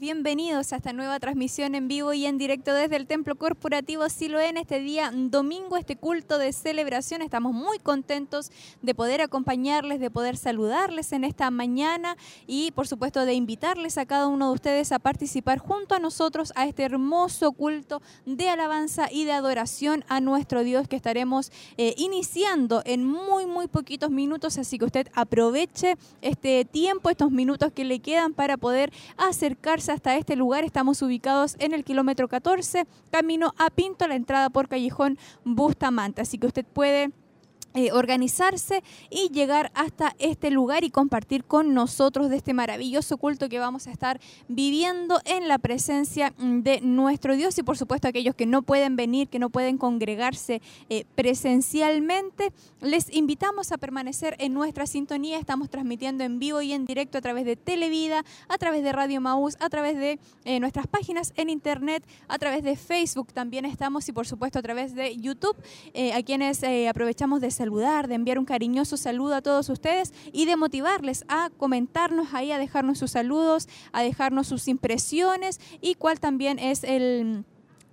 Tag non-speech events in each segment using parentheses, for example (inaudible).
bienvenidos a esta nueva transmisión en vivo y en directo desde el Templo Corporativo Siloé en este día domingo, este culto de celebración. Estamos muy contentos de poder acompañarles, de poder saludarles en esta mañana y por supuesto de invitarles a cada uno de ustedes a participar junto a nosotros a este hermoso culto de alabanza y de adoración a nuestro Dios que estaremos eh, iniciando en muy, muy poquitos minutos. Así que usted aproveche este tiempo, estos minutos que le quedan para poder acercarse hasta este lugar. Estamos ubicados en el kilómetro 14, camino a Pinto, la entrada por Callejón Bustamante. Así que usted puede eh, organizarse y llegar hasta este lugar y compartir con nosotros de este maravilloso culto que vamos a estar viviendo en la presencia mm, de nuestro Dios y por supuesto aquellos que no pueden venir, que no pueden congregarse eh, presencialmente, les invitamos a permanecer en nuestra sintonía. Estamos transmitiendo en vivo y en directo a través de Televida, a través de Radio Maús, a través de eh, nuestras páginas en internet, a través de Facebook también estamos y por supuesto a través de YouTube, a quienes aprovechamos de saludar, de enviar un cariñoso saludo a todos ustedes y de motivarles a comentarnos ahí, a dejarnos sus saludos, a dejarnos sus impresiones y cuál también es el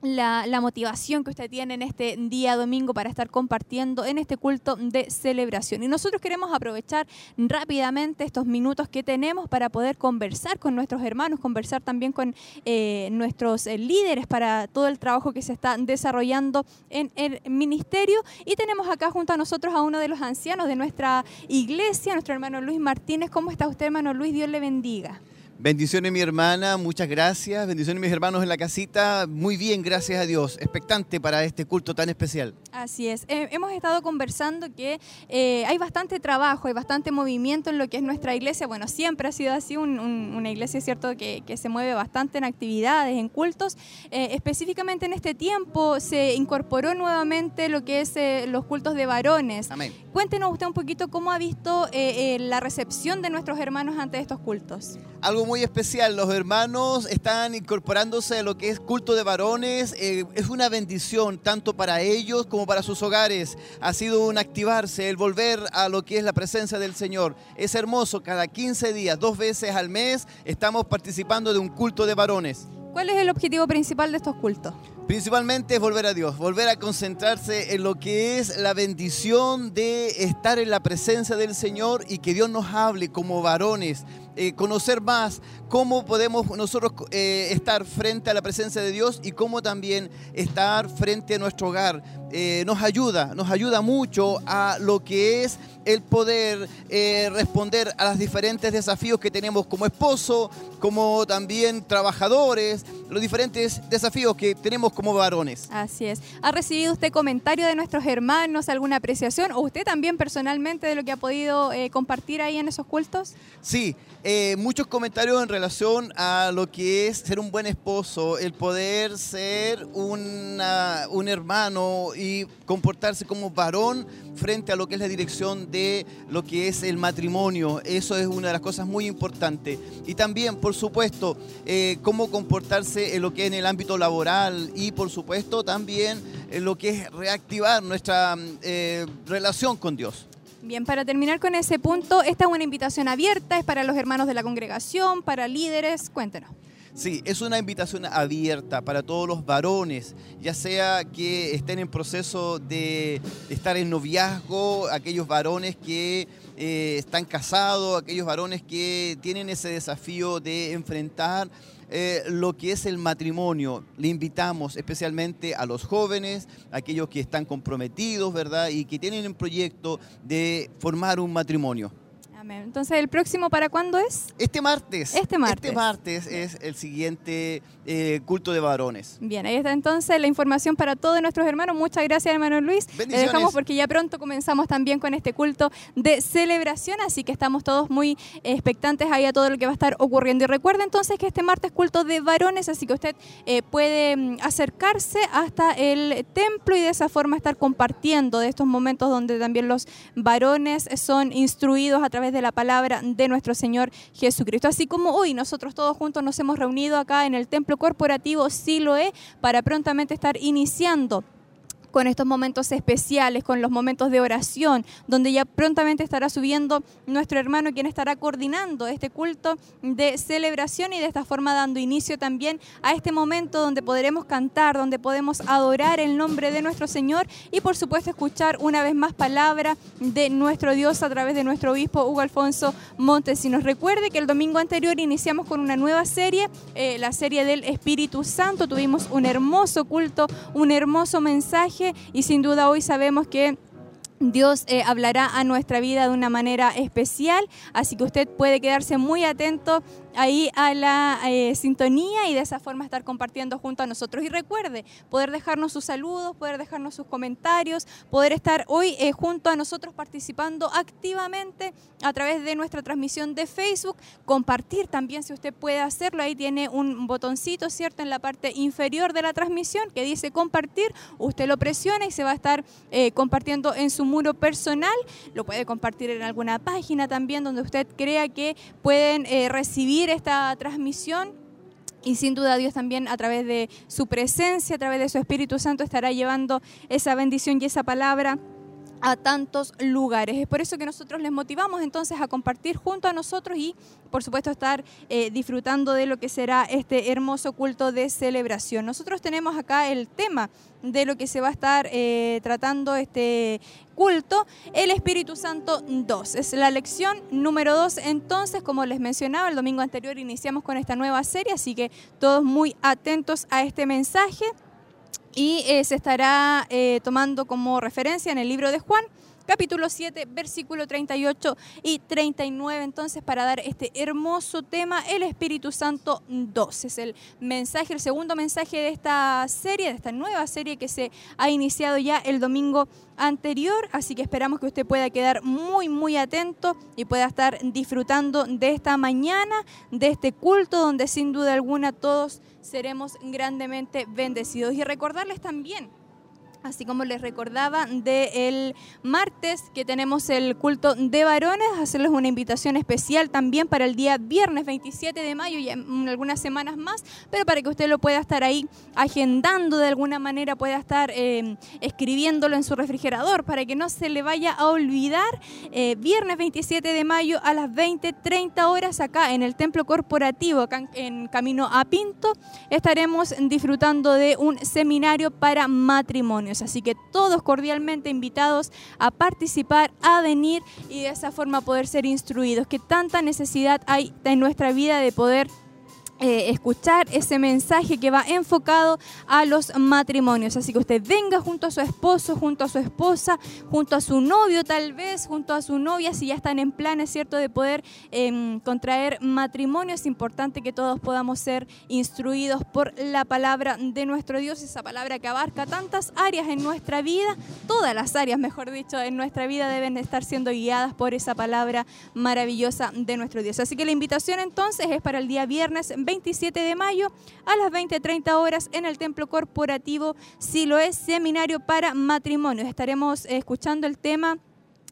la, motivación que usted tiene en este día domingo para estar compartiendo en este culto de celebración. Y nosotros queremos aprovechar rápidamente estos minutos que tenemos para poder conversar con nuestros hermanos, conversar también con eh, nuestros eh, líderes para todo el trabajo que se está desarrollando en el ministerio. Y tenemos acá junto a nosotros a uno de los ancianos de nuestra iglesia, nuestro hermano Luis Martínez. ¿Cómo está usted, hermano Luis? Dios le bendiga. Bendiciones mi hermana, muchas gracias. Bendiciones mis hermanos en la casita. Muy bien, gracias a Dios. Expectante para este culto tan especial. Así es. Eh, hemos estado conversando que eh, hay bastante trabajo, hay bastante movimiento en lo que es nuestra iglesia. Bueno, siempre ha sido así, una iglesia, ¿cierto?, que, se mueve bastante en actividades, en cultos. Eh, específicamente en este tiempo se incorporó nuevamente lo que es los cultos de varones. Amén. Cuéntenos usted un poquito cómo ha visto la recepción de nuestros hermanos ante estos cultos. Algo muy especial. Los hermanos están incorporándose a lo que es culto de varones. Eh, es una bendición tanto para ellos como para sus hogares. Ha sido un activarse, el volver a lo que es la presencia del Señor. Es hermoso, cada 15 días, dos veces al mes, estamos participando de un culto de varones. ¿Cuál es el objetivo principal de estos cultos? Principalmente es volver a Dios, volver a concentrarse en lo que es la bendición de estar en la presencia del Señor y que Dios nos hable como varones, eh, conocer más cómo podemos nosotros eh, estar frente a la presencia de Dios y cómo también estar frente a nuestro hogar. Eh, nos ayuda, nos ayuda mucho a lo que es el poder responder a los diferentes desafíos que tenemos como esposo, como también trabajadores, los diferentes desafíos que tenemos como varones. Así es. ¿Ha recibido usted comentario de nuestros hermanos, alguna apreciación o usted también personalmente de lo que ha podido compartir ahí en esos cultos? Sí, eh, muchos comentarios en relación a lo que es ser un buen esposo, el poder ser un hermano y comportarse como varón frente a lo que es la dirección de lo que es el matrimonio. Eso es una de las cosas muy importantes. Y también, por supuesto, eh, cómo comportarse en lo que es en el ámbito laboral y, por supuesto, también en lo que es reactivar nuestra eh, relación con Dios. Bien, para terminar con ese punto, esta es una invitación abierta, es para los hermanos de la congregación, para líderes, cuéntenos. Sí, es una invitación abierta para todos los varones, ya sea que estén en proceso de estar en noviazgo, aquellos varones que eh, están casados, aquellos varones que tienen ese desafío de enfrentar eh, lo que es el matrimonio. Le invitamos especialmente a los jóvenes, aquellos que están comprometidos, ¿verdad? Y que tienen un proyecto de formar un matrimonio. Entonces, ¿el próximo para cuándo es? Este martes. Este martes. Este martes es el siguiente eh, culto de varones. Bien, ahí está entonces la información para todos nuestros hermanos. Muchas gracias, hermano Luis. Le dejamos porque ya pronto comenzamos también con este culto de celebración, así que estamos todos muy expectantes ahí a todo lo que va a estar ocurriendo. Y recuerda entonces que este martes es culto de varones, así que usted eh, puede mm, acercarse hasta el templo y de esa forma estar compartiendo de estos momentos donde también los varones son instruidos a través de la palabra de nuestro Señor Jesucristo. Así como hoy nosotros todos juntos nos hemos reunido acá en el templo corporativo Siloé para prontamente estar iniciando con estos momentos especiales, con los momentos de oración, donde ya prontamente estará subiendo nuestro hermano quien estará coordinando este culto de celebración y de esta forma dando inicio también a este momento donde podremos cantar, donde podemos adorar el nombre de nuestro Señor y por supuesto escuchar una vez más palabra de nuestro Dios a través de nuestro obispo Hugo Alfonso Montes. Y nos recuerde que el domingo anterior iniciamos con una nueva serie, eh, la serie del Espíritu Santo. Tuvimos un hermoso culto, un hermoso mensaje y sin duda hoy sabemos que Dios eh, hablará a nuestra vida de una manera especial, así que usted puede quedarse muy atento ahí a la eh, sintonía y de esa forma estar compartiendo junto a nosotros. Y recuerde, poder dejarnos sus saludos, poder dejarnos sus comentarios, poder estar hoy eh, junto a nosotros participando activamente a través de nuestra transmisión de Facebook, compartir también si usted puede hacerlo, ahí tiene un botoncito, ¿cierto? En la parte inferior de la transmisión que dice compartir, usted lo presiona y se va a estar eh, compartiendo en su muro personal, lo puede compartir en alguna página también donde usted crea que pueden recibir esta transmisión. Y sin duda Dios también a través de su presencia, a través de su Espíritu Santo estará llevando esa bendición y esa palabra a tantos lugares. Es por eso que nosotros les motivamos entonces a compartir junto a nosotros y por supuesto estar eh, disfrutando de lo que será este hermoso culto de celebración. Nosotros tenemos acá el tema de lo que se va a estar eh, tratando este culto, el Espíritu Santo 2. Es la lección número 2. Entonces, como les mencionaba, el domingo anterior iniciamos con esta nueva serie, así que todos muy atentos a este mensaje y eh, se estará eh, tomando como referencia en el libro de Juan capítulo 7, versículo 38 y 39, entonces para dar este hermoso tema, el Espíritu Santo 2. Es el mensaje, el segundo mensaje de esta serie, de esta nueva serie que se ha iniciado ya el domingo anterior, así que esperamos que usted pueda quedar muy, muy atento y pueda estar disfrutando de esta mañana, de este culto, donde sin duda alguna todos seremos grandemente bendecidos. Y recordarles también Así como les recordaba del martes que tenemos el culto de varones, hacerles una invitación especial también para el día viernes 27 de mayo y en algunas semanas más, pero para que usted lo pueda estar ahí agendando de alguna manera, pueda estar eh, escribiéndolo en su refrigerador para que no se le vaya a olvidar. Eh, viernes 27 de mayo a las 20, 30 horas acá en el Templo Corporativo, acá en Camino a Pinto, estaremos disfrutando de un seminario para matrimonio. Así que todos cordialmente invitados a participar, a venir y de esa forma poder ser instruidos, que tanta necesidad hay en nuestra vida de poder eh, escuchar ese mensaje que va enfocado a los matrimonios. Así que usted venga junto a su esposo, junto a su esposa, junto a su novio tal vez, junto a su novia, si ya están en planes, ¿cierto?, de poder em, contraer matrimonio. Es importante que todos podamos ser instruidos por la palabra de nuestro Dios, esa palabra que abarca tantas áreas en nuestra vida, todas las áreas, mejor dicho, en nuestra vida deben estar siendo guiadas por esa palabra maravillosa de nuestro Dios. Así que la invitación entonces es para el día viernes 27 de mayo a las 20.30 horas en el Templo Corporativo es Seminario para Matrimonios. Estaremos escuchando el tema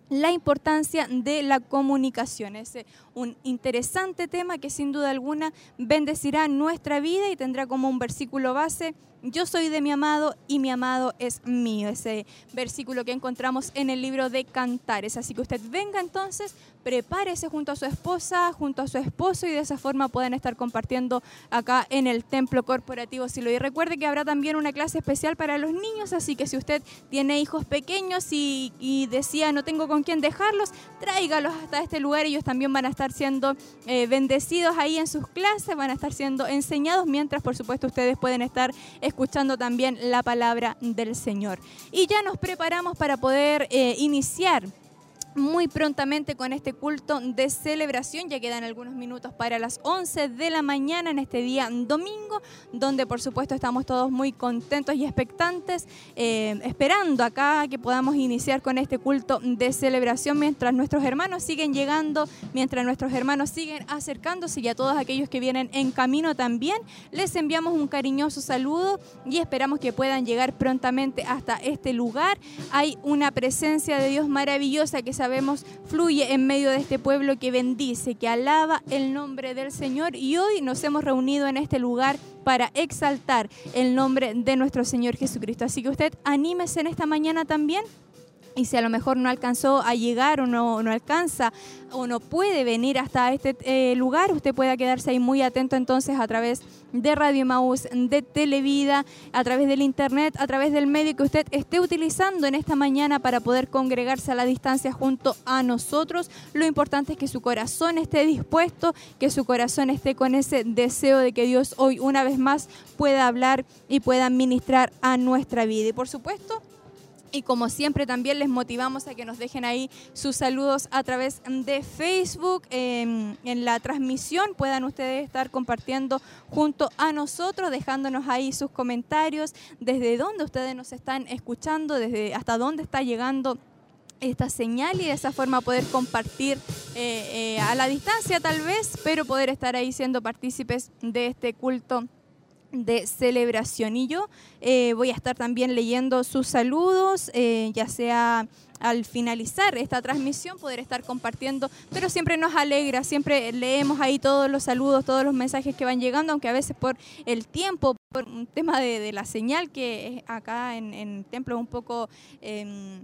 la importancia de la comunicación. Es eh, un interesante tema que sin duda alguna bendecirá nuestra vida y tendrá como un versículo base yo soy de mi amado y mi amado es mío. Ese versículo que encontramos en el libro de Cantares. Así que usted venga entonces, prepárese junto a su esposa, junto a su esposo y de esa forma pueden estar compartiendo acá en el templo corporativo Silo. Y recuerde que habrá también una clase especial para los niños, así que si usted tiene hijos pequeños y, decía no tengo con quién dejarlos, tráigalos hasta este lugar. Ellos también van a estar siendo eh, bendecidos ahí en sus clases, van a estar siendo enseñados, mientras por supuesto ustedes pueden estar escuchando también la palabra del Señor. Y ya nos preparamos para poder eh, iniciar muy prontamente con este culto de celebración. Ya quedan algunos minutos para las 11 de la mañana en este día domingo, donde por supuesto estamos todos muy contentos y expectantes, eh, esperando acá que podamos iniciar con este culto de celebración mientras nuestros hermanos siguen llegando, mientras nuestros hermanos siguen acercándose y a todos aquellos que vienen en camino también, les enviamos un cariñoso saludo y esperamos que puedan llegar prontamente hasta este lugar. Hay una presencia de Dios maravillosa que se sabemos fluye en medio de este pueblo que bendice, que alaba el nombre del Señor y hoy nos hemos reunido en este lugar para exaltar el nombre de nuestro Señor Jesucristo. Así que usted anímese en esta mañana también y si a lo mejor no alcanzó a llegar o no, no alcanza o no puede venir hasta este eh, lugar, usted pueda quedarse ahí muy atento entonces a través de Radio Maús, de Televida, a través del Internet, a través del medio que usted esté utilizando en esta mañana para poder congregarse a la distancia junto a nosotros. Lo importante es que su corazón esté dispuesto, que su corazón esté con ese deseo de que Dios hoy una vez más pueda hablar y pueda ministrar a nuestra vida. Y por supuesto, y como siempre también les motivamos a que nos dejen ahí sus saludos a través de Facebook. en la transmisión puedan ustedes estar compartiendo junto a nosotros, dejándonos ahí sus comentarios, desde dónde ustedes nos están escuchando, desde hasta dónde está llegando esta señal y de esa forma poder compartir eh, eh, a la distancia tal vez, pero poder estar ahí siendo partícipes de este culto de celebración. Y yo eh, voy a estar también leyendo sus saludos, eh, ya sea al finalizar esta transmisión poder estar compartiendo, pero siempre nos alegra, siempre leemos ahí todos los saludos, todos los mensajes que van llegando, aunque a veces por el tiempo, por un tema de, la señal que acá en, en Templo es un poco... Em,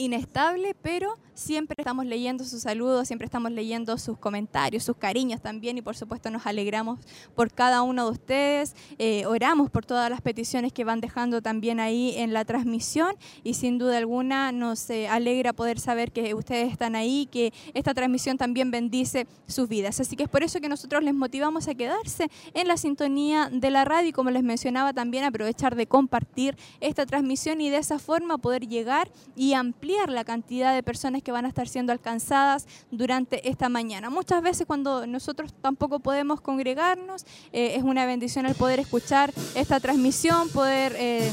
inestable, pero siempre estamos leyendo sus saludos, siempre estamos leyendo sus comentarios, sus cariños también y por supuesto nos alegramos por cada uno de ustedes, eh, oramos por todas las peticiones que van dejando también ahí en la transmisión y sin duda alguna nos eh, alegra poder saber que ustedes están ahí, que esta transmisión también bendice sus vidas. Así que es por eso que nosotros les motivamos a quedarse en la sintonía de la radio y como les mencionaba también aprovechar de compartir esta transmisión y de esa forma poder llegar y ampliar la cantidad de personas que van a estar siendo alcanzadas durante esta mañana. Muchas veces cuando nosotros tampoco podemos congregarnos, eh, es una bendición el poder escuchar esta transmisión, poder... Eh,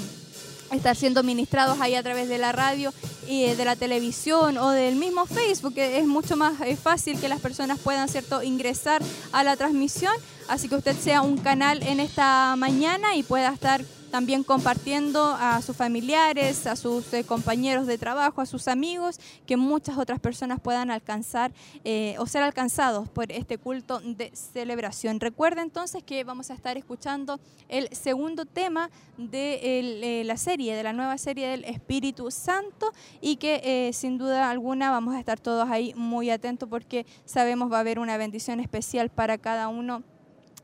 estar siendo ministrados ahí a través de la radio y de la televisión o del mismo Facebook, que es mucho más fácil que las personas puedan cierto ingresar a la transmisión, así que usted sea un canal en esta mañana y pueda estar también compartiendo a sus familiares, a sus eh, compañeros de trabajo, a sus amigos, que muchas otras personas puedan alcanzar eh, o ser alcanzados por este culto de celebración. Recuerda entonces que vamos a estar escuchando el segundo tema de eh, la serie, de la nueva serie del Espíritu Santo y que sin duda alguna vamos a estar todos ahí muy atentos porque sabemos va a haber una bendición especial para cada uno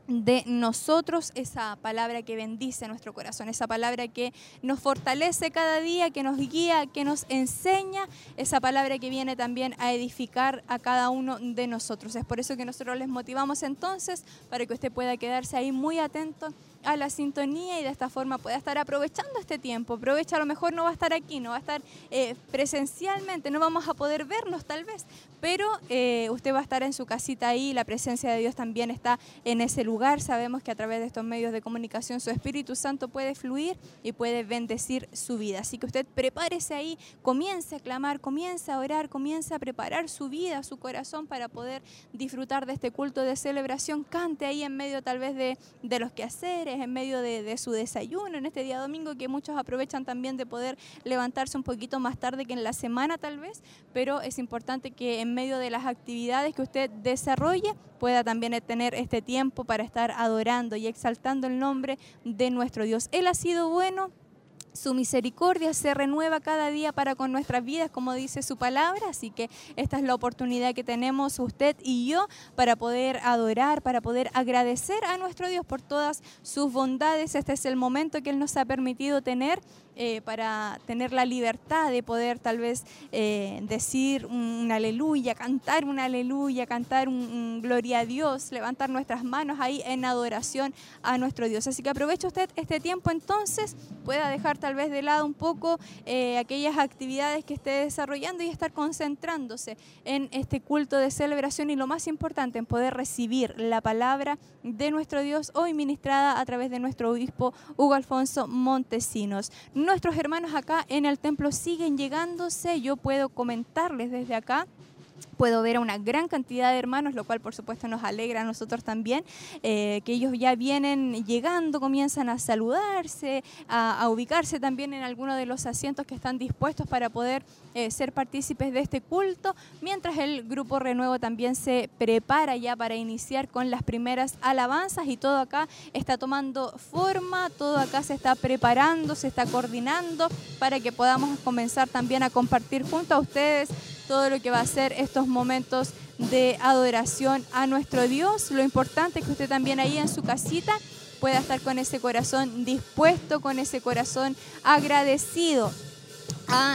de nosotros, esa palabra que bendice nuestro corazón, esa palabra que nos fortalece cada día, que nos guía, que nos enseña, esa palabra que viene también a edificar a cada uno de nosotros. Es por eso que nosotros les motivamos entonces para que usted pueda quedarse ahí muy atento a la sintonía y de esta forma pueda estar aprovechando este tiempo. Aprovecha, a lo mejor no va a estar aquí, no va a estar eh, presencialmente, no vamos a poder vernos tal vez, pero eh, usted va a estar en su casita ahí, la presencia de Dios también está en ese lugar. Sabemos que a través de estos medios de comunicación su Espíritu Santo puede fluir y puede bendecir su vida. Así que usted prepárese ahí, comience a clamar, comience a orar, comience a preparar su vida, su corazón para poder disfrutar de este culto de celebración. Cante ahí en medio tal vez de, de los quehaceres en medio de, su desayuno en este día domingo, que muchos aprovechan también de poder levantarse un poquito más tarde que en la semana tal vez, pero es importante que en medio de las actividades que usted desarrolle pueda también tener este tiempo para estar adorando y exaltando el nombre de nuestro Dios. Él ha sido bueno su misericordia se renueva cada día para con nuestras vidas, como dice su palabra. Así que esta es la oportunidad que tenemos usted y yo para poder adorar, para poder agradecer a nuestro Dios por todas sus bondades. Este es el momento que Él nos ha permitido tener eh, para tener la libertad de poder tal vez eh, decir un, aleluya, cantar un aleluya, cantar un, gloria a Dios, levantar nuestras manos ahí en adoración a nuestro Dios. Así que aproveche usted este tiempo entonces, pueda dejar tal vez de lado un poco eh, aquellas actividades que esté desarrollando y estar concentrándose en este culto de celebración y lo más importante, en poder recibir la palabra de nuestro Dios hoy ministrada a través de nuestro obispo Hugo Alfonso Montesinos. Nuestros hermanos acá en el templo siguen llegándose. Yo puedo comentarles desde acá Puedo ver a una gran cantidad de hermanos, lo cual por supuesto nos alegra a nosotros también, eh, que ellos ya vienen llegando, comienzan a saludarse, a, ubicarse también en alguno de los asientos que están dispuestos para poder eh, ser partícipes de este culto, mientras el grupo Renuevo también se prepara ya para iniciar con las primeras alabanzas y todo acá está tomando forma, todo acá se está preparando, se está coordinando para que podamos comenzar también a compartir junto a ustedes todo lo que va a ser estos momentos de adoración a nuestro Dios. Lo importante es que usted también ahí en su casita pueda estar con ese corazón dispuesto, con ese corazón agradecido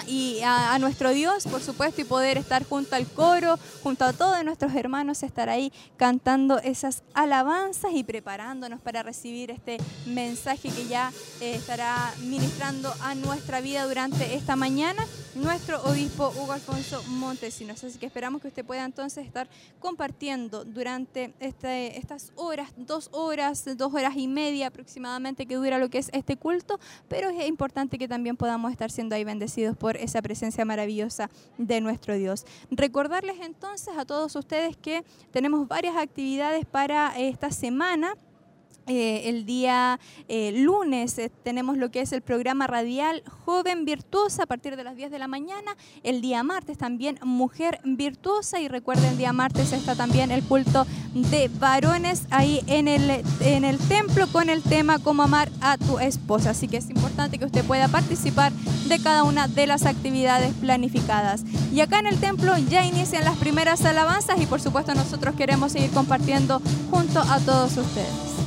y a, nuestro Dios, por supuesto, y poder estar junto al coro, junto a todos nuestros hermanos, estar ahí cantando esas alabanzas y preparándonos para recibir este mensaje que ya eh, estará ministrando a nuestra vida durante esta mañana nuestro obispo Hugo Alfonso Montesinos. Así que esperamos que usted pueda entonces estar compartiendo durante este, estas horas, dos horas, dos horas y media aproximadamente que dura lo que es este culto, pero es importante que también podamos estar siendo ahí bendecidos por esa presencia maravillosa de nuestro Dios. Recordarles entonces a todos ustedes que tenemos varias actividades para esta semana. Eh, el día eh, lunes eh, tenemos lo que es el programa radial Joven Virtuosa a partir de las 10 de la mañana. El día martes también Mujer Virtuosa y recuerden, el día martes está también el culto de varones ahí en el, en el templo con el tema Cómo amar a tu esposa. Así que es importante que usted pueda participar de cada una de las actividades planificadas. Y acá en el templo ya inician las primeras alabanzas y por supuesto nosotros queremos seguir compartiendo junto a todos ustedes.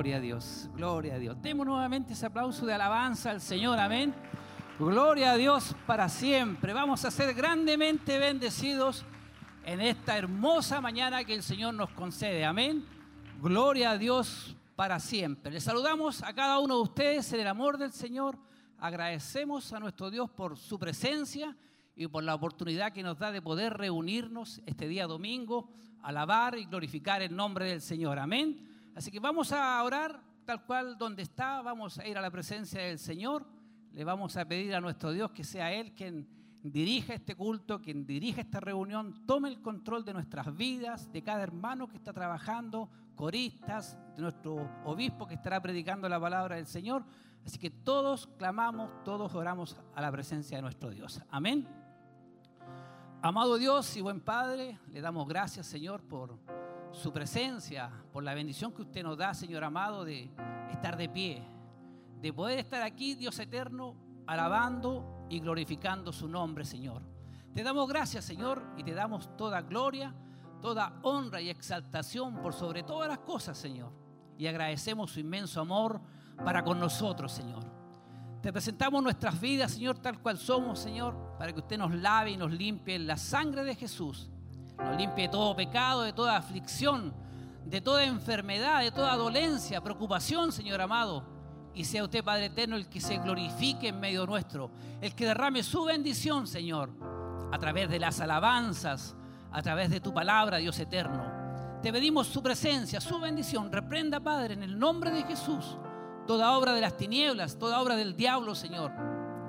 Gloria a Dios, gloria a Dios. Demos nuevamente ese aplauso de alabanza al Señor, amén. Gloria a Dios para siempre. Vamos a ser grandemente bendecidos en esta hermosa mañana que el Señor nos concede, amén. Gloria a Dios para siempre. Les saludamos a cada uno de ustedes en el amor del Señor. Agradecemos a nuestro Dios por su presencia y por la oportunidad que nos da de poder reunirnos este día domingo, alabar y glorificar el nombre del Señor. Amén. Así que vamos a orar tal cual donde está, vamos a ir a la presencia del Señor, le vamos a pedir a nuestro Dios que sea Él quien dirija este culto, quien dirija esta reunión, tome el control de nuestras vidas, de cada hermano que está trabajando, coristas, de nuestro obispo que estará predicando la palabra del Señor. Así que todos clamamos, todos oramos a la presencia de nuestro Dios. Amén. Amado Dios y buen Padre, le damos gracias, Señor, por su presencia, por la bendición que usted nos da, Señor amado, de estar de pie, de poder estar aquí, Dios eterno, alabando y glorificando su nombre, Señor. Te damos gracias, Señor, y te damos toda gloria, toda honra y exaltación por sobre todas las cosas, Señor. Y agradecemos su inmenso amor para con nosotros, Señor. Te presentamos nuestras vidas, Señor, tal cual somos, Señor, para que usted nos lave y nos limpie en la sangre de Jesús nos limpie de todo pecado, de toda aflicción, de toda enfermedad, de toda dolencia, preocupación, Señor amado. Y sea usted, Padre Eterno, el que se glorifique en medio nuestro, el que derrame su bendición, Señor, a través de las alabanzas, a través de tu palabra, Dios eterno. Te pedimos su presencia, su bendición. Reprenda, Padre, en el nombre de Jesús, toda obra de las tinieblas, toda obra del diablo, Señor,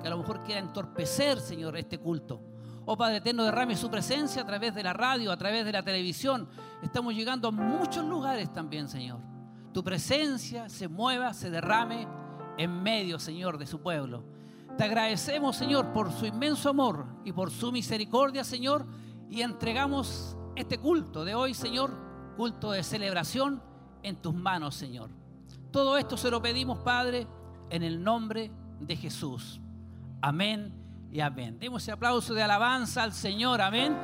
que a lo mejor quiera entorpecer, Señor, este culto. Oh Padre Eterno, derrame su presencia a través de la radio, a través de la televisión. Estamos llegando a muchos lugares también, Señor. Tu presencia se mueva, se derrame en medio, Señor, de su pueblo. Te agradecemos, Señor, por su inmenso amor y por su misericordia, Señor, y entregamos este culto de hoy, Señor, culto de celebración en tus manos, Señor. Todo esto se lo pedimos, Padre, en el nombre de Jesús. Amén y amén. Demos ese aplauso de alabanza al Señor, amén.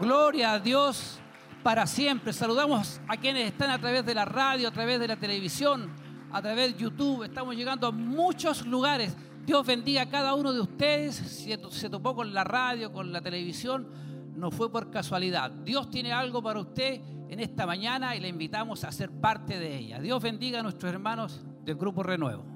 Gloria a Dios para siempre. Saludamos a quienes están a través de la radio, a través de la televisión, a través de YouTube. Estamos llegando a muchos lugares. Dios bendiga a cada uno de ustedes. Si se topó con la radio, con la televisión, no fue por casualidad. Dios tiene algo para usted en esta mañana y le invitamos a ser parte de ella. Dios bendiga a nuestros hermanos del Grupo Renuevo.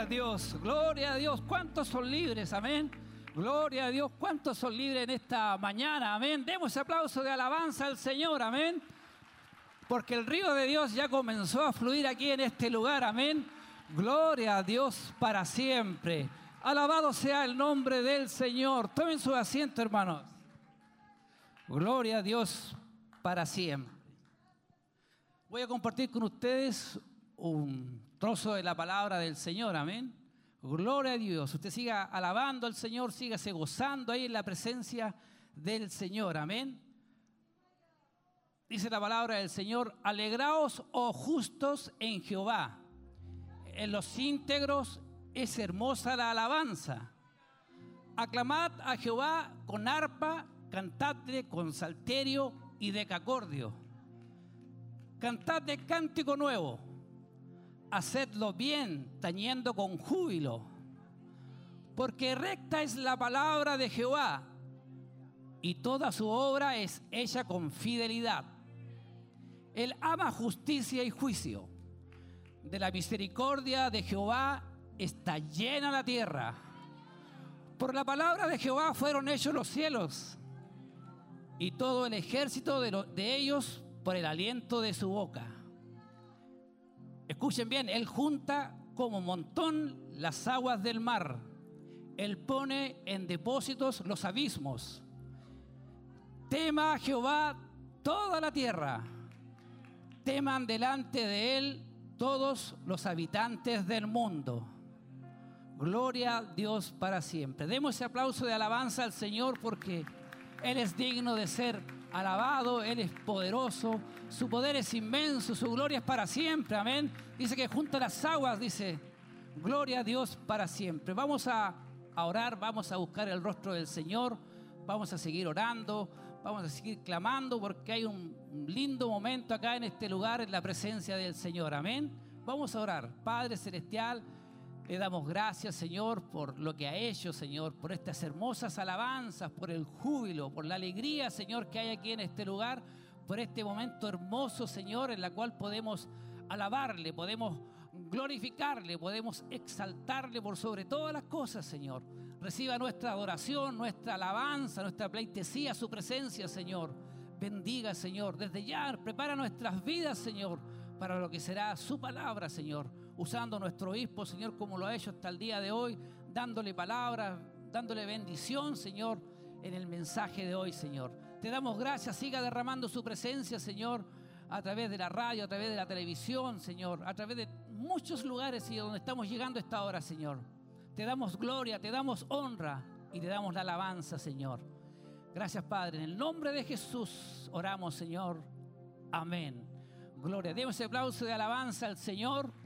Gloria a Dios, gloria a Dios. ¿Cuántos son libres? Amén. Gloria a Dios. ¿Cuántos son libres en esta mañana? Amén. Demos aplauso de alabanza al Señor. Amén. Porque el río de Dios ya comenzó a fluir aquí en este lugar. Amén. Gloria a Dios para siempre. Alabado sea el nombre del Señor. Tomen su asiento, hermanos. Gloria a Dios para siempre. Voy a compartir con ustedes un trozo de la palabra del Señor, amén. Gloria a Dios. Usted siga alabando al Señor, sígase gozando ahí en la presencia del Señor, amén. Dice la palabra del Señor, alegraos, oh justos, en Jehová. En los íntegros es hermosa la alabanza. Aclamad a Jehová con arpa, cantadle con salterio y decacordio. Cantad de cántico nuevo, hacedlo bien, tañendo con júbilo, porque recta es la palabra de Jehová y toda su obra es hecha con fidelidad. Él ama justicia y juicio. De la misericordia de Jehová está llena la tierra. Por la palabra de Jehová fueron hechos los cielos y todo el ejército de, de ellos por el aliento de su boca. Escuchen bien, Él junta como montón las aguas del mar. Él pone en depósitos los abismos. Tema a Jehová toda la tierra. Teman delante de Él todos los habitantes del mundo. Gloria a Dios para siempre. Demos ese aplauso de alabanza al Señor porque Él es digno de ser alabado, Él es poderoso, su poder es inmenso, su gloria es para siempre. Amén. Dice que junto a las aguas, dice, gloria a Dios para siempre. Vamos a, a orar, vamos a buscar el rostro del Señor, vamos a seguir orando, vamos a seguir clamando porque hay un, un lindo momento acá en este lugar en la presencia del Señor. Amén. Vamos a orar. Padre Celestial. Le damos gracias, Señor, por lo que ha hecho, Señor, por estas hermosas alabanzas, por el júbilo, por la alegría, Señor, que hay aquí en este lugar, por este momento hermoso, Señor, en la cual podemos alabarle, podemos glorificarle, podemos exaltarle por sobre todas las cosas, Señor. Reciba nuestra adoración, nuestra alabanza, nuestra pleitesía, su presencia, Señor. Bendiga, Señor. Desde ya prepara nuestras vidas, Señor, para lo que será su palabra, Señor. Usando nuestro obispo, Señor, como lo ha hecho hasta el día de hoy, dándole palabras, dándole bendición, Señor, en el mensaje de hoy, Señor. Te damos gracias, siga derramando su presencia, Señor, a través de la radio, a través de la televisión, Señor, a través de muchos lugares y donde estamos llegando esta hora, Señor. Te damos gloria, te damos honra y te damos la alabanza, Señor. Gracias, Padre. En el nombre de Jesús oramos, Señor. Amén. Gloria. Demos ese aplauso de alabanza al Señor.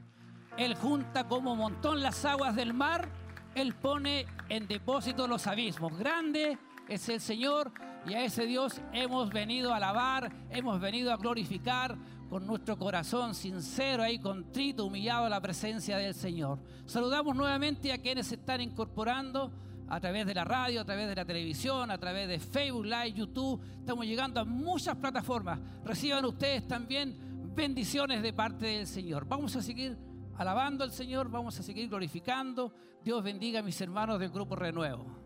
Él junta como montón las aguas del mar. Él pone en depósito los abismos. Grande es el Señor y a ese Dios hemos venido a alabar, hemos venido a glorificar con nuestro corazón sincero ahí contrito, humillado a la presencia del Señor. Saludamos nuevamente a quienes se están incorporando a través de la radio, a través de la televisión, a través de Facebook Live, YouTube. Estamos llegando a muchas plataformas. Reciban ustedes también bendiciones de parte del Señor. Vamos a seguir alabando al Señor, vamos a seguir glorificando. Dios bendiga a mis hermanos del Grupo Renuevo.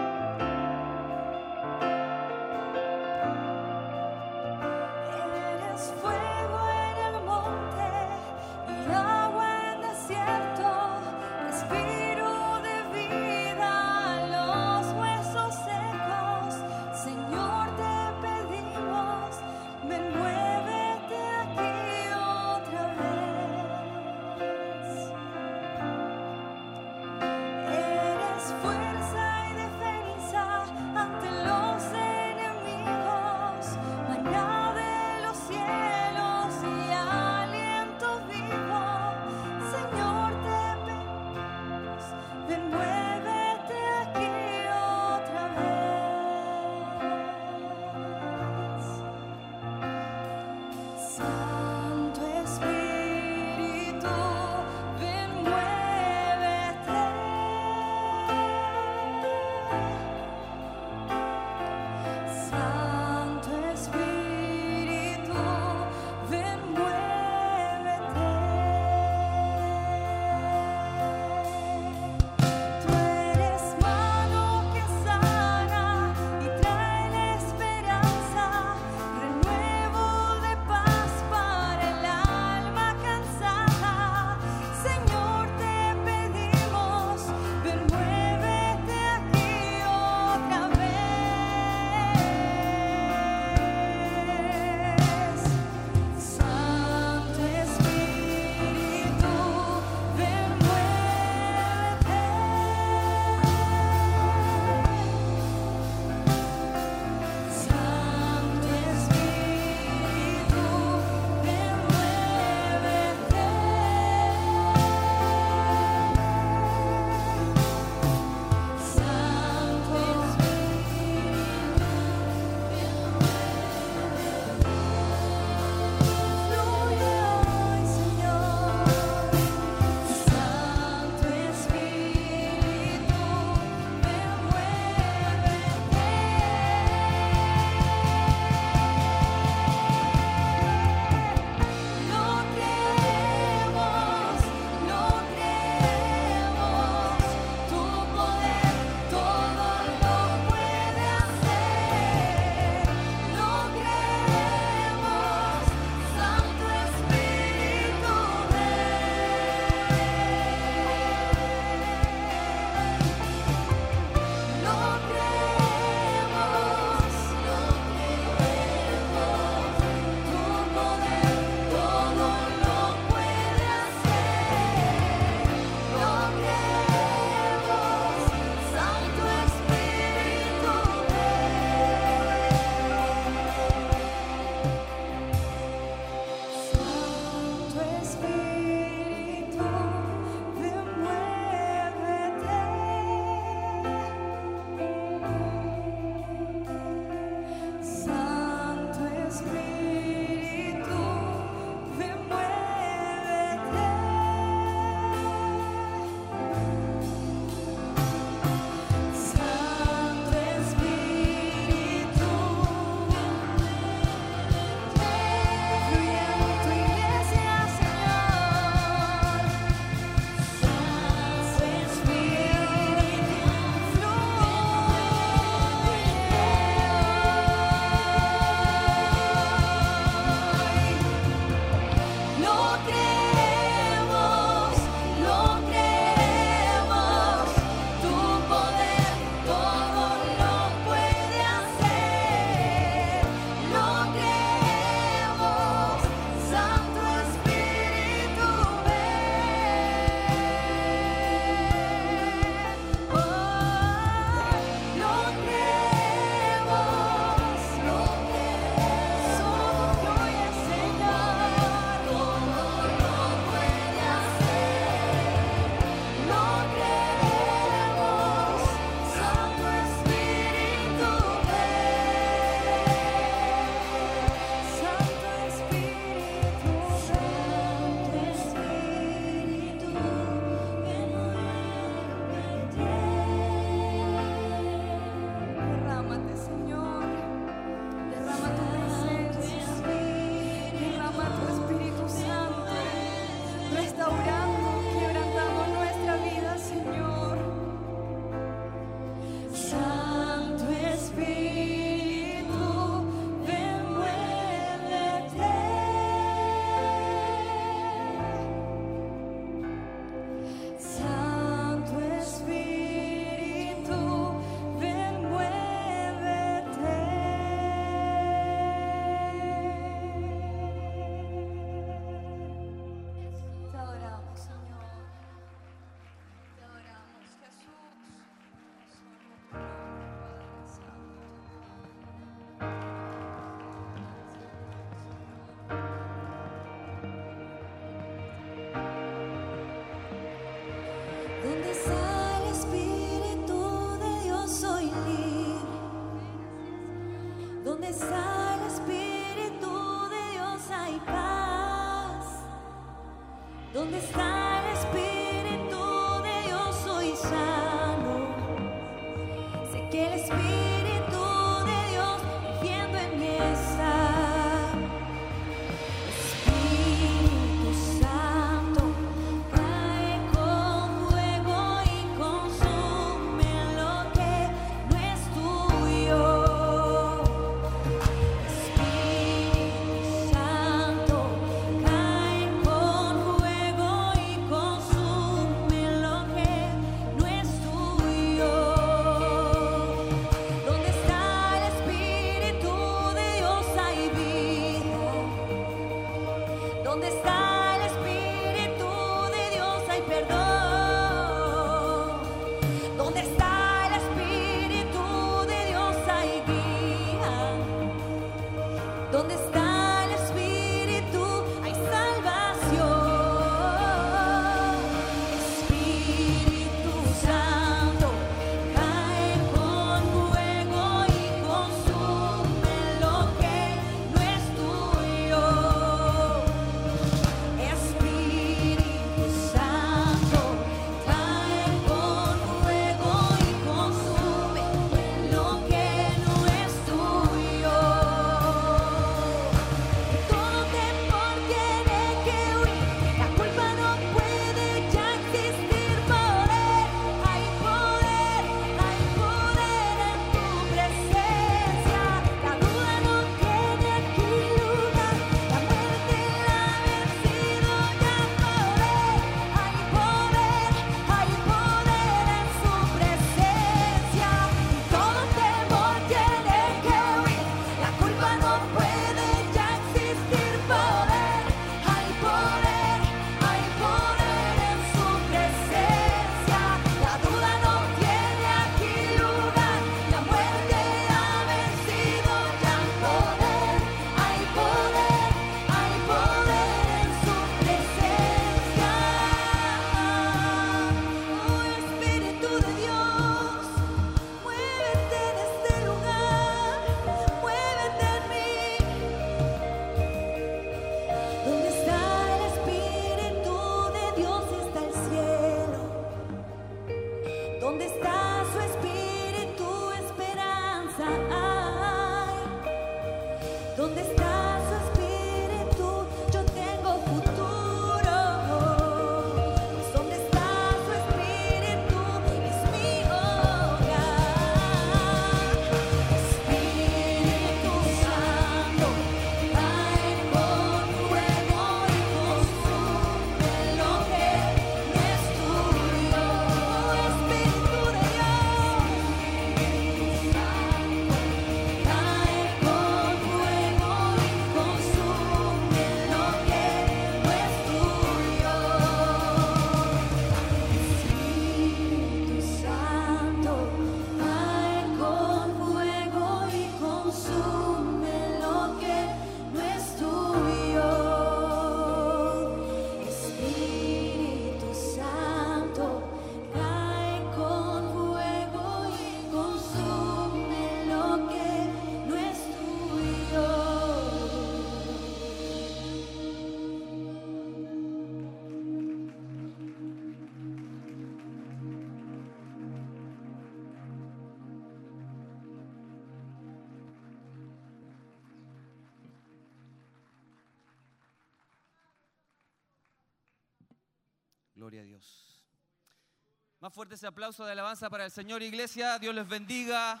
Más fuerte ese aplauso de alabanza para el Señor Iglesia. Dios les bendiga.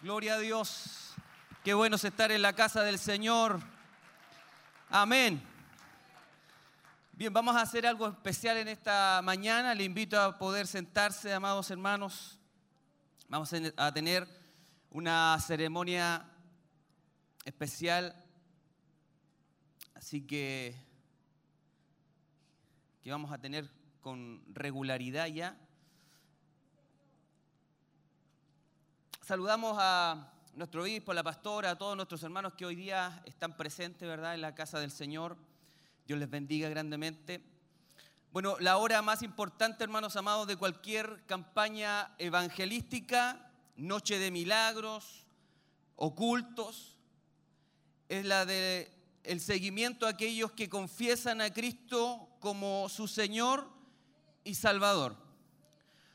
Gloria a Dios. Qué bueno es estar en la casa del Señor. Amén. Bien, vamos a hacer algo especial en esta mañana. Le invito a poder sentarse, amados hermanos. Vamos a tener una ceremonia especial. Así que que vamos a tener con regularidad ya. Saludamos a nuestro obispo, a la pastora, a todos nuestros hermanos que hoy día están presentes, ¿verdad?, en la casa del Señor. Dios les bendiga grandemente. Bueno, la hora más importante, hermanos amados, de cualquier campaña evangelística, noche de milagros, ocultos, es la de el seguimiento a aquellos que confiesan a Cristo como su Señor y Salvador.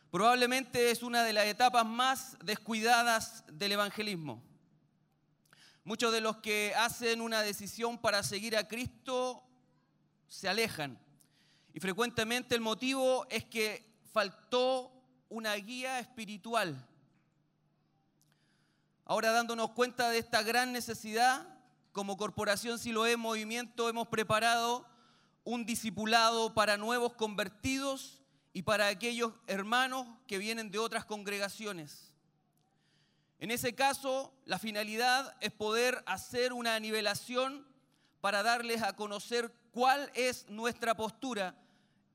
Probablemente es una de las etapas más descuidadas del evangelismo. Muchos de los que hacen una decisión para seguir a Cristo se alejan. Y frecuentemente el motivo es que faltó una guía espiritual. Ahora dándonos cuenta de esta gran necesidad, como Corporación Siloé Movimiento hemos preparado un discipulado para nuevos convertidos y para aquellos hermanos que vienen de otras congregaciones. En ese caso, la finalidad es poder hacer una nivelación para darles a conocer cuál es nuestra postura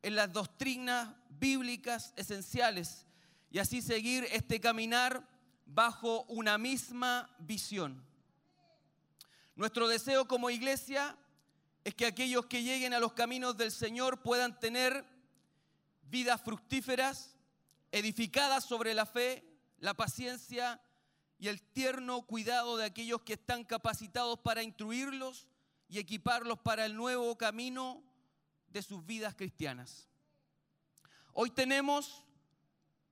en las doctrinas bíblicas esenciales y así seguir este caminar bajo una misma visión. Nuestro deseo como iglesia es que aquellos que lleguen a los caminos del Señor puedan tener vidas fructíferas, edificadas sobre la fe, la paciencia y el tierno cuidado de aquellos que están capacitados para instruirlos y equiparlos para el nuevo camino de sus vidas cristianas. Hoy tenemos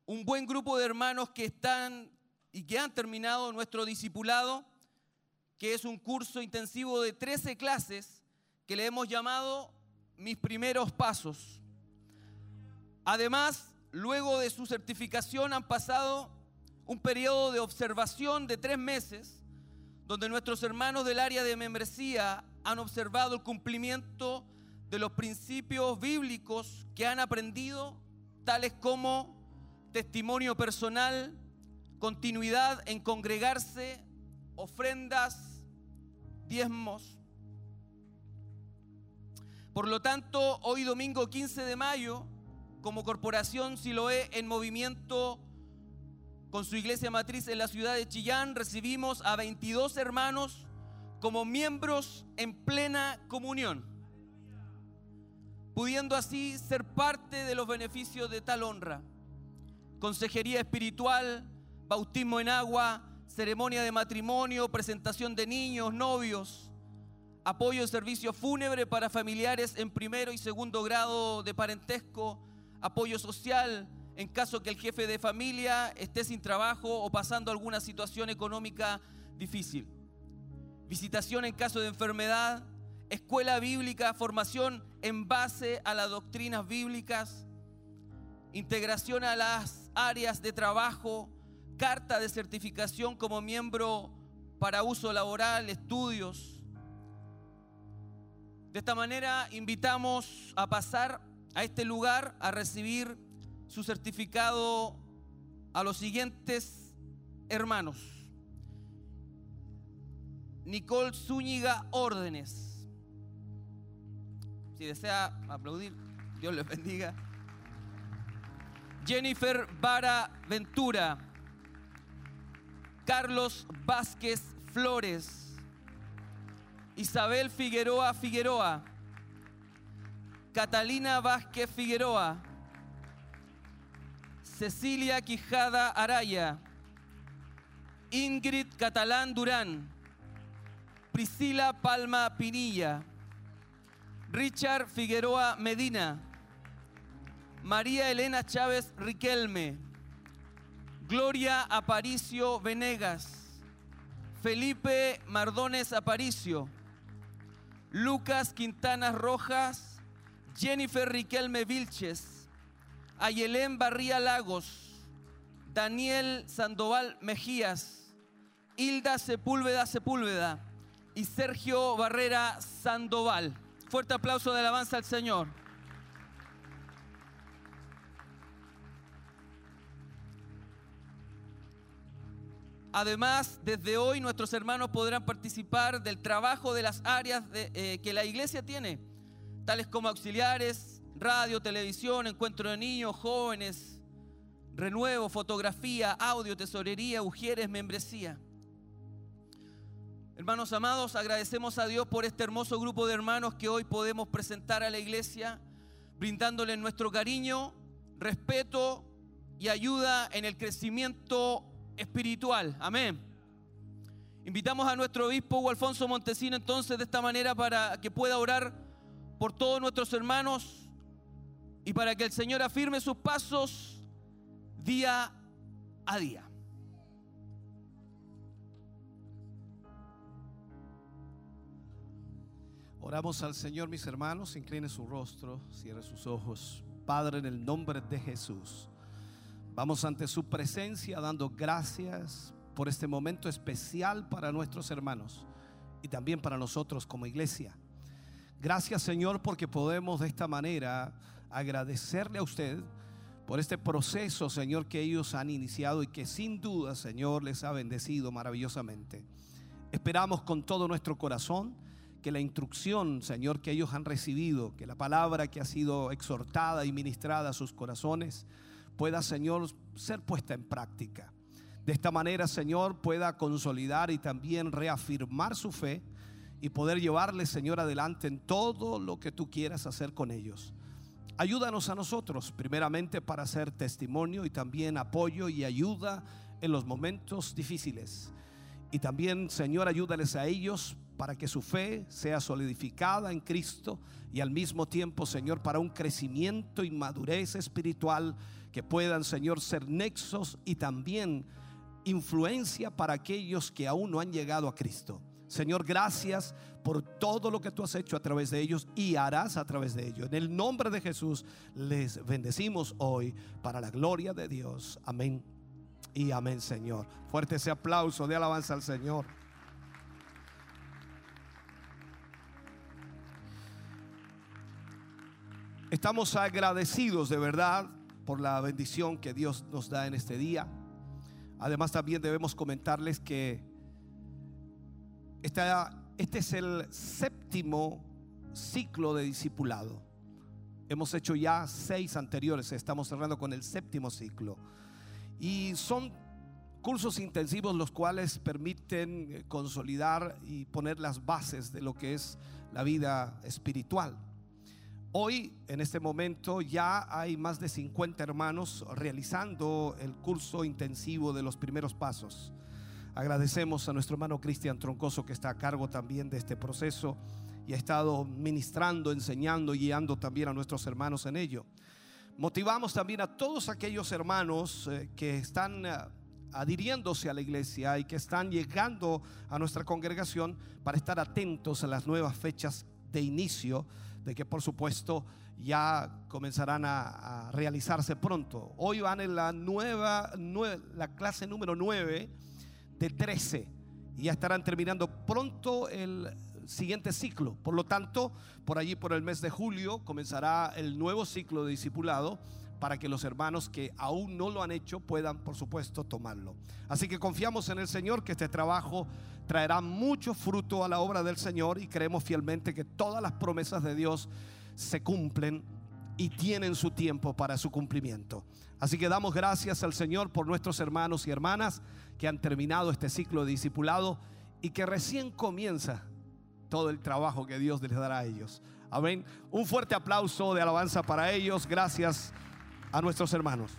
un buen grupo de hermanos que están y que han terminado nuestro discipulado, que es un curso intensivo de 13 clases que le hemos llamado Mis primeros pasos. Además, luego de su certificación han pasado un periodo de observación de tres meses, donde nuestros hermanos del área de membresía han observado el cumplimiento de los principios bíblicos que han aprendido, tales como testimonio personal, continuidad en congregarse, ofrendas, diezmos. Por lo tanto, hoy domingo 15 de mayo, como corporación Siloé en movimiento con su iglesia matriz en la ciudad de Chillán, recibimos a 22 hermanos como miembros en plena comunión, pudiendo así ser parte de los beneficios de tal honra. Consejería espiritual, bautismo en agua, ceremonia de matrimonio, presentación de niños, novios, apoyo en servicio fúnebre para familiares en primero y segundo grado de parentesco, apoyo social en caso que el jefe de familia esté sin trabajo o pasando alguna situación económica difícil. Visitación en caso de enfermedad, escuela bíblica, formación en base a las doctrinas bíblicas, integración a las áreas de trabajo, carta de certificación como miembro para uso laboral, estudios. De esta manera invitamos a pasar a este lugar a recibir su certificado a los siguientes hermanos. Nicole Zúñiga Órdenes. Si desea aplaudir, Dios les bendiga. Jennifer Vara Ventura. Carlos Vázquez Flores. Isabel Figueroa Figueroa. Catalina Vázquez Figueroa. Cecilia Quijada Araya. Ingrid Catalán Durán. Priscila Palma Pinilla. Richard Figueroa Medina. María Elena Chávez Riquelme. Gloria Aparicio Venegas. Felipe Mardones Aparicio. Lucas Quintana Rojas. Jennifer Riquelme Vilches. Ayelén Barría Lagos. Daniel Sandoval Mejías. Hilda Sepúlveda Sepúlveda. Y Sergio Barrera Sandoval. Fuerte aplauso de alabanza al Señor. Además, desde hoy nuestros hermanos podrán participar del trabajo de las áreas eh, que la iglesia tiene, tales como auxiliares, radio, televisión, encuentro de niños, jóvenes, renuevo, fotografía, audio, tesorería, ujieres, membresía. Hermanos amados, agradecemos a Dios por este hermoso grupo de hermanos que hoy podemos presentar a la iglesia, brindándoles nuestro cariño, respeto y ayuda en el crecimiento espiritual. Amén. Invitamos a nuestro obispo Alfonso Montesino entonces de esta manera para que pueda orar por todos nuestros hermanos y para que el Señor afirme sus pasos día a día. Oramos al Señor, mis hermanos, incline su rostro, cierre sus ojos. Padre, en el nombre de Jesús, vamos ante su presencia dando gracias por este momento especial para nuestros hermanos y también para nosotros como iglesia. Gracias, Señor, porque podemos de esta manera agradecerle a usted por este proceso, Señor, que ellos han iniciado y que sin duda, Señor, les ha bendecido maravillosamente. Esperamos con todo nuestro corazón que la instrucción, Señor, que ellos han recibido, que la palabra que ha sido exhortada y ministrada a sus corazones, pueda, Señor, ser puesta en práctica. De esta manera, Señor, pueda consolidar y también reafirmar su fe y poder llevarles, Señor, adelante en todo lo que tú quieras hacer con ellos. Ayúdanos a nosotros, primeramente, para ser testimonio y también apoyo y ayuda en los momentos difíciles. Y también, Señor, ayúdales a ellos para que su fe sea solidificada en Cristo y al mismo tiempo, Señor, para un crecimiento y madurez espiritual que puedan, Señor, ser nexos y también influencia para aquellos que aún no han llegado a Cristo. Señor, gracias por todo lo que tú has hecho a través de ellos y harás a través de ellos. En el nombre de Jesús les bendecimos hoy para la gloria de Dios. Amén y amén, Señor. Fuerte ese aplauso de alabanza al Señor. Estamos agradecidos de verdad por la bendición que Dios nos da en este día. Además también debemos comentarles que este es el séptimo ciclo de discipulado. Hemos hecho ya seis anteriores, estamos cerrando con el séptimo ciclo. Y son cursos intensivos los cuales permiten eh, consolidar y poner las bases de lo que es la vida espiritual. Hoy, en este momento, ya hay más de 50 hermanos realizando el curso intensivo de los primeros pasos. Agradecemos a nuestro hermano Cristian Troncoso que está a cargo también de este proceso y ha estado ministrando, enseñando y guiando también a nuestros hermanos en ello. Motivamos también a todos aquellos hermanos eh, que están eh, adhiriéndose a la iglesia y que están llegando a nuestra congregación para estar atentos a las nuevas fechas de inicio, de que por supuesto ya comenzarán a, realizarse pronto. Hoy van en la nueva, nue- la clase número 9 de 13 y ya estarán terminando pronto el siguiente ciclo. Por lo tanto, por allí por el mes de julio comenzará el nuevo ciclo de discipulado para que los hermanos que aún no lo han hecho puedan, por supuesto, tomarlo. Así que confiamos en el Señor que este trabajo traerá mucho fruto a la obra del Señor y creemos fielmente que todas las promesas de Dios se cumplen y tienen su tiempo para su cumplimiento. Así que damos gracias al Señor por nuestros hermanos y hermanas que han terminado este ciclo de discipulado y que recién comienza todo el trabajo que Dios les dará a ellos. Amén. Un fuerte aplauso de alabanza para ellos. Gracias a nuestros hermanos.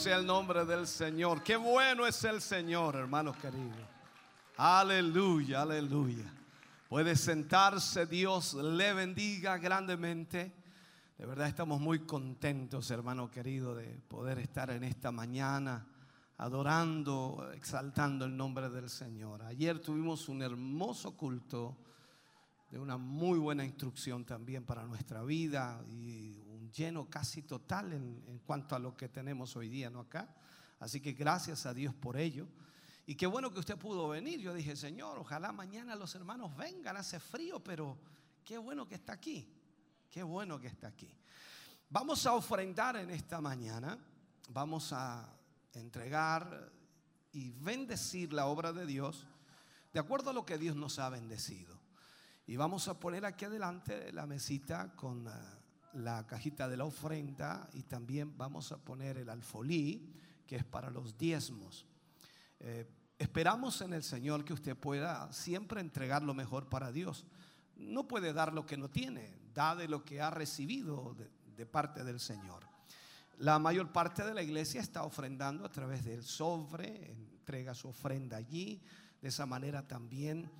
Sea el nombre del Señor. Qué bueno es el Señor, hermanos queridos. Aleluya, aleluya. Puede sentarse, Dios le bendiga grandemente. De verdad estamos muy contentos, hermano querido, de poder estar en esta mañana adorando, exaltando el nombre del Señor. Ayer tuvimos un hermoso culto de una muy buena instrucción también para nuestra vida y lleno casi total en, cuanto a lo que tenemos hoy día, ¿no? Acá. Así que gracias a Dios por ello. Y qué bueno que usted pudo venir. Yo dije, Señor, ojalá mañana los hermanos vengan, hace frío, pero qué bueno que está aquí. Qué bueno que está aquí. Vamos a ofrendar en esta mañana. Vamos a entregar y bendecir la obra de Dios de acuerdo a lo que Dios nos ha bendecido. Y vamos a poner aquí adelante la mesita con eh, la cajita de la ofrenda y también vamos a poner el alfolí, que es para los diezmos. Eh, esperamos en el Señor que usted pueda siempre entregar lo mejor para Dios. No puede dar lo que no tiene, da de lo que ha recibido de, de parte del Señor. La mayor parte de la iglesia está ofrendando a través del sobre, entrega su ofrenda allí. De esa manera también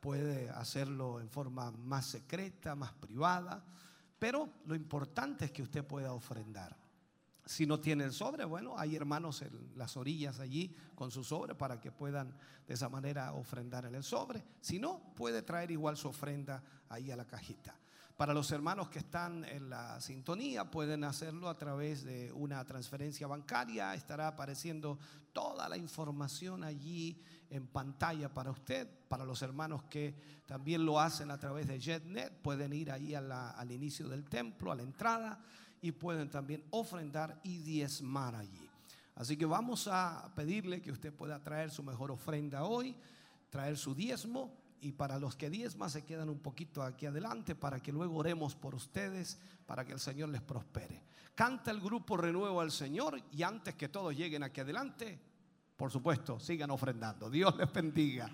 puede hacerlo en forma más secreta, más privada, pero lo importante es que usted pueda ofrendar. Si no tiene el sobre, bueno, hay hermanos en las orillas allí con su sobre para que puedan de esa manera ofrendar en el sobre. Si no, puede traer igual su ofrenda ahí a la cajita. Para los hermanos que están en la sintonía, pueden hacerlo a través de una transferencia bancaria. Estará apareciendo toda la información allí en pantalla para usted. Para los hermanos que también lo hacen a través de JetNet, pueden ir ahí al inicio del templo, a la entrada, y pueden también ofrendar y diezmar allí. Así que vamos a pedirle que usted pueda traer su mejor ofrenda hoy, traer su diezmo y para los que diezman se quedan un poquito aquí adelante para que luego oremos por ustedes, para que el Señor les prospere. Canta el grupo Renuevo al Señor y antes que todos lleguen aquí adelante, por supuesto, sigan ofrendando. Dios les bendiga.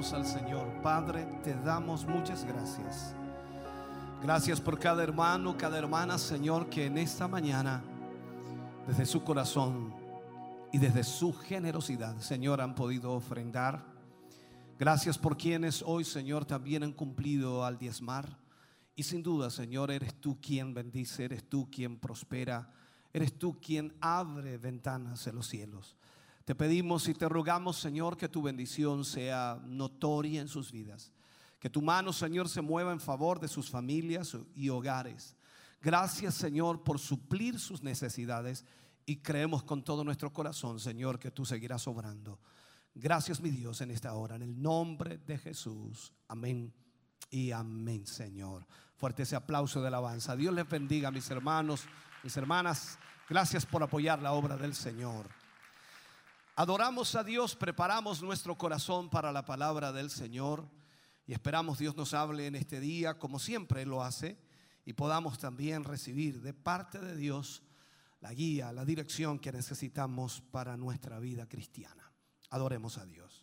Al Señor. Padre, te damos muchas gracias. Gracias por cada hermano, cada hermana, Señor, que en esta mañana, desde su corazón y desde su generosidad, Señor, han podido ofrendar. Gracias por quienes hoy, Señor, también han cumplido al diezmar. Y sin duda, Señor, eres tú quien bendice, eres tú quien prospera, eres tú quien abre ventanas en los cielos. Te pedimos y te rogamos, Señor, que tu bendición sea notoria en sus vidas. Que tu mano, Señor, se mueva en favor de sus familias y hogares. Gracias, Señor, por suplir sus necesidades y creemos con todo nuestro corazón, Señor, que tú seguirás obrando. Gracias, mi Dios, en esta hora, en el nombre de Jesús. Amén y amén, Señor. Fuerte ese aplauso de alabanza. Dios les bendiga, mis hermanos, mis hermanas. Gracias por apoyar la obra del Señor. Adoramos a Dios, preparamos nuestro corazón para la palabra del Señor y esperamos Dios nos hable en este día como siempre lo hace y podamos también recibir de parte de Dios la guía, la dirección que necesitamos para nuestra vida cristiana. Adoremos a Dios.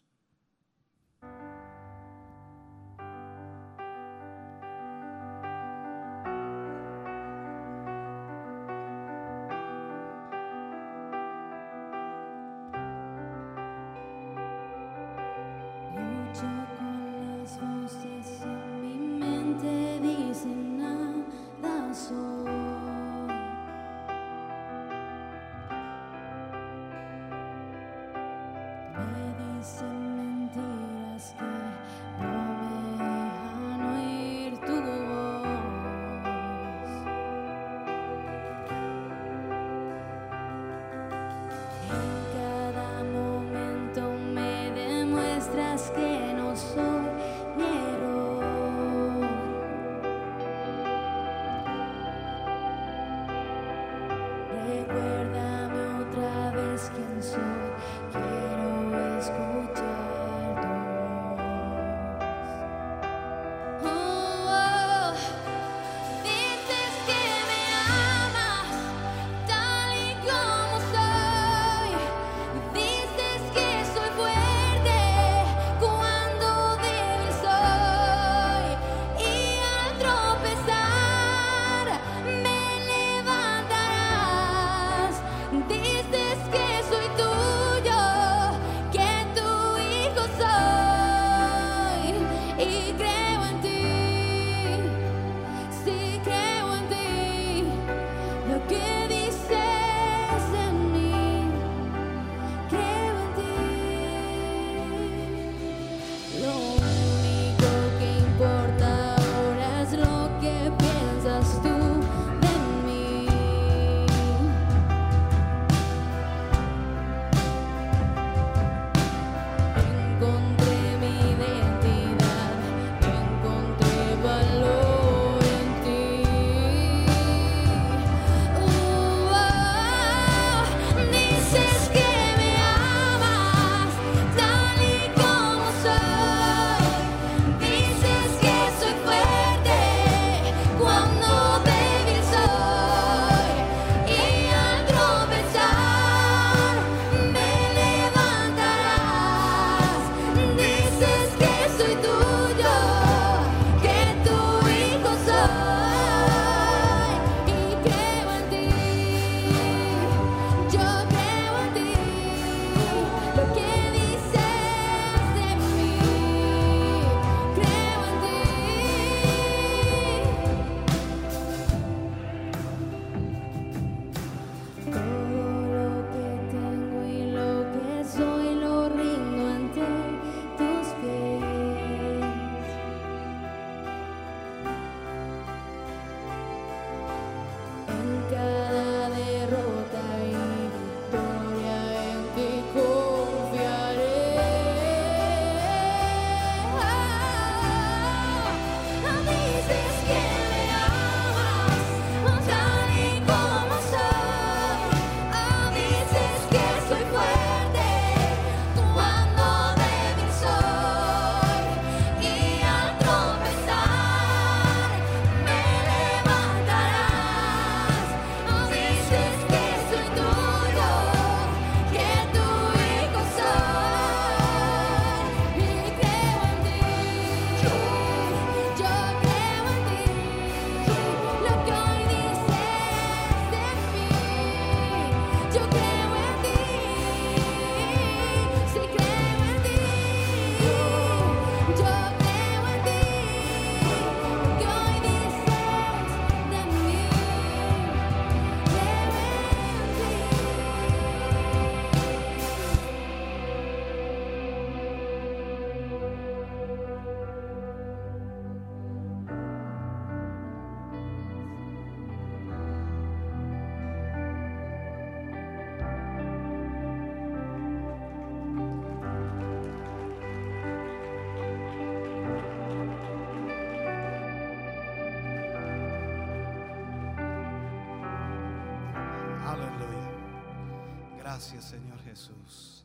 Jesús.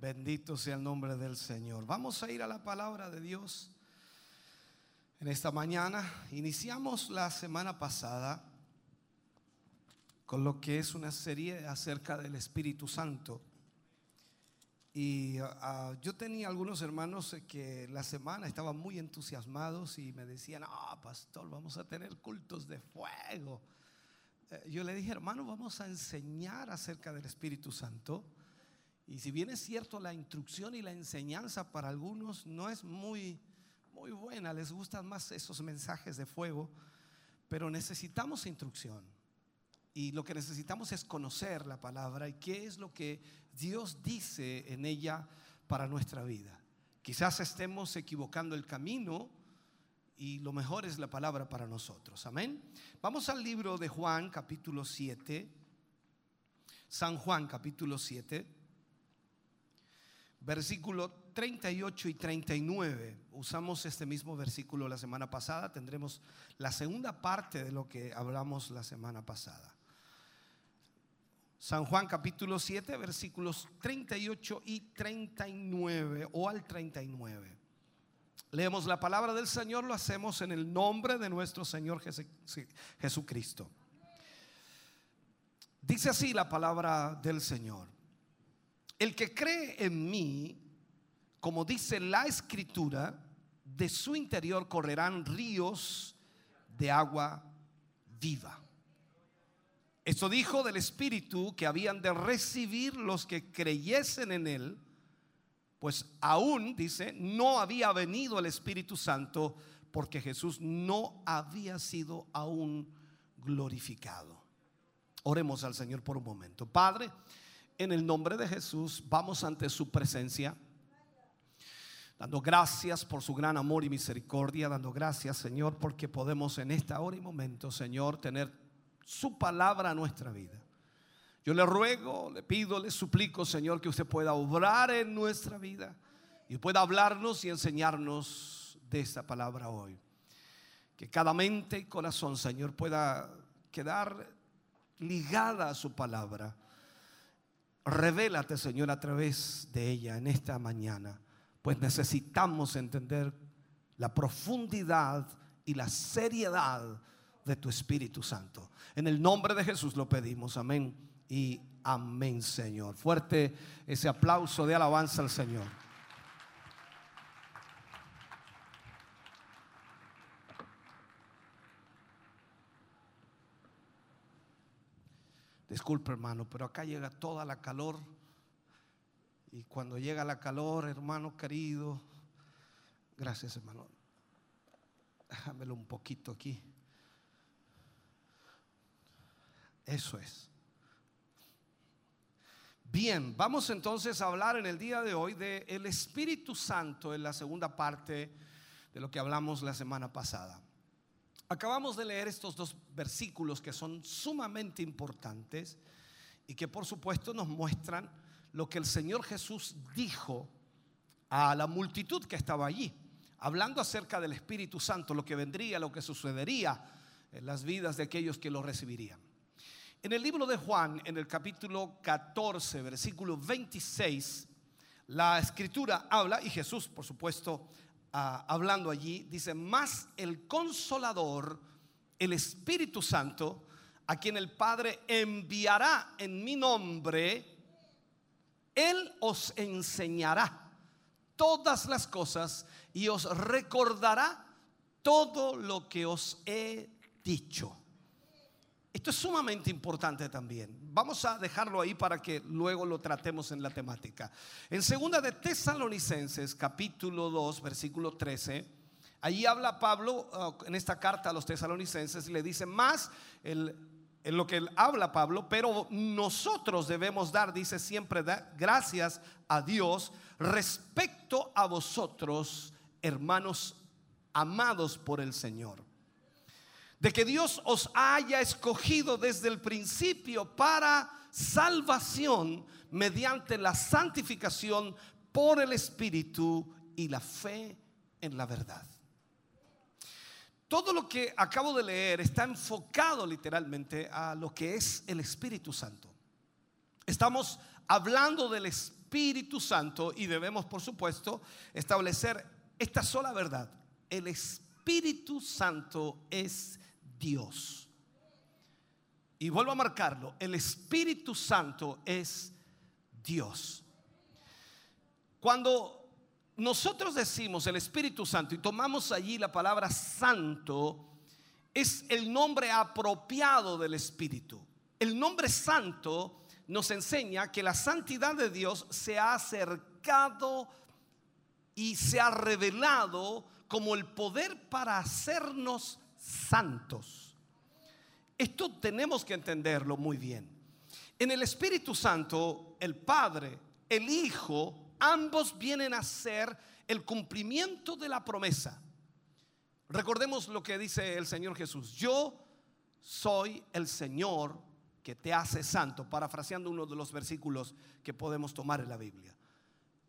Bendito sea el nombre del Señor. Vamos a ir a la palabra de Dios en esta mañana. Iniciamos la semana pasada con lo que es una serie acerca del Espíritu Santo. Y ah, yo tenía algunos hermanos eh, que la semana estaban muy entusiasmados y me decían, ah, pastor, vamos a tener cultos de fuego. Eh, yo le dije, hermano, vamos a enseñar acerca del Espíritu Santo. Y si bien es cierto, la instrucción y la enseñanza para algunos no es muy, muy buena, les gustan más esos mensajes de fuego, pero necesitamos instrucción. Y lo que necesitamos es conocer la palabra y qué es lo que Dios dice en ella para nuestra vida. Quizás estemos equivocando el camino y lo mejor es la palabra para nosotros. Amén. Vamos al libro de Juan, capítulo 7. San Juan, capítulo 7. Versículo 38 y 39. Usamos este mismo versículo la semana pasada. Tendremos la segunda parte de lo que hablamos la semana pasada. San Juan capítulo 7, versículos 38 y 39 o al 39. Leemos la palabra del Señor, lo hacemos en el nombre de nuestro Señor Jesucristo. Dice así la palabra del Señor. El que cree en mí, como dice la escritura, de su interior correrán ríos de agua viva. Esto dijo del Espíritu que habían de recibir los que creyesen en Él, pues aún, dice, no había venido el Espíritu Santo porque Jesús no había sido aún glorificado. Oremos al Señor por un momento. Padre, en el nombre de Jesús vamos ante su presencia dando gracias por su gran amor y misericordia, dando gracias, Señor, porque podemos en esta hora y momento, Señor, tener su palabra a nuestra vida. Yo le ruego, le pido, le suplico, Señor, que usted pueda obrar en nuestra vida y pueda hablarnos y enseñarnos de esta palabra hoy. Que cada mente y corazón, Señor, pueda quedar ligada a su palabra. Revélate, Señor, a través de ella en esta mañana, pues necesitamos entender la profundidad y la seriedad de tu Espíritu Santo. En el nombre de Jesús lo pedimos, amén y amén, Señor. Fuerte ese aplauso de alabanza al Señor. Disculpe, hermano, pero acá llega toda la calor. Y cuando llega la calor, hermano querido, gracias, hermano. Déjamelo un poquito aquí. Eso es. Bien, vamos entonces a hablar en el día de hoy de el Espíritu Santo en la segunda parte de lo que hablamos la semana pasada. Acabamos de leer estos dos versículos que son sumamente importantes y que por supuesto nos muestran lo que el Señor Jesús dijo a la multitud que estaba allí, hablando acerca del Espíritu Santo, lo que vendría, lo que sucedería en las vidas de aquellos que lo recibirían. En el libro de Juan, en el capítulo 14, versículo 26, la escritura habla, y Jesús, por supuesto, ah, hablando allí, dice, más el consolador, el Espíritu Santo, a quien el Padre enviará en mi nombre, Él os enseñará todas las cosas y os recordará todo lo que os he dicho. Esto es sumamente importante también. Vamos a dejarlo ahí para que luego lo tratemos en la temática. En segunda de Tesalonicenses, capítulo 2, versículo 13, allí habla Pablo uh, en esta carta a los tesalonicenses y le dice más en lo que habla Pablo, pero nosotros debemos dar, dice siempre, gracias a Dios respecto a vosotros, hermanos amados por el Señor de que Dios os haya escogido desde el principio para salvación mediante la santificación por el Espíritu y la fe en la verdad. Todo lo que acabo de leer está enfocado literalmente a lo que es el Espíritu Santo. Estamos hablando del Espíritu Santo y debemos, por supuesto, establecer esta sola verdad. El Espíritu Santo es Dios. Y vuelvo a marcarlo, el Espíritu Santo es Dios. Cuando nosotros decimos el Espíritu Santo y tomamos allí la palabra santo, es el nombre apropiado del Espíritu. El nombre santo nos enseña que la santidad de Dios se ha acercado y se ha revelado como el poder para hacernos santos. Esto tenemos que entenderlo muy bien. En el Espíritu Santo, el Padre, el Hijo, ambos vienen a ser el cumplimiento de la promesa. Recordemos lo que dice el Señor Jesús. Yo soy el Señor que te hace santo, parafraseando uno de los versículos que podemos tomar en la Biblia.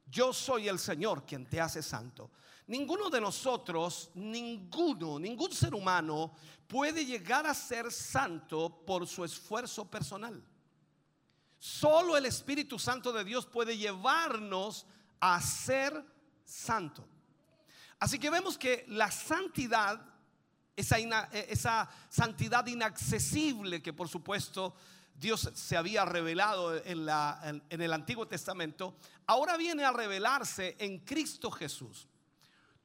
Yo soy el Señor quien te hace santo. Ninguno de nosotros, ninguno, ningún ser humano puede llegar a ser santo por su esfuerzo personal. Solo el Espíritu Santo de Dios puede llevarnos a ser santo. Así que vemos que la santidad, esa, eh, esa santidad inaccesible que por supuesto Dios se había revelado en, el Antiguo Testamento, ahora viene a revelarse en Cristo Jesús.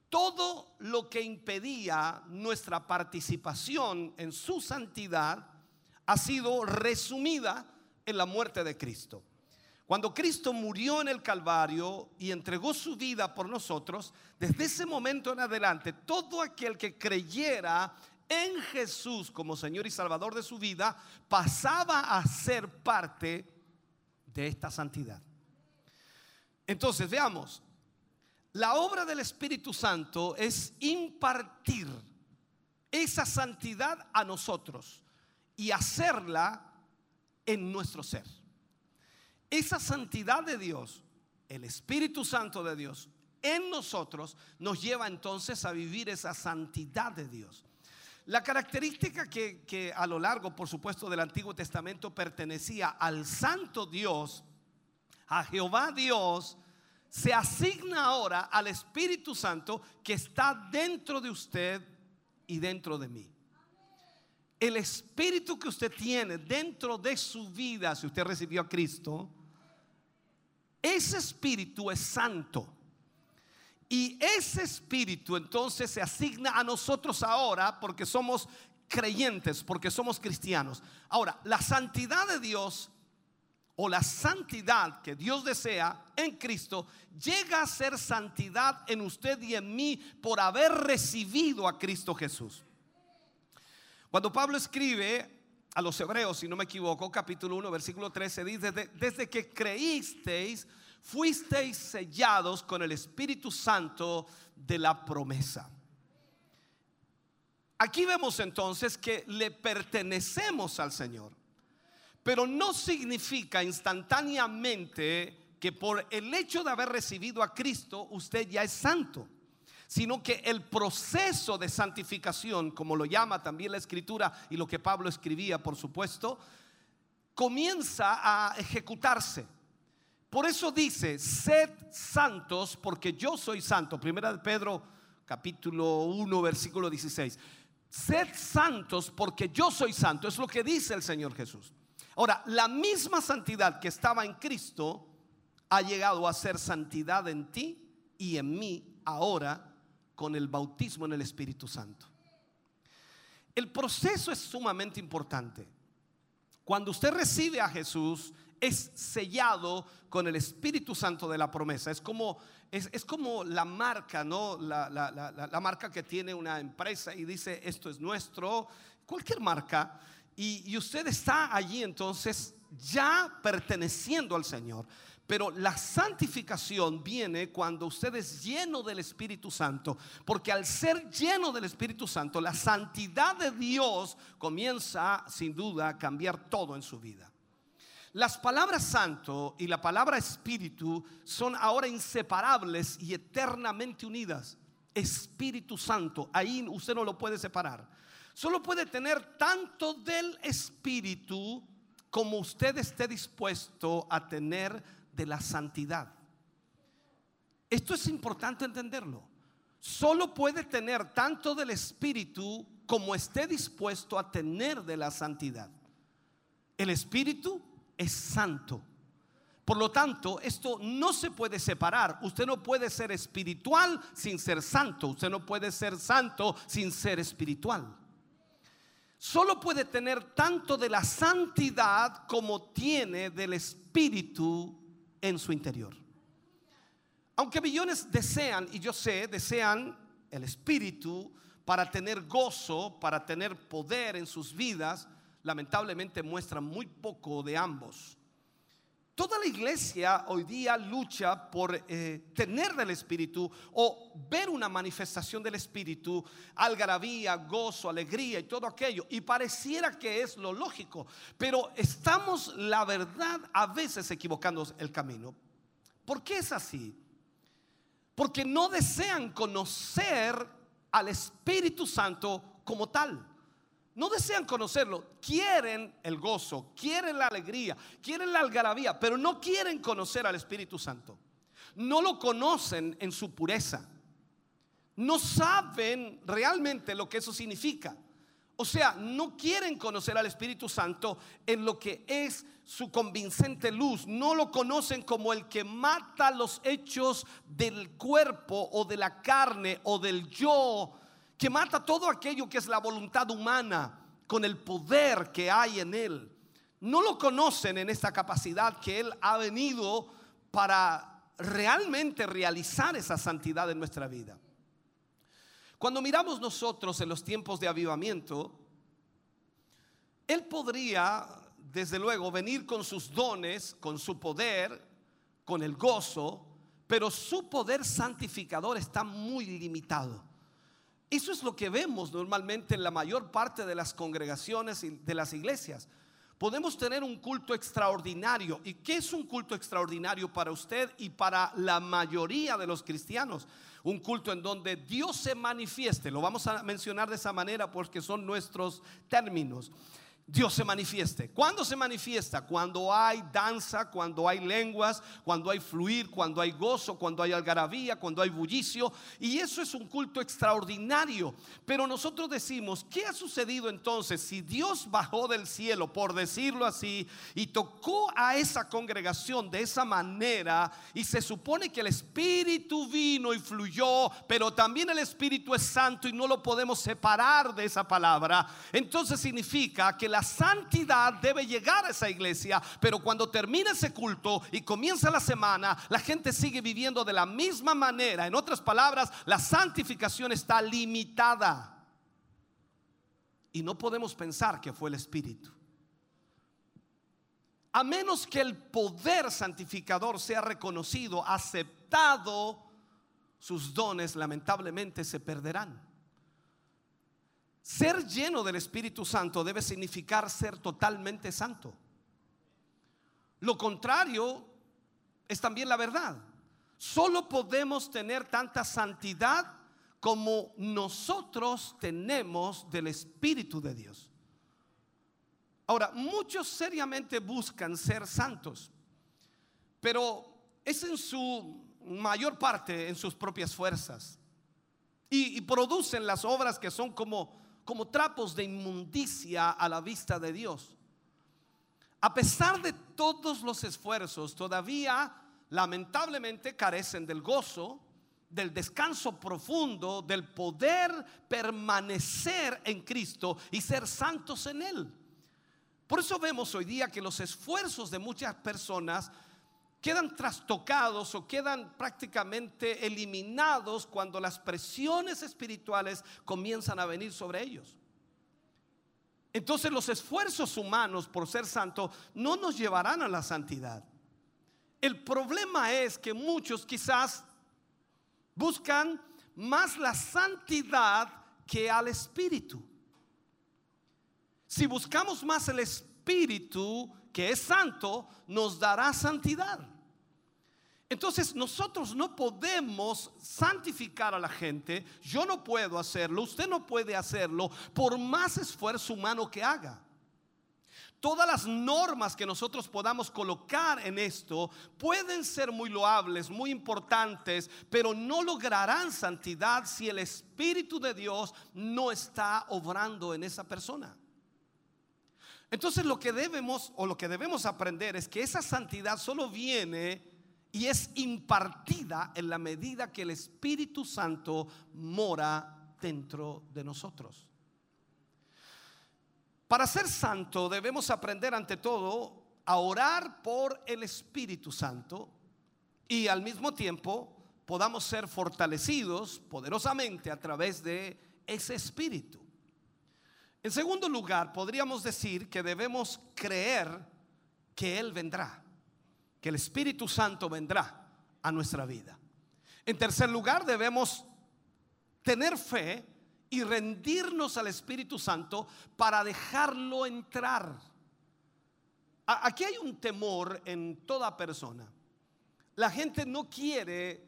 Todo lo que impedía nuestra participación en su santidad ha sido resumida en la muerte de Cristo. Cuando Cristo murió en el Calvario y entregó su vida por nosotros, desde ese momento en adelante, todo aquel que creyera en Jesús como Señor y Salvador de su vida, pasaba a ser parte de esta santidad. Entonces, veamos, la obra del Espíritu Santo es impartir esa santidad a nosotros y hacerla en nuestro ser. Esa santidad de Dios, el Espíritu Santo de Dios en nosotros, nos lleva entonces a vivir esa santidad de Dios. La característica que, que a lo largo, por supuesto, del Antiguo Testamento pertenecía al Santo Dios, a Jehová Dios, se asigna ahora al Espíritu Santo que está dentro de usted y dentro de mí. El espíritu que usted tiene dentro de su vida, si usted recibió a Cristo, ese espíritu es santo. Y ese espíritu entonces se asigna a nosotros ahora porque somos creyentes, porque somos cristianos. Ahora, la santidad de Dios o la santidad que Dios desea en Cristo llega a ser santidad en usted y en mí por haber recibido a Cristo Jesús. Cuando Pablo escribe a los hebreos, si no me equivoco, capítulo 1, versículo 13, dice, desde, que creísteis, fuisteis sellados con el Espíritu Santo de la promesa. Aquí vemos entonces que le pertenecemos al Señor. Pero no significa instantáneamente que por el hecho de haber recibido a Cristo usted ya es santo, sino que el proceso de santificación, como lo llama también la escritura y lo que Pablo escribía, por supuesto, comienza a ejecutarse. Por eso dice, sed santos porque yo soy santo. Primera de Pedro capítulo 1 versículo 16. Sed santos porque yo soy santo. Es lo que dice el Señor Jesús. Ahora, la misma santidad que estaba en Cristo ha llegado a ser santidad en ti y en mí ahora con el bautismo en el Espíritu Santo. El proceso es sumamente importante. Cuando usted recibe a Jesús, es sellado con el Espíritu Santo de la promesa. Es como, es, es como la marca, ¿no? La, la- la- marca que tiene una empresa y dice, esto es nuestro, cualquier marca. Y, y usted está allí entonces ya perteneciendo al Señor. Pero la santificación viene cuando usted es lleno del Espíritu Santo, porque al ser lleno del Espíritu Santo, la santidad de Dios comienza sin duda a cambiar todo en su vida. Las palabras santo y la palabra espíritu son ahora inseparables y eternamente unidas. Espíritu Santo, ahí usted no lo puede separar. Solo puede tener tanto del espíritu como usted esté dispuesto a tener de la santidad. Esto es importante entenderlo. Solo puede tener tanto del Espíritu como esté dispuesto a tener de la santidad. El Espíritu es santo. Por lo tanto, esto no se puede separar. Usted no puede ser espiritual sin ser santo. Usted no puede ser santo sin ser espiritual. Solo puede tener tanto de la santidad como tiene del Espíritu en su interior. Aunque millones desean, y yo sé, desean el Espíritu para tener gozo, para tener poder en sus vidas, lamentablemente muestran muy poco de ambos. Toda la iglesia hoy día lucha por eh, tener del Espíritu o ver una manifestación del Espíritu, algarabía, gozo, alegría y todo aquello. Y pareciera que es lo lógico, pero estamos, la verdad, a veces equivocando el camino. ¿Por qué es así? Porque no desean conocer al Espíritu Santo como tal. No desean conocerlo, quieren el gozo, quieren la alegría, quieren la algarabía, pero no quieren conocer al Espíritu Santo. No lo conocen en su pureza. No saben realmente lo que eso significa. O sea, no quieren conocer al Espíritu Santo en lo que es su convincente luz. No lo conocen como el que mata los hechos del cuerpo o de la carne o del yo que mata todo aquello que es la voluntad humana con el poder que hay en él. No lo conocen en esta capacidad que él ha venido para realmente realizar esa santidad en nuestra vida. Cuando miramos nosotros en los tiempos de avivamiento, él podría, desde luego, venir con sus dones, con su poder, con el gozo, pero su poder santificador está muy limitado. Eso es lo que vemos normalmente en la mayor parte de las congregaciones y de las iglesias. Podemos tener un culto extraordinario. ¿Y qué es un culto extraordinario para usted y para la mayoría de los cristianos? Un culto en donde Dios se manifieste. Lo vamos a mencionar de esa manera porque son nuestros términos. Dios se manifieste. ¿Cuándo se manifiesta? Cuando hay danza, cuando hay lenguas, cuando hay fluir, cuando hay gozo, cuando hay algarabía, cuando hay bullicio. Y eso es un culto extraordinario. Pero nosotros decimos, ¿qué ha sucedido entonces si Dios bajó del cielo, por decirlo así, y tocó a esa congregación de esa manera? Y se supone que el Espíritu vino y fluyó, pero también el Espíritu es santo y no lo podemos separar de esa palabra. Entonces significa que la santidad debe llegar a esa iglesia, pero cuando termina ese culto y comienza la semana, la gente sigue viviendo de la misma manera. En otras palabras, la santificación está limitada. Y no podemos pensar que fue el Espíritu. A menos que el poder santificador sea reconocido, aceptado, sus dones lamentablemente se perderán. Ser lleno del Espíritu Santo debe significar ser totalmente santo. Lo contrario es también la verdad. Solo podemos tener tanta santidad como nosotros tenemos del Espíritu de Dios. Ahora, muchos seriamente buscan ser santos, pero es en su mayor parte en sus propias fuerzas. Y, y producen las obras que son como como trapos de inmundicia a la vista de Dios. A pesar de todos los esfuerzos, todavía lamentablemente carecen del gozo, del descanso profundo, del poder permanecer en Cristo y ser santos en Él. Por eso vemos hoy día que los esfuerzos de muchas personas quedan trastocados o quedan prácticamente eliminados cuando las presiones espirituales comienzan a venir sobre ellos. Entonces los esfuerzos humanos por ser santo no nos llevarán a la santidad. El problema es que muchos quizás buscan más la santidad que al espíritu. Si buscamos más el espíritu que es santo, nos dará santidad. Entonces nosotros no podemos santificar a la gente, yo no puedo hacerlo, usted no puede hacerlo por más esfuerzo humano que haga. Todas las normas que nosotros podamos colocar en esto pueden ser muy loables, muy importantes, pero no lograrán santidad si el Espíritu de Dios no está obrando en esa persona. Entonces lo que debemos o lo que debemos aprender es que esa santidad solo viene y es impartida en la medida que el Espíritu Santo mora dentro de nosotros. Para ser santo debemos aprender ante todo a orar por el Espíritu Santo y al mismo tiempo podamos ser fortalecidos poderosamente a través de ese Espíritu. En segundo lugar, podríamos decir que debemos creer que Él vendrá, que el Espíritu Santo vendrá a nuestra vida. En tercer lugar, debemos tener fe y rendirnos al Espíritu Santo para dejarlo entrar. Aquí hay un temor en toda persona. La gente no quiere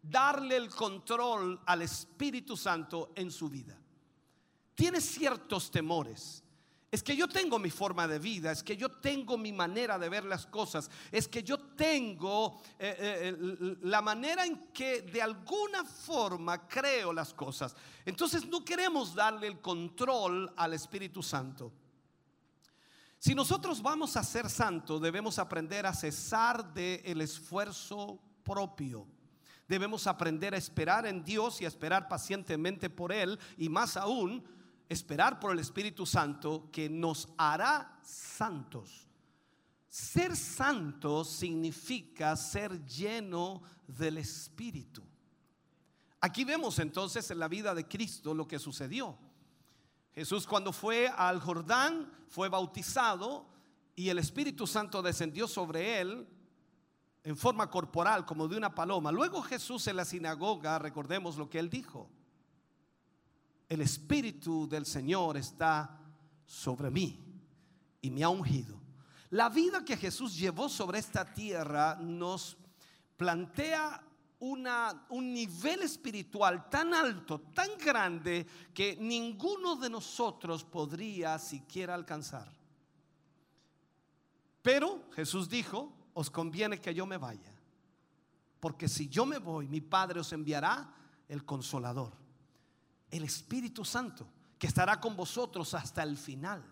darle el control al Espíritu Santo en su vida. Tiene ciertos temores. Es que yo tengo mi forma de vida, es que yo tengo mi manera de ver las cosas, es que yo tengo eh, eh, la manera en que de alguna forma creo las cosas. Entonces no queremos darle el control al Espíritu Santo. Si nosotros vamos a ser santos, debemos aprender a cesar del esfuerzo propio. Debemos aprender a esperar en Dios y a esperar pacientemente por Él y más aún esperar por el Espíritu Santo que nos hará santos. Ser santo significa ser lleno del Espíritu. Aquí vemos entonces en la vida de Cristo lo que sucedió. Jesús cuando fue al Jordán fue bautizado y el Espíritu Santo descendió sobre él en forma corporal como de una paloma. Luego Jesús en la sinagoga, recordemos lo que él dijo. El Espíritu del Señor está sobre mí y me ha ungido. La vida que Jesús llevó sobre esta tierra nos plantea un nivel espiritual tan alto, tan grande, que ninguno de nosotros podría siquiera alcanzar. Pero Jesús dijo, os conviene que yo me vaya, porque si yo me voy, mi Padre os enviará el consolador, el Espíritu Santo, que estará con vosotros hasta el final.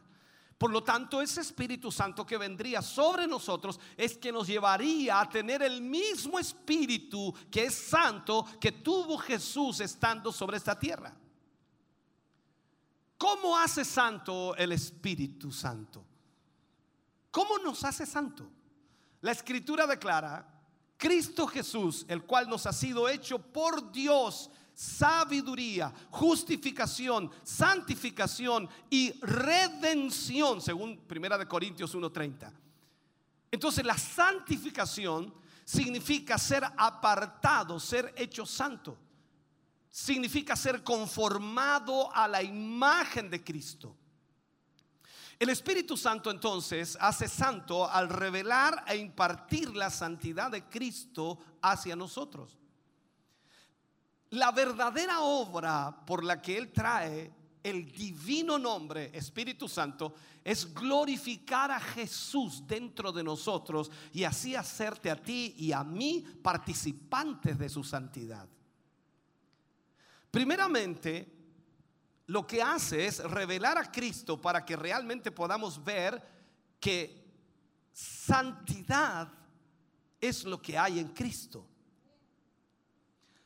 Por lo tanto, ese Espíritu Santo que vendría sobre nosotros es que nos llevaría a tener el mismo Espíritu que es santo que tuvo Jesús estando sobre esta tierra. ¿Cómo hace santo el Espíritu Santo? ¿Cómo nos hace santo? La escritura declara, Cristo Jesús, el cual nos ha sido hecho por Dios sabiduría, justificación, santificación y redención, según Primera de Corintios 1:30. Entonces, la santificación significa ser apartado, ser hecho santo. Significa ser conformado a la imagen de Cristo. El Espíritu Santo entonces hace santo al revelar e impartir la santidad de Cristo hacia nosotros. La verdadera obra por la que Él trae el divino nombre Espíritu Santo es glorificar a Jesús dentro de nosotros y así hacerte a ti y a mí participantes de su santidad. Primeramente, lo que hace es revelar a Cristo para que realmente podamos ver que santidad es lo que hay en Cristo.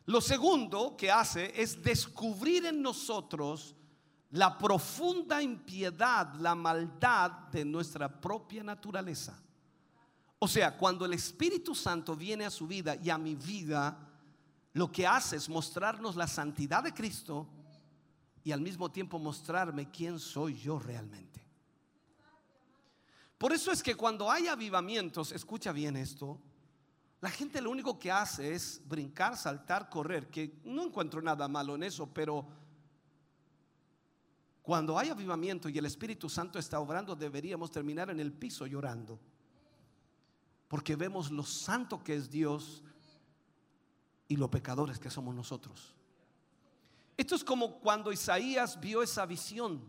Lo segundo que hace es descubrir en nosotros la profunda impiedad, la maldad de nuestra propia naturaleza. O sea, cuando el Espíritu Santo viene a su vida y a mi vida, lo que hace es mostrarnos la santidad de Cristo y al mismo tiempo mostrarme quién soy yo realmente. Por eso es que cuando hay avivamientos, escucha bien esto, la gente lo único que hace es brincar, saltar, correr, que no encuentro nada malo en eso, pero cuando hay avivamiento y el Espíritu Santo está obrando, deberíamos terminar en el piso llorando. Porque vemos lo santo que es Dios y lo pecadores que somos nosotros. Esto es como cuando Isaías vio esa visión.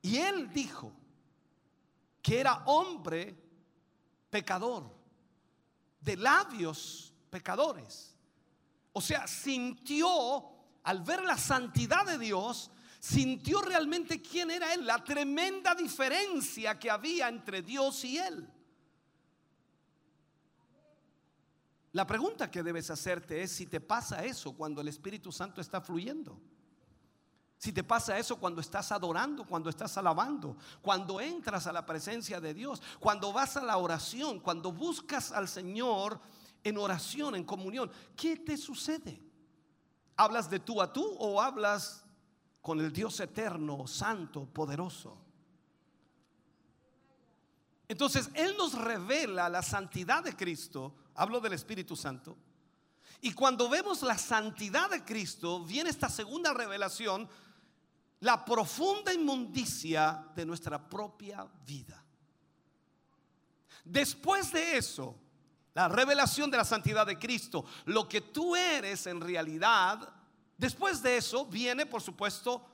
Y él dijo que era hombre pecador, de labios pecadores. O sea, sintió, al ver la santidad de Dios, sintió realmente quién era él, la tremenda diferencia que había entre Dios y él. La pregunta que debes hacerte es si te pasa eso cuando el Espíritu Santo está fluyendo. Si te pasa eso cuando estás adorando, cuando estás alabando, cuando entras a la presencia de Dios, cuando vas a la oración, cuando buscas al Señor en oración, en comunión, ¿qué te sucede? ¿Hablas de tú a tú o hablas con el Dios eterno, santo, poderoso? Entonces, Él nos revela la santidad de Cristo, hablo del Espíritu Santo, y cuando vemos la santidad de Cristo, viene esta segunda revelación, la profunda inmundicia de nuestra propia vida. Después de eso, la revelación de la santidad de Cristo, lo que tú eres en realidad, después de eso viene, por supuesto,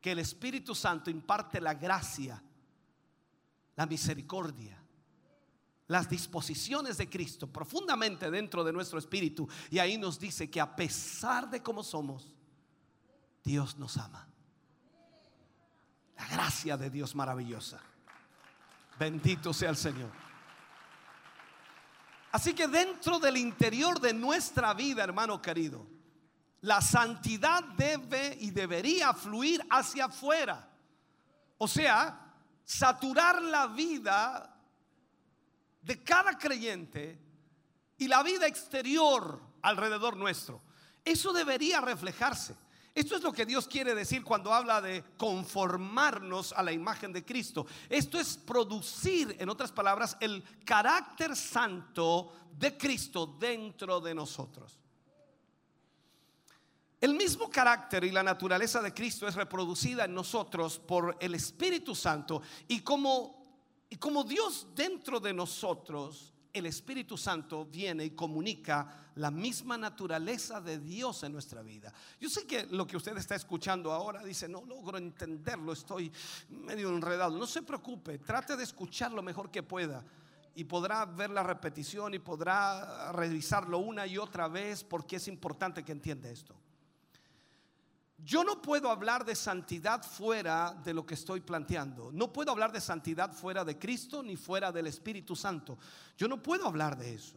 que el Espíritu Santo imparte la gracia, la misericordia, las disposiciones de Cristo profundamente dentro de nuestro espíritu. Y ahí nos dice que a pesar de cómo somos, Dios nos ama. La gracia de Dios maravillosa. Bendito sea el Señor. Así que dentro del interior de nuestra vida, hermano querido, la santidad debe y debería fluir hacia afuera. O sea, saturar la vida de cada creyente y la vida exterior alrededor nuestro. Eso debería reflejarse. Esto es lo que Dios quiere decir cuando habla de conformarnos a la imagen de Cristo. Esto es producir, en otras palabras, el carácter santo de Cristo dentro de nosotros. El mismo carácter y la naturaleza de Cristo es reproducida en nosotros por el Espíritu Santo y como, y como Dios dentro de nosotros, el Espíritu Santo viene y comunica la misma naturaleza de Dios en nuestra vida. Yo sé que lo que usted está escuchando ahora dice, no logro entenderlo, estoy medio enredado. No se preocupe, trate de escuchar lo mejor que pueda y podrá ver la repetición y podrá revisarlo una y otra vez porque es importante que entienda esto. Yo no puedo hablar de santidad fuera de lo que estoy planteando. No puedo hablar de santidad fuera de Cristo ni fuera del Espíritu Santo. Yo no puedo hablar de eso.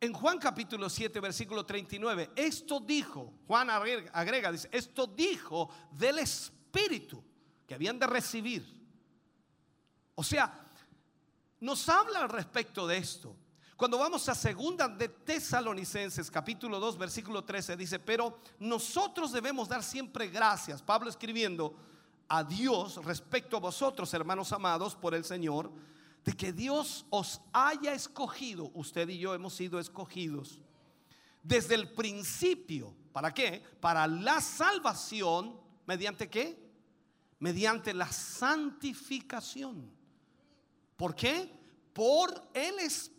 En Juan capítulo 7, versículo 39, esto dijo, Juan agrega, dice, esto dijo del Espíritu que habían de recibir. O sea, nos habla al respecto de esto. Cuando vamos a segunda de Tesalonicenses capítulo 2 versículo 13 dice, pero nosotros debemos dar siempre gracias, Pablo escribiendo a Dios respecto a vosotros, hermanos amados por el Señor, de que Dios os haya escogido, usted y yo hemos sido escogidos desde el principio, ¿para qué? Para la salvación, ¿mediante qué? Mediante la santificación. ¿Por qué? Por el Espíritu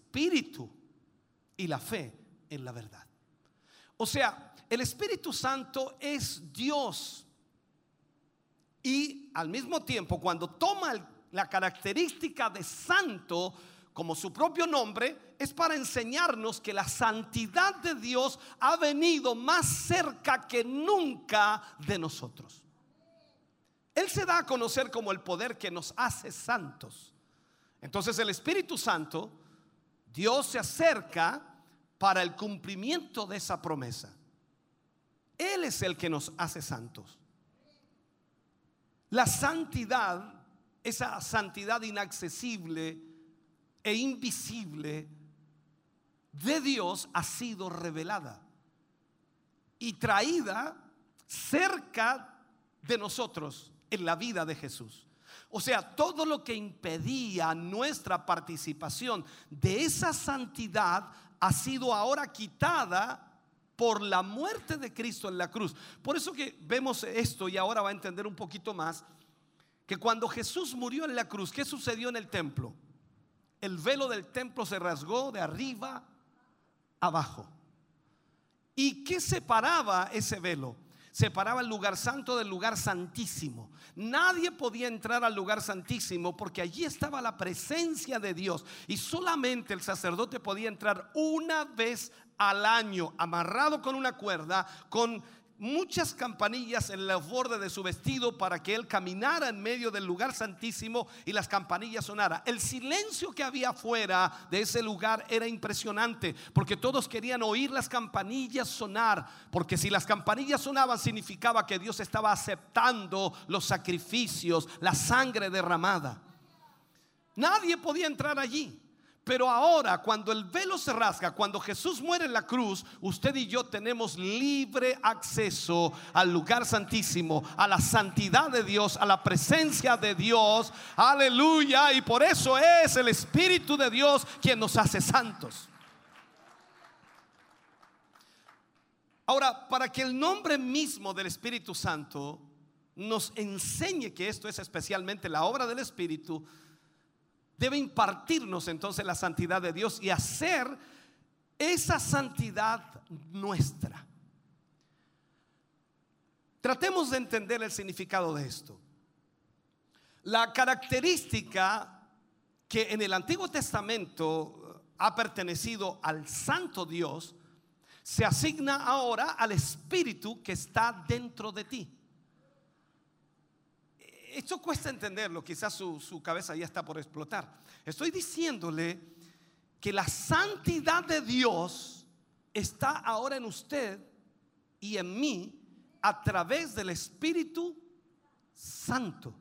y la fe en la verdad. O sea, el Espíritu Santo es Dios. Y al mismo tiempo, cuando toma la característica de santo como su propio nombre, es para enseñarnos que la santidad de Dios ha venido más cerca que nunca de nosotros. Él se da a conocer como el poder que nos hace santos. Entonces el Espíritu Santo, Dios se acerca para el cumplimiento de esa promesa. Él es el que nos hace santos. La santidad, esa santidad inaccesible e invisible de Dios ha sido revelada y traída cerca de nosotros en la vida de Jesús. O sea, todo lo que impedía nuestra participación de esa santidad ha sido ahora quitada por la muerte de Cristo en la cruz. Por eso que vemos esto y ahora va a entender un poquito más que cuando Jesús murió en la cruz, ¿qué sucedió en el templo? El velo del templo se rasgó de arriba abajo. ¿Y qué separaba ese velo? Separaba el lugar santo del lugar santísimo. Nadie podía entrar al lugar santísimo porque allí estaba la presencia de Dios y solamente el sacerdote podía entrar una vez al año, amarrado con una cuerda, con muchas campanillas en los bordes de su vestido para que él caminara en medio del lugar santísimo y las campanillas sonaran. El silencio que había fuera de ese lugar era impresionante porque todos querían oír las campanillas sonar, porque si las campanillas sonaban significaba que Dios estaba aceptando los sacrificios, la sangre derramada. Nadie podía entrar allí. Pero ahora, cuando el velo se rasga, cuando Jesús muere en la cruz, usted y yo tenemos libre acceso al lugar santísimo, a la santidad de Dios, a la presencia de Dios. Aleluya. Y por eso es el Espíritu de Dios quien nos hace santos. Ahora, para que el nombre mismo del Espíritu Santo nos enseñe que esto es especialmente la obra del Espíritu, debe impartirnos entonces la santidad de Dios y hacer esa santidad nuestra. Tratemos de entender el significado de esto. La característica que en el Antiguo Testamento ha pertenecido al Santo Dios se asigna ahora al Espíritu que está dentro de ti. Esto cuesta entenderlo, quizás su, su, cabeza ya está por explotar. Estoy diciéndole que la santidad de Dios está ahora en usted y en mí a través del Espíritu Santo.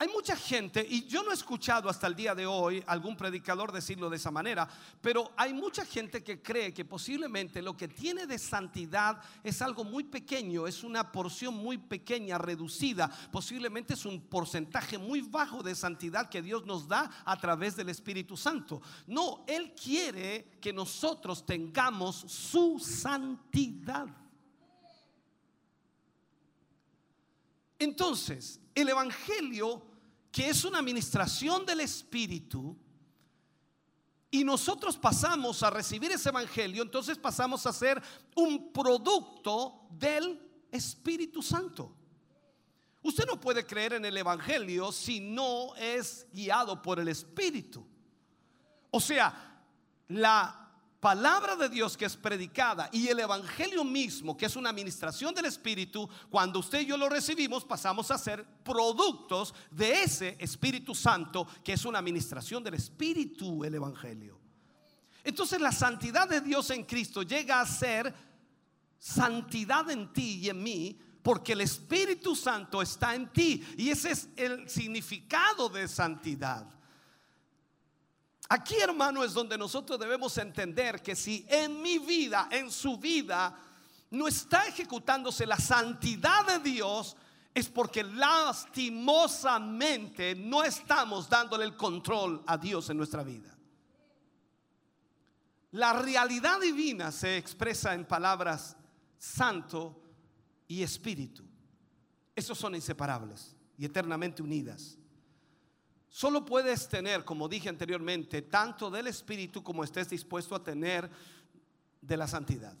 Hay mucha gente, y yo no he escuchado hasta el día de hoy algún predicador decirlo de esa manera, pero hay mucha gente que cree que posiblemente lo que tiene de santidad es algo muy pequeño, es una porción muy pequeña, reducida, posiblemente es un porcentaje muy bajo de santidad que Dios nos da a través del Espíritu Santo. No, Él quiere que nosotros tengamos su santidad. Entonces, el Evangelio, que es una administración del Espíritu, y nosotros pasamos a recibir ese Evangelio, entonces pasamos a ser un producto del Espíritu Santo. Usted no puede creer en el Evangelio si no es guiado por el Espíritu. O sea, la palabra de Dios que es predicada y el Evangelio mismo, que es una administración del Espíritu, cuando usted y yo lo recibimos, pasamos a ser productos de ese Espíritu Santo, que es una administración del Espíritu, el Evangelio. Entonces la santidad de Dios en Cristo llega a ser santidad en ti y en mí, porque el Espíritu Santo está en ti. Y ese es el significado de santidad. Aquí, hermano, es donde nosotros debemos entender que si en mi vida, en su vida, no está ejecutándose la santidad de Dios, es porque lastimosamente no estamos dándole el control a Dios en nuestra vida. La realidad divina se expresa en palabras santo y espíritu. Esos son inseparables y eternamente unidas. Solo puedes tener, como dije anteriormente, tanto del Espíritu como estés dispuesto a tener de la santidad.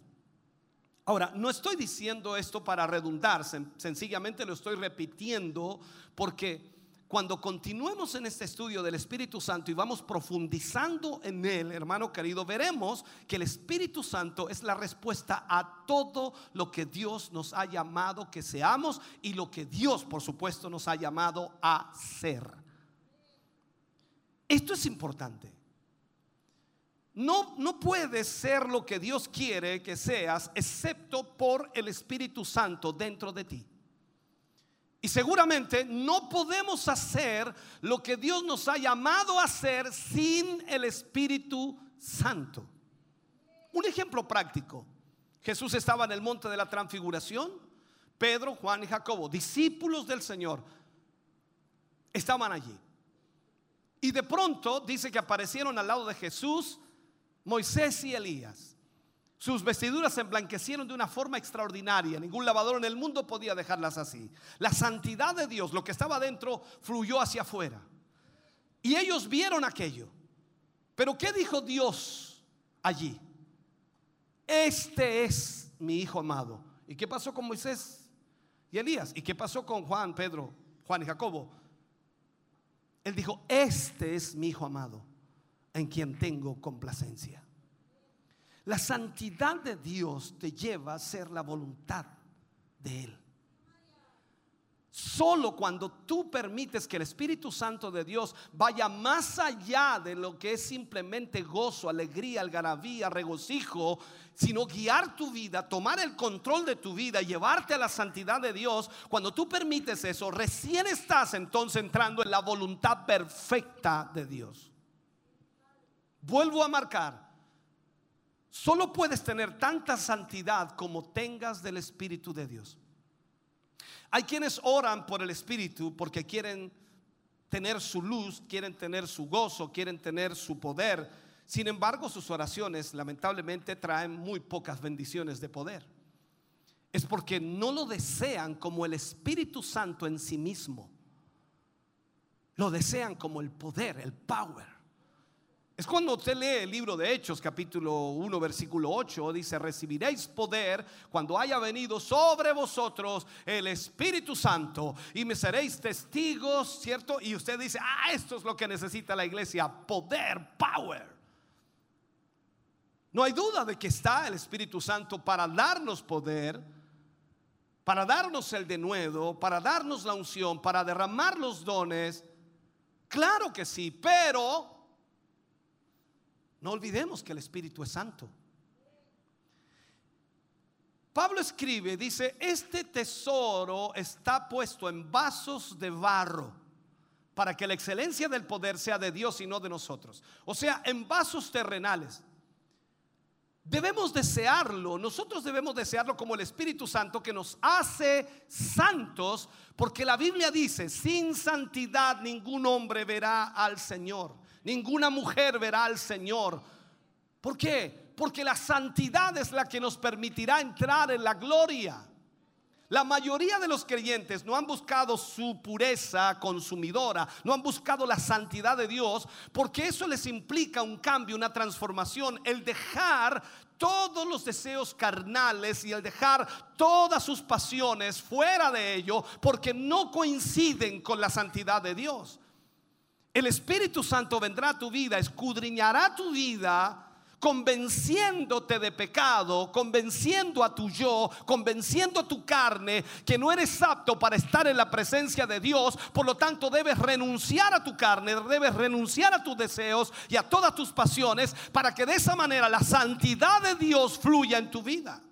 Ahora, no estoy diciendo esto para redundar, sencillamente lo estoy repitiendo porque cuando continuemos en este estudio del Espíritu Santo y vamos profundizando en él, hermano querido, veremos que el Espíritu Santo es la respuesta a todo lo que Dios nos ha llamado que seamos y lo que Dios, por supuesto, nos ha llamado a ser. Esto es importante. No, no puedes ser lo que Dios quiere que seas, excepto por el Espíritu Santo dentro de ti. Y seguramente no podemos hacer lo que Dios nos ha llamado a hacer sin el Espíritu Santo. Un ejemplo práctico. Jesús estaba en el monte de la transfiguración. Pedro, Juan y Jacobo, discípulos del Señor, estaban allí. Y de pronto dice que aparecieron al lado de Jesús Moisés y Elías. Sus vestiduras se emblanquecieron de una forma extraordinaria. Ningún lavador en el mundo podía dejarlas así. La santidad de Dios, lo que estaba dentro, fluyó hacia afuera. Y ellos vieron aquello. Pero ¿qué dijo Dios allí? Este es mi Hijo amado, ¿Y qué pasó con Moisés y Elías? ¿Y qué pasó con Juan, Pedro, Juan y Jacobo? Él dijo, este es mi hijo amado, en quien tengo complacencia. La santidad de Dios te lleva a ser la voluntad de Él. Solo cuando tú permites que el Espíritu Santo de Dios vaya más allá de lo que es simplemente gozo, alegría, algarabía, regocijo, sino guiar tu vida, tomar el control de tu vida, llevarte a la santidad de Dios, cuando tú permites eso, recién estás entonces entrando en la voluntad perfecta de Dios. Vuelvo a marcar, solo puedes tener tanta santidad como tengas del Espíritu de Dios. Hay quienes oran por el Espíritu porque quieren tener su luz, quieren tener su gozo, quieren tener su poder. Sin embargo, sus oraciones lamentablemente traen muy pocas bendiciones de poder. Es porque no lo desean como el Espíritu Santo en sí mismo. Lo desean como el poder, el power. Es cuando usted lee el libro de Hechos, capítulo 1, versículo 8, dice, recibiréis poder cuando haya venido sobre vosotros el Espíritu Santo y me seréis testigos, ¿cierto? Y usted dice, ah, esto es lo que necesita la iglesia, poder, power. No hay duda de que está el Espíritu Santo para darnos poder, para darnos el denuedo, para darnos la unción, para derramar los dones. Claro que sí, pero no olvidemos que el Espíritu es santo. Pablo escribe, dice, este tesoro está puesto en vasos de barro para que la excelencia del poder sea de Dios y no de nosotros. O sea, en vasos terrenales. Debemos desearlo, nosotros debemos desearlo como el Espíritu Santo que nos hace santos, porque la Biblia dice, sin santidad ningún hombre verá al Señor, ninguna mujer verá al Señor. ¿Por qué? Porque la santidad es la que nos permitirá entrar en la gloria. La mayoría de los creyentes no han buscado su pureza consumidora, no han buscado la santidad de Dios, porque eso les implica un cambio, una transformación, el dejar todos los deseos carnales y el dejar todas sus pasiones fuera de ello, porque no coinciden con la santidad de Dios. El Espíritu Santo vendrá a tu vida, escudriñará tu vida convenciéndote de pecado, convenciendo a tu yo, convenciendo a tu carne que no eres apto para estar en la presencia de Dios, por lo tanto debes renunciar a tu carne, debes renunciar a tus deseos y a todas tus pasiones para que de esa manera la santidad de Dios fluya en tu vida.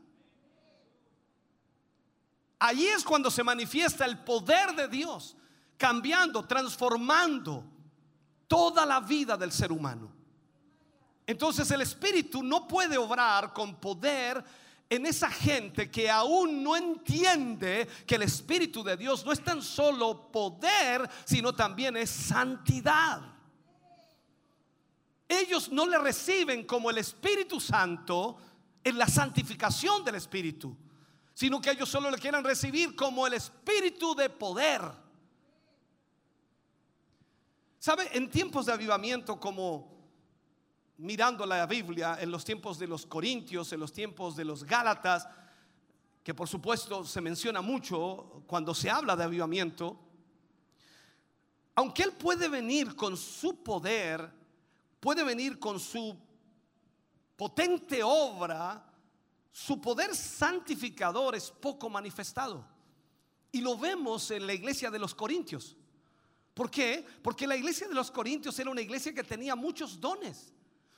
Allí es cuando se manifiesta el poder de Dios, cambiando, transformando toda la vida del ser humano. Entonces el Espíritu no puede obrar con poder en esa gente que aún no entiende que el Espíritu de Dios no es tan solo poder, sino también es santidad. Ellos no le reciben como el Espíritu Santo en la santificación del Espíritu, sino que ellos solo le quieren recibir como el Espíritu de poder. ¿Sabe? En tiempos de avivamiento como mirando la Biblia en los tiempos de los Corintios, en los tiempos de los Gálatas, que por supuesto se menciona mucho cuando se habla de avivamiento, aunque Él puede venir con su poder, puede venir con su potente obra, su poder santificador es poco manifestado. Y lo vemos en la iglesia de los Corintios. ¿Por qué? Porque la iglesia de los Corintios era una iglesia que tenía muchos dones.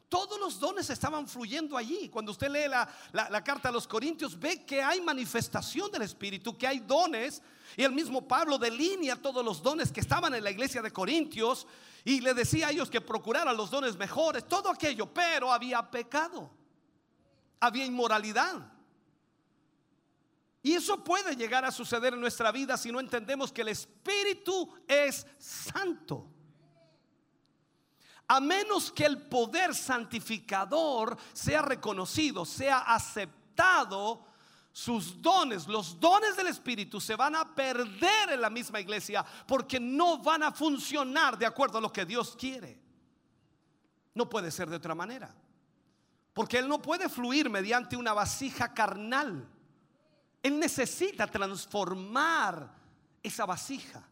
Todos los dones estaban fluyendo allí. Cuando usted lee la, la, carta a los Corintios, ve que hay manifestación del Espíritu, que hay dones. Y el mismo Pablo delinea todos los dones que estaban en la iglesia de Corintios y le decía a ellos que procuraran los dones mejores, todo aquello, pero había pecado, había inmoralidad. Y eso puede llegar a suceder en nuestra vida si no entendemos que el Espíritu es santo a menos que el poder santificador sea reconocido, sea aceptado, sus dones, los dones del Espíritu se van a perder en la misma iglesia porque no van a funcionar de acuerdo a lo que Dios quiere. No puede ser de otra manera. Porque Él no puede fluir mediante una vasija carnal. Él necesita transformar esa vasija.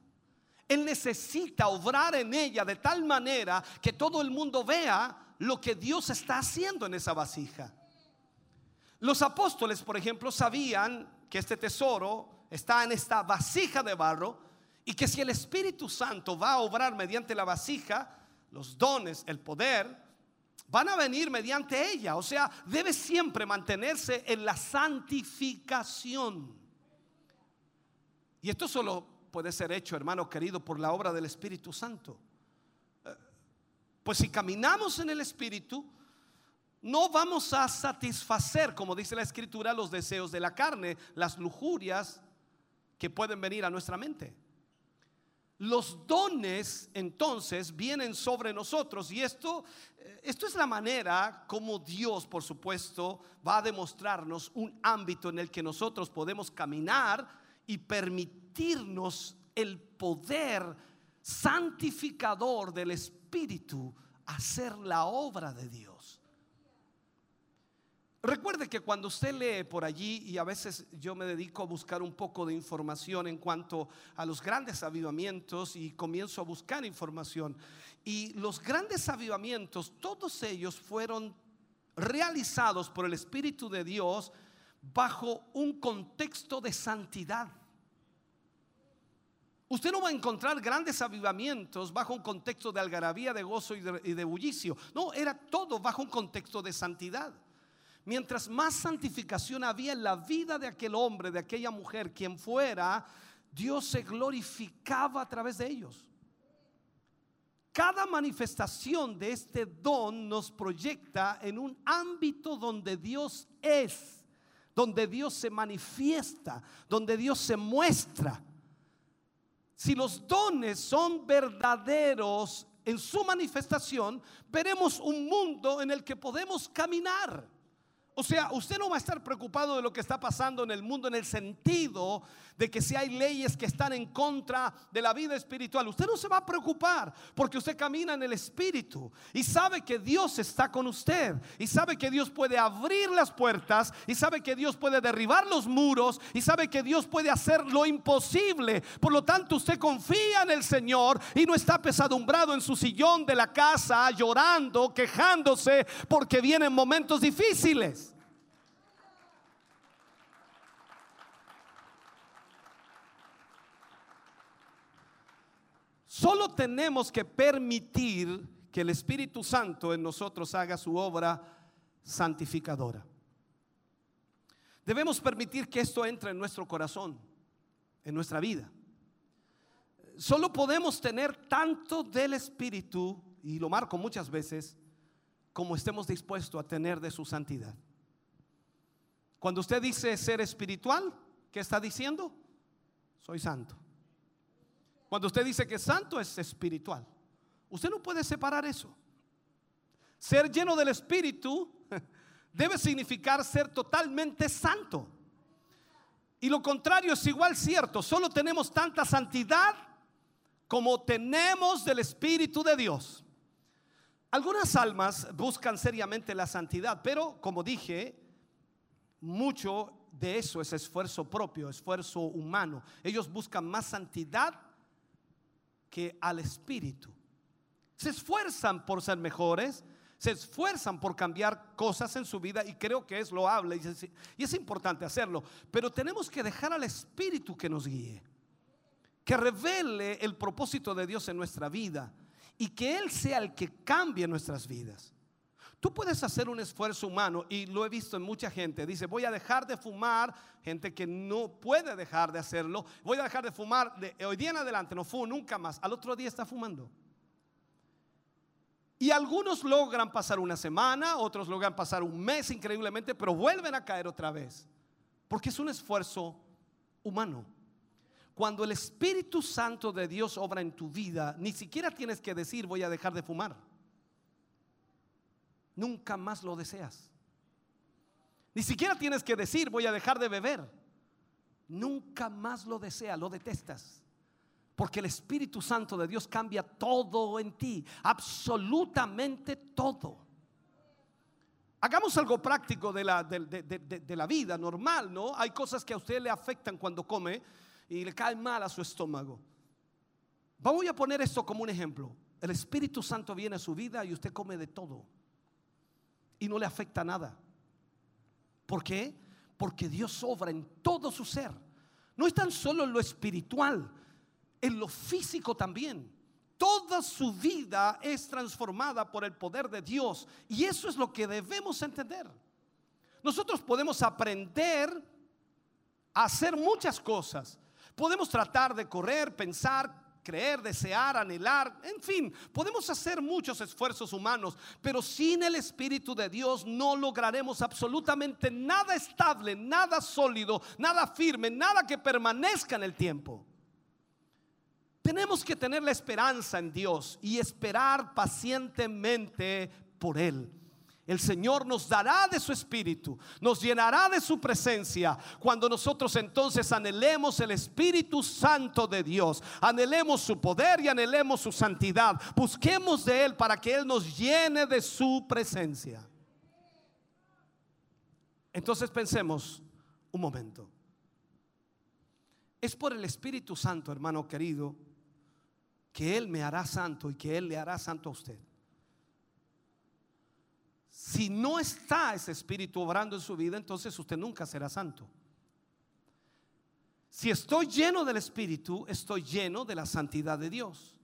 Él necesita obrar en ella de tal manera que todo el mundo vea lo que Dios está haciendo en esa vasija. Los apóstoles, por ejemplo, sabían que este tesoro está en esta vasija de barro y que si el Espíritu Santo va a obrar mediante la vasija, los dones, el poder, van a venir mediante ella. O sea, debe siempre mantenerse en la santificación. Y esto solo puede ser hecho, hermano querido, por la obra del Espíritu Santo. Eh, Pues si caminamos en el Espíritu, no vamos a satisfacer, como dice la Escritura, los deseos de la carne, las lujurias que pueden venir a nuestra mente. Los dones entonces vienen sobre nosotros y esto, eh, esto es la manera como Dios, por supuesto, va a demostrarnos un ámbito en el que nosotros podemos caminar y permitirnos el poder santificador del Espíritu hacer la obra de Dios. Recuerde que cuando usted lee por allí, y a veces yo me dedico a buscar un poco de información en cuanto a los grandes avivamientos y comienzo a buscar información. Y los grandes avivamientos, todos ellos fueron realizados por el Espíritu de Dios bajo un contexto de santidad. Usted no va a encontrar grandes avivamientos bajo un contexto de algarabía, de gozo y de, bullicio. No, era todo bajo un contexto de santidad. Mientras más santificación había en la vida de aquel hombre, de aquella mujer, quien fuera, Dios se glorificaba a través de ellos. Cada manifestación de este don nos proyecta en un ámbito donde Dios es, donde Dios se manifiesta, donde Dios se muestra. Si los dones son verdaderos en su manifestación, veremos un mundo en el que podemos caminar. O sea, usted no va a estar preocupado de lo que está pasando en el mundo en el sentido de que si hay leyes que están en contra de la vida espiritual. Usted no se va a preocupar porque usted camina en el espíritu y sabe que Dios está con usted y sabe que Dios puede abrir las puertas y sabe que Dios puede derribar los muros y sabe que Dios puede hacer lo imposible. Por lo tanto, usted confía en el Señor y no está pesadumbrado en su sillón de la casa llorando, quejándose porque vienen momentos difíciles. Solo tenemos que permitir que el Espíritu Santo en nosotros haga su obra santificadora. Debemos permitir que esto entre en nuestro corazón, en nuestra vida. Solo podemos tener tanto del Espíritu, y lo marco muchas veces, como estemos dispuestos a tener de su santidad. Cuando usted dice ser espiritual, ¿qué está diciendo? Soy santo. Cuando usted dice que santo es espiritual, usted no puede separar eso. Ser lleno del Espíritu (laughs) debe significar ser totalmente santo. Y lo contrario es igual cierto. Solo tenemos tanta santidad como tenemos del Espíritu de Dios. Algunas almas buscan seriamente la santidad, pero como dije, mucho de eso es esfuerzo propio, esfuerzo humano. Ellos buscan más santidad que al Espíritu. Se esfuerzan por ser mejores, se esfuerzan por cambiar cosas en su vida y creo que es loable y es, y es importante hacerlo. Pero tenemos que dejar al Espíritu que nos guíe, que revele el propósito de Dios en nuestra vida y que Él sea el que cambie nuestras vidas. Tú puedes hacer un esfuerzo humano y lo he visto en mucha gente. Dice, voy a dejar de fumar, gente que no puede dejar de hacerlo. Voy a dejar de fumar de hoy día en adelante, no fumo nunca más. Al otro día está fumando. Y algunos logran pasar una semana, otros logran pasar un mes increíblemente, pero vuelven a caer otra vez. Porque es un esfuerzo humano. Cuando el Espíritu Santo de Dios obra en tu vida, ni siquiera tienes que decir voy a dejar de fumar. Nunca más lo deseas. Ni siquiera tienes que decir voy a dejar de beber. Nunca más lo deseas, lo detestas. Porque el Espíritu Santo de Dios cambia todo en ti, absolutamente todo. Hagamos algo práctico de la, de- de- de- la vida normal, ¿no? Hay cosas que a usted le afectan cuando come y le caen mal a su estómago. Voy a poner esto como un ejemplo. El Espíritu Santo viene a su vida y usted come de todo y no le afecta nada. ¿Por qué? Porque Dios obra en todo su ser. No es tan solo en lo espiritual, en lo físico también. Toda su vida es transformada por el poder de Dios y eso es lo que debemos entender. Nosotros podemos aprender a hacer muchas cosas. Podemos tratar de correr, pensar, creer, desear, anhelar, en fin, podemos hacer muchos esfuerzos humanos, pero sin el Espíritu de Dios no lograremos absolutamente nada estable, nada sólido, nada firme, nada que permanezca en el tiempo. Tenemos que tener la esperanza en Dios y esperar pacientemente por Él. El Señor nos dará de su espíritu, nos llenará de su presencia cuando nosotros entonces anhelemos el Espíritu Santo de Dios, anhelemos su poder y anhelemos su santidad. Busquemos de Él para que Él nos llene de su presencia. Entonces pensemos un momento. Es por el Espíritu Santo, hermano querido, que Él me hará santo y que Él le hará santo a usted. Si no está ese Espíritu obrando en su vida, entonces usted nunca será santo. Si estoy lleno del Espíritu, estoy lleno de la santidad de Dios.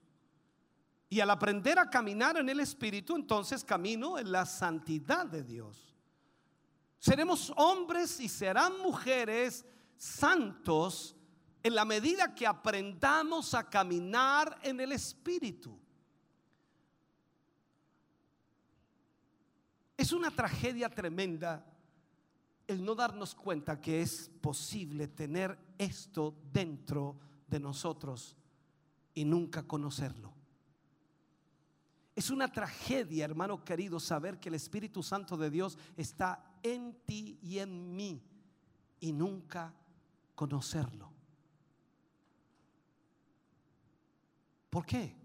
Y al aprender a caminar en el Espíritu, entonces camino en la santidad de Dios. Seremos hombres y serán mujeres santos en la medida que aprendamos a caminar en el Espíritu. Es una tragedia tremenda el no darnos cuenta que es posible tener esto dentro de nosotros y nunca conocerlo. Es una tragedia, hermano querido, saber que el Espíritu Santo de Dios está en ti y en mí y nunca conocerlo. ¿Por qué?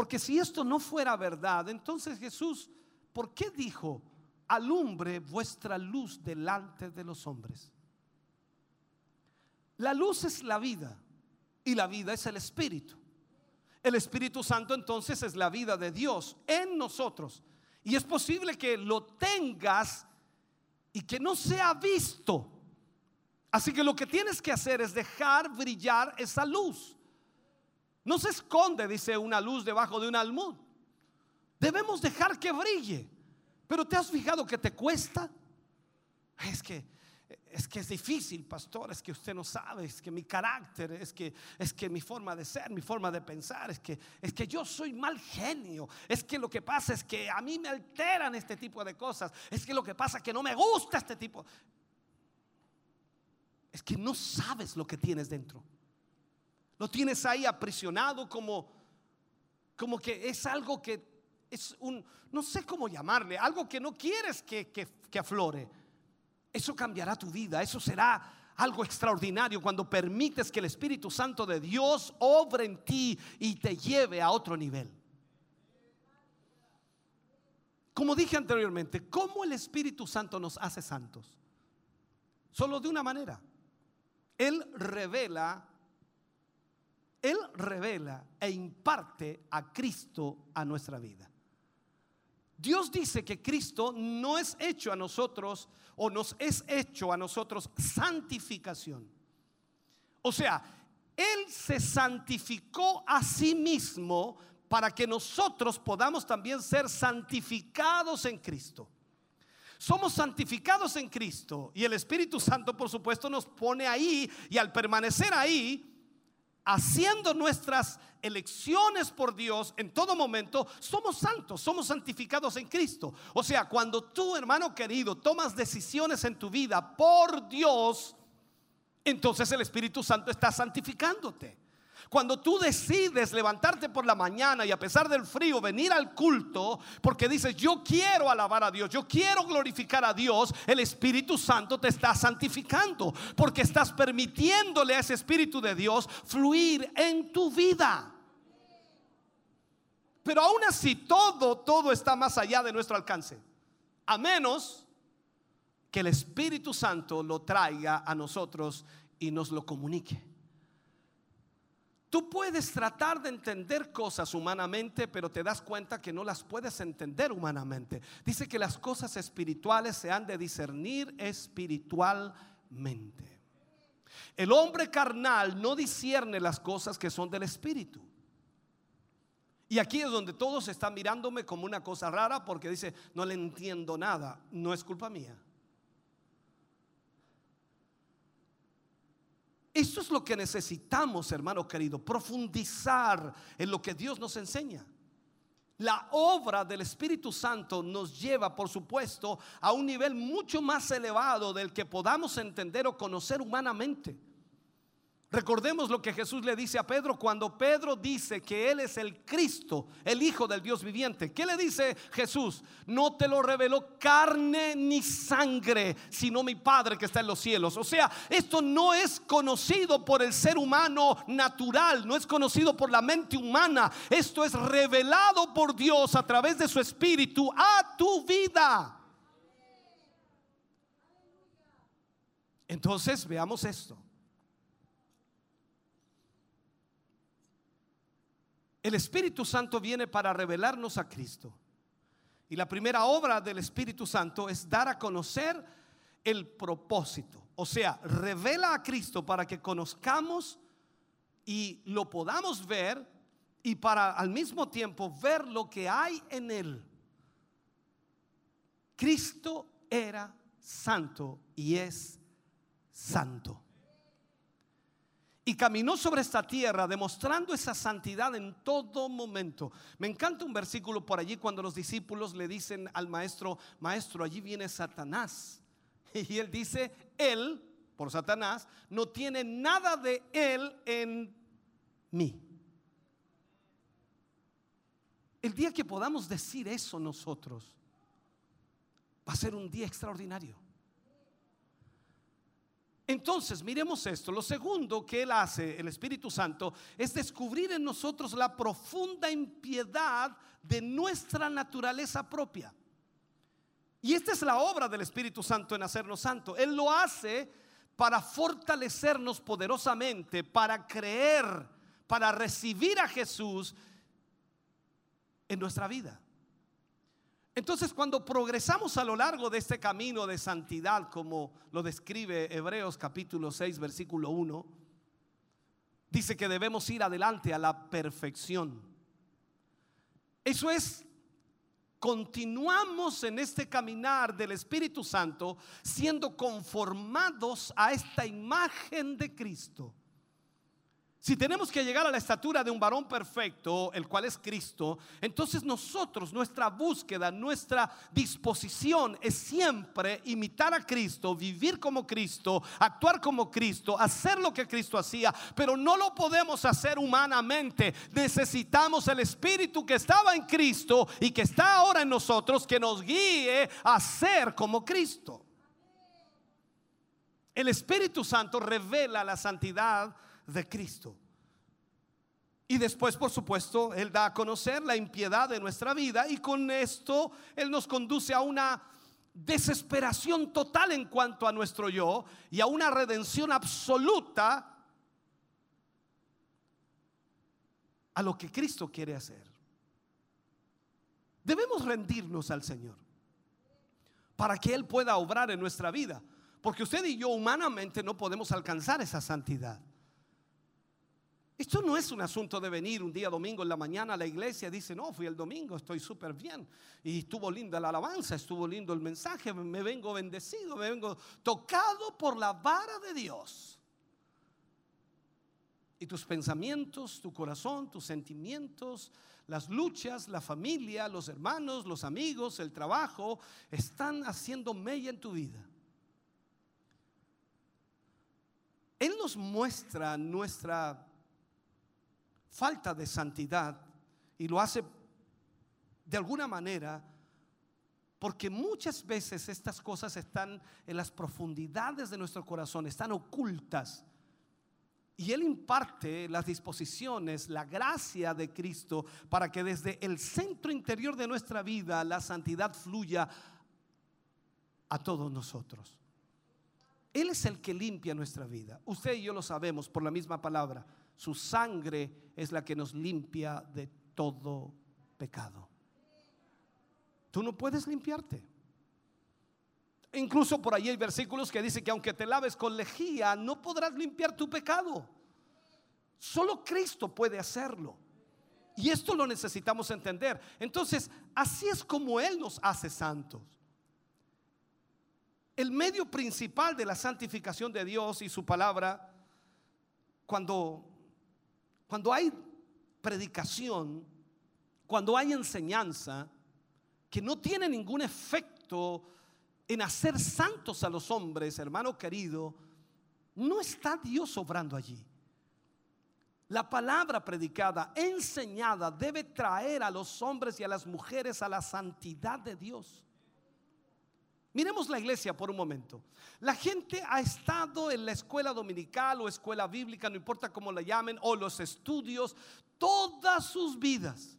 Porque si esto no fuera verdad, entonces Jesús, ¿por qué dijo, alumbre vuestra luz delante de los hombres? La luz es la vida y la vida es el Espíritu. El Espíritu Santo entonces es la vida de Dios en nosotros. Y es posible que lo tengas y que no sea visto. Así que lo que tienes que hacer es dejar brillar esa luz. No se esconde, dice una luz debajo de un almud. Debemos dejar que brille. Pero ¿te has fijado que te cuesta? Es que es difícil, pastor, es que usted no sabe, es que mi carácter, es que es que mi forma de ser, mi forma de pensar, es que es que yo soy mal genio. Es que lo que pasa es que a mí me alteran este tipo de cosas. Es que lo que pasa es que no me gusta este tipo. Es que no sabes lo que tienes dentro. Lo tienes ahí aprisionado como, como que es algo que es un, no sé cómo llamarle, algo que no quieres que, que, que aflore. Eso cambiará tu vida, eso será algo extraordinario cuando permites que el Espíritu Santo de Dios obre en ti y te lleve a otro nivel. Como dije anteriormente, ¿cómo el Espíritu Santo nos hace santos? Solo de una manera. Él revela él revela e imparte a Cristo a nuestra vida. Dios dice que Cristo no es hecho a nosotros o nos es hecho a nosotros santificación. O sea, Él se santificó a sí mismo para que nosotros podamos también ser santificados en Cristo. Somos santificados en Cristo y el Espíritu Santo, por supuesto, nos pone ahí y al permanecer ahí, haciendo nuestras elecciones por Dios en todo momento, somos santos, somos santificados en Cristo. O sea, cuando tú, hermano querido, tomas decisiones en tu vida por Dios, entonces el Espíritu Santo está santificándote. Cuando tú decides levantarte por la mañana y a pesar del frío venir al culto, porque dices, yo quiero alabar a Dios, yo quiero glorificar a Dios, el Espíritu Santo te está santificando, porque estás permitiéndole a ese Espíritu de Dios fluir en tu vida. Pero aún así, todo, todo está más allá de nuestro alcance. A menos que el Espíritu Santo lo traiga a nosotros y nos lo comunique. Tú puedes tratar de entender cosas humanamente, pero te das cuenta que no las puedes entender humanamente. Dice que las cosas espirituales se han de discernir espiritualmente. El hombre carnal no discierne las cosas que son del espíritu. Y aquí es donde todos están mirándome como una cosa rara porque dice, no le entiendo nada. No es culpa mía. Esto es lo que necesitamos, hermano querido, profundizar en lo que Dios nos enseña. La obra del Espíritu Santo nos lleva, por supuesto, a un nivel mucho más elevado del que podamos entender o conocer humanamente. Recordemos lo que Jesús le dice a Pedro cuando Pedro dice que Él es el Cristo, el Hijo del Dios viviente. ¿Qué le dice Jesús? No te lo reveló carne ni sangre, sino mi Padre que está en los cielos. O sea, esto no es conocido por el ser humano natural, no es conocido por la mente humana. Esto es revelado por Dios a través de su Espíritu a tu vida. Entonces, veamos esto. El Espíritu Santo viene para revelarnos a Cristo. Y la primera obra del Espíritu Santo es dar a conocer el propósito. O sea, revela a Cristo para que conozcamos y lo podamos ver y para al mismo tiempo ver lo que hay en Él. Cristo era santo y es santo y caminó sobre esta tierra demostrando esa santidad en todo momento. Me encanta un versículo por allí cuando los discípulos le dicen al maestro, maestro, allí viene Satanás. (laughs) Y él dice, él, por Satanás, no tiene nada de él en mí. El día que podamos decir eso nosotros, va a ser un día extraordinario. Entonces, miremos esto. Lo segundo que Él hace, el Espíritu Santo, es descubrir en nosotros la profunda impiedad de nuestra naturaleza propia. Y esta es la obra del Espíritu Santo en hacernos santo. Él lo hace para fortalecernos poderosamente, para creer, para recibir a Jesús en nuestra vida. Entonces, cuando progresamos a lo largo de este camino de santidad, como lo describe Hebreos capítulo 6, versículo 1, dice que debemos ir adelante a la perfección. Eso es, continuamos en este caminar del Espíritu Santo siendo conformados a esta imagen de Cristo. Si tenemos que llegar a la estatura de un varón perfecto, el cual es Cristo, entonces nosotros, nuestra búsqueda, nuestra disposición es siempre imitar a Cristo, vivir como Cristo, actuar como Cristo, hacer lo que Cristo hacía, pero no lo podemos hacer humanamente. Necesitamos el Espíritu que estaba en Cristo y que está ahora en nosotros, que nos guíe a ser como Cristo. El Espíritu Santo revela la santidad de Cristo. Y después, por supuesto, Él da a conocer la impiedad de nuestra vida y con esto Él nos conduce a una desesperación total en cuanto a nuestro yo y a una redención absoluta a lo que Cristo quiere hacer. Debemos rendirnos al Señor para que Él pueda obrar en nuestra vida, porque usted y yo humanamente no podemos alcanzar esa santidad. Esto no es un asunto de venir un día domingo en la mañana a la iglesia y dice, no, fui el domingo, estoy súper bien. Y estuvo linda la alabanza, estuvo lindo el mensaje, me vengo bendecido, me vengo tocado por la vara de Dios. Y tus pensamientos, tu corazón, tus sentimientos, las luchas, la familia, los hermanos, los amigos, el trabajo, están haciendo mella en tu vida. Él nos muestra nuestra falta de santidad y lo hace de alguna manera porque muchas veces estas cosas están en las profundidades de nuestro corazón, están ocultas. Y Él imparte las disposiciones, la gracia de Cristo para que desde el centro interior de nuestra vida la santidad fluya a todos nosotros. Él es el que limpia nuestra vida. Usted y yo lo sabemos por la misma palabra. Su sangre es la que nos limpia de todo pecado. Tú no puedes limpiarte. Incluso por ahí hay versículos que dicen que aunque te laves con lejía, no podrás limpiar tu pecado. Solo Cristo puede hacerlo. Y esto lo necesitamos entender. Entonces, así es como Él nos hace santos. El medio principal de la santificación de Dios y su palabra, cuando, cuando hay predicación, cuando hay enseñanza, que no tiene ningún efecto en hacer santos a los hombres, hermano querido, no está Dios obrando allí. La palabra predicada, enseñada, debe traer a los hombres y a las mujeres a la santidad de Dios. Miremos la iglesia por un momento. La gente ha estado en la escuela dominical o escuela bíblica, no importa cómo la llamen, o los estudios, todas sus vidas.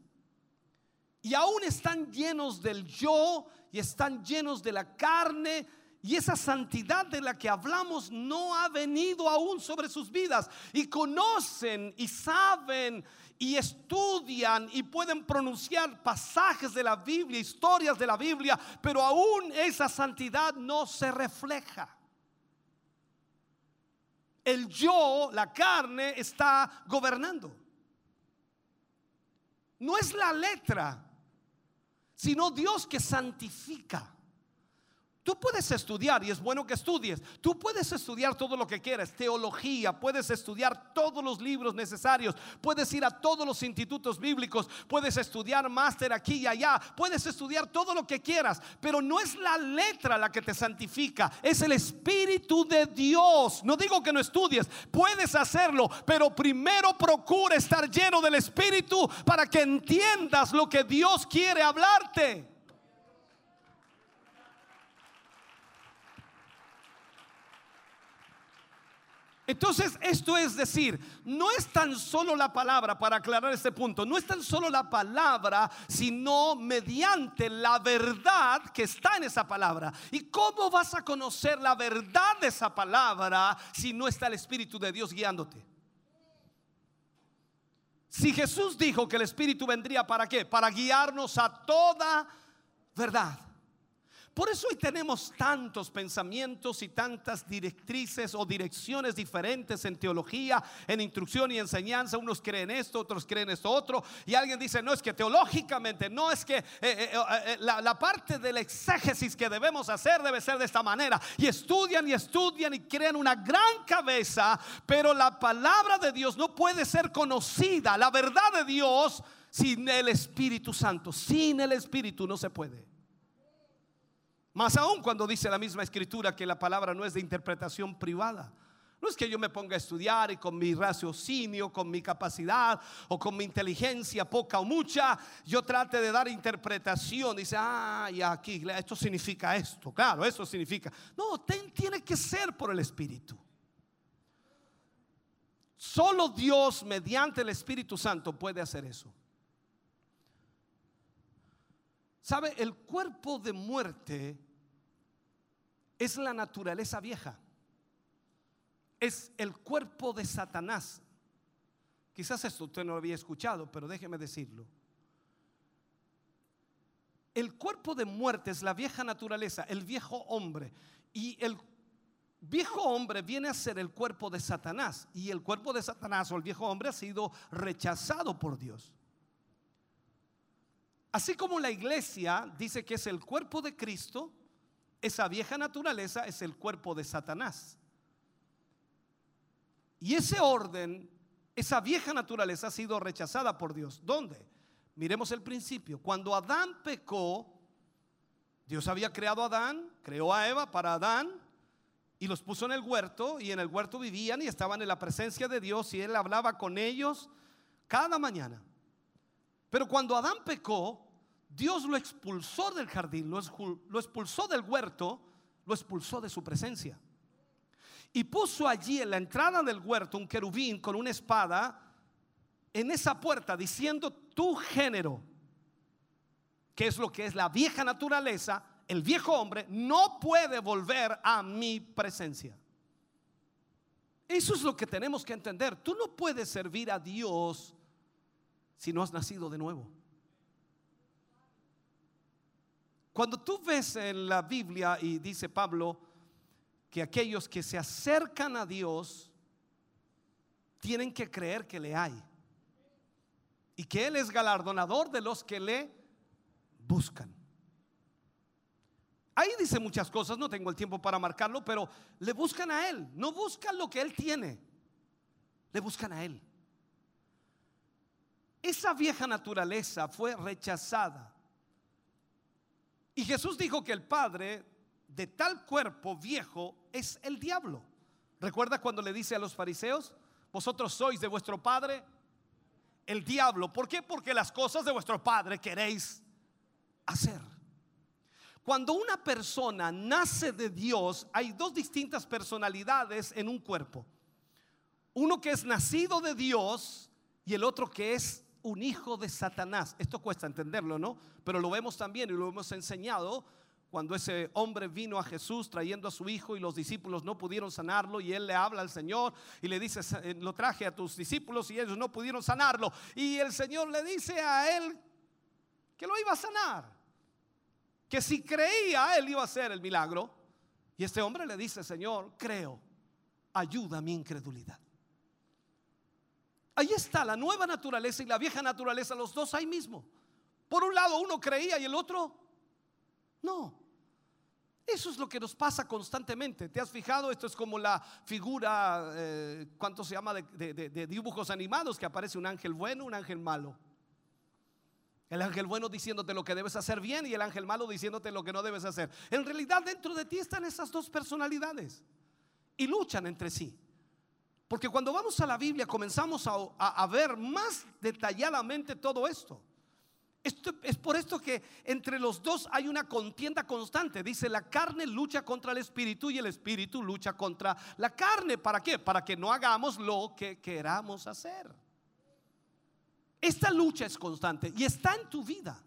Y aún están llenos del yo y están llenos de la carne. Y esa santidad de la que hablamos no ha venido aún sobre sus vidas. Y conocen y saben y estudian y pueden pronunciar pasajes de la Biblia, historias de la Biblia, pero aún esa santidad no se refleja. El yo, la carne, está gobernando. No es la letra, sino Dios que santifica. Tú puedes estudiar y es bueno que estudies. Tú puedes estudiar todo lo que quieras, teología, puedes estudiar todos los libros necesarios, puedes ir a todos los institutos bíblicos, puedes estudiar máster aquí y allá, puedes estudiar todo lo que quieras, pero no es la letra la que te santifica, es el Espíritu de Dios. No digo que no estudies, puedes hacerlo, pero primero procura estar lleno del Espíritu para que entiendas lo que Dios quiere hablarte. Entonces, esto es decir, no es tan solo la palabra, para aclarar este punto, no es tan solo la palabra, sino mediante la verdad que está en esa palabra. ¿Y cómo vas a conocer la verdad de esa palabra si no está el Espíritu de Dios guiándote? Si Jesús dijo que el Espíritu vendría para qué? Para guiarnos a toda verdad. Por eso hoy tenemos tantos pensamientos y tantas directrices o direcciones diferentes en teología, en instrucción y enseñanza. Unos creen esto, otros creen esto otro. Y alguien dice, no es que teológicamente, no es que eh, eh, eh, la, la parte del exégesis que debemos hacer debe ser de esta manera. Y estudian y estudian y crean una gran cabeza, pero la palabra de Dios no puede ser conocida, la verdad de Dios, sin el Espíritu Santo. Sin el Espíritu no se puede. Más aún cuando dice la misma escritura que la palabra no es de interpretación privada. No es que yo me ponga a estudiar y con mi raciocinio, con mi capacidad o con mi inteligencia poca o mucha, yo trate de dar interpretación. Dice, ah, ya aquí, esto significa esto. Claro, eso significa. No, tiene que ser por el Espíritu. Solo Dios mediante el Espíritu Santo puede hacer eso. ¿Sabe? El cuerpo de muerte es la naturaleza vieja. Es el cuerpo de Satanás. Quizás esto usted no lo había escuchado, pero déjeme decirlo. El cuerpo de muerte es la vieja naturaleza, el viejo hombre. Y el viejo hombre viene a ser el cuerpo de Satanás. Y el cuerpo de Satanás o el viejo hombre ha sido rechazado por Dios. Así como la iglesia dice que es el cuerpo de Cristo, esa vieja naturaleza es el cuerpo de Satanás. Y ese orden, esa vieja naturaleza ha sido rechazada por Dios. ¿Dónde? Miremos el principio. Cuando Adán pecó, Dios había creado a Adán, creó a Eva para Adán y los puso en el huerto y en el huerto vivían y estaban en la presencia de Dios y él hablaba con ellos cada mañana. Pero cuando Adán pecó, Dios lo expulsó del jardín, lo expu- lo expulsó del huerto, lo expulsó de su presencia. Y puso allí en la entrada del huerto un querubín con una espada en esa puerta diciendo tu género, que es lo que es la vieja naturaleza, el viejo hombre, no puede volver a mi presencia. Eso es lo que tenemos que entender. Tú no puedes servir a Dios si no has nacido de nuevo. Cuando tú ves en la Biblia y dice Pablo que aquellos que se acercan a Dios tienen que creer que le hay y que Él es galardonador de los que le buscan. Ahí dice muchas cosas, no tengo el tiempo para marcarlo, pero le buscan a Él, no buscan lo que Él tiene, le buscan a Él. Esa vieja naturaleza fue rechazada. Y Jesús dijo que el padre de tal cuerpo viejo es el diablo. ¿Recuerda cuando le dice a los fariseos, vosotros sois de vuestro padre el diablo? ¿Por qué? Porque las cosas de vuestro padre queréis hacer. Cuando una persona nace de Dios, hay dos distintas personalidades en un cuerpo. Uno que es nacido de Dios y el otro que es un hijo de Satanás. Esto cuesta entenderlo, ¿no? Pero lo vemos también y lo hemos enseñado cuando ese hombre vino a Jesús trayendo a su hijo y los discípulos no pudieron sanarlo y él le habla al Señor y le dice, "Eh, lo traje a tus discípulos y ellos no pudieron sanarlo. Y el Señor le dice a él que lo iba a sanar, que si creía él iba a hacer el milagro. Y este hombre le dice, Señor, creo, ayuda a mi incredulidad. Ahí está la nueva naturaleza y la vieja naturaleza, los dos ahí mismo. Por un lado uno creía y el otro no. Eso es lo que nos pasa constantemente. ¿Te has fijado? Esto es como la figura, eh, ¿cuánto se llama? De, de- dibujos animados, que aparece un ángel bueno, un ángel malo. El ángel bueno diciéndote lo que debes hacer bien y el ángel malo diciéndote lo que no debes hacer. En realidad dentro de ti están esas dos personalidades y luchan entre sí. Porque cuando vamos a la Biblia comenzamos a, ver más detalladamente todo esto. Esto es por esto que entre los dos hay una contienda constante. Dice, la carne lucha contra el espíritu y el espíritu lucha contra la carne. ¿Para qué? Para que no hagamos lo que queramos hacer. Esta lucha es constante y está en tu vida.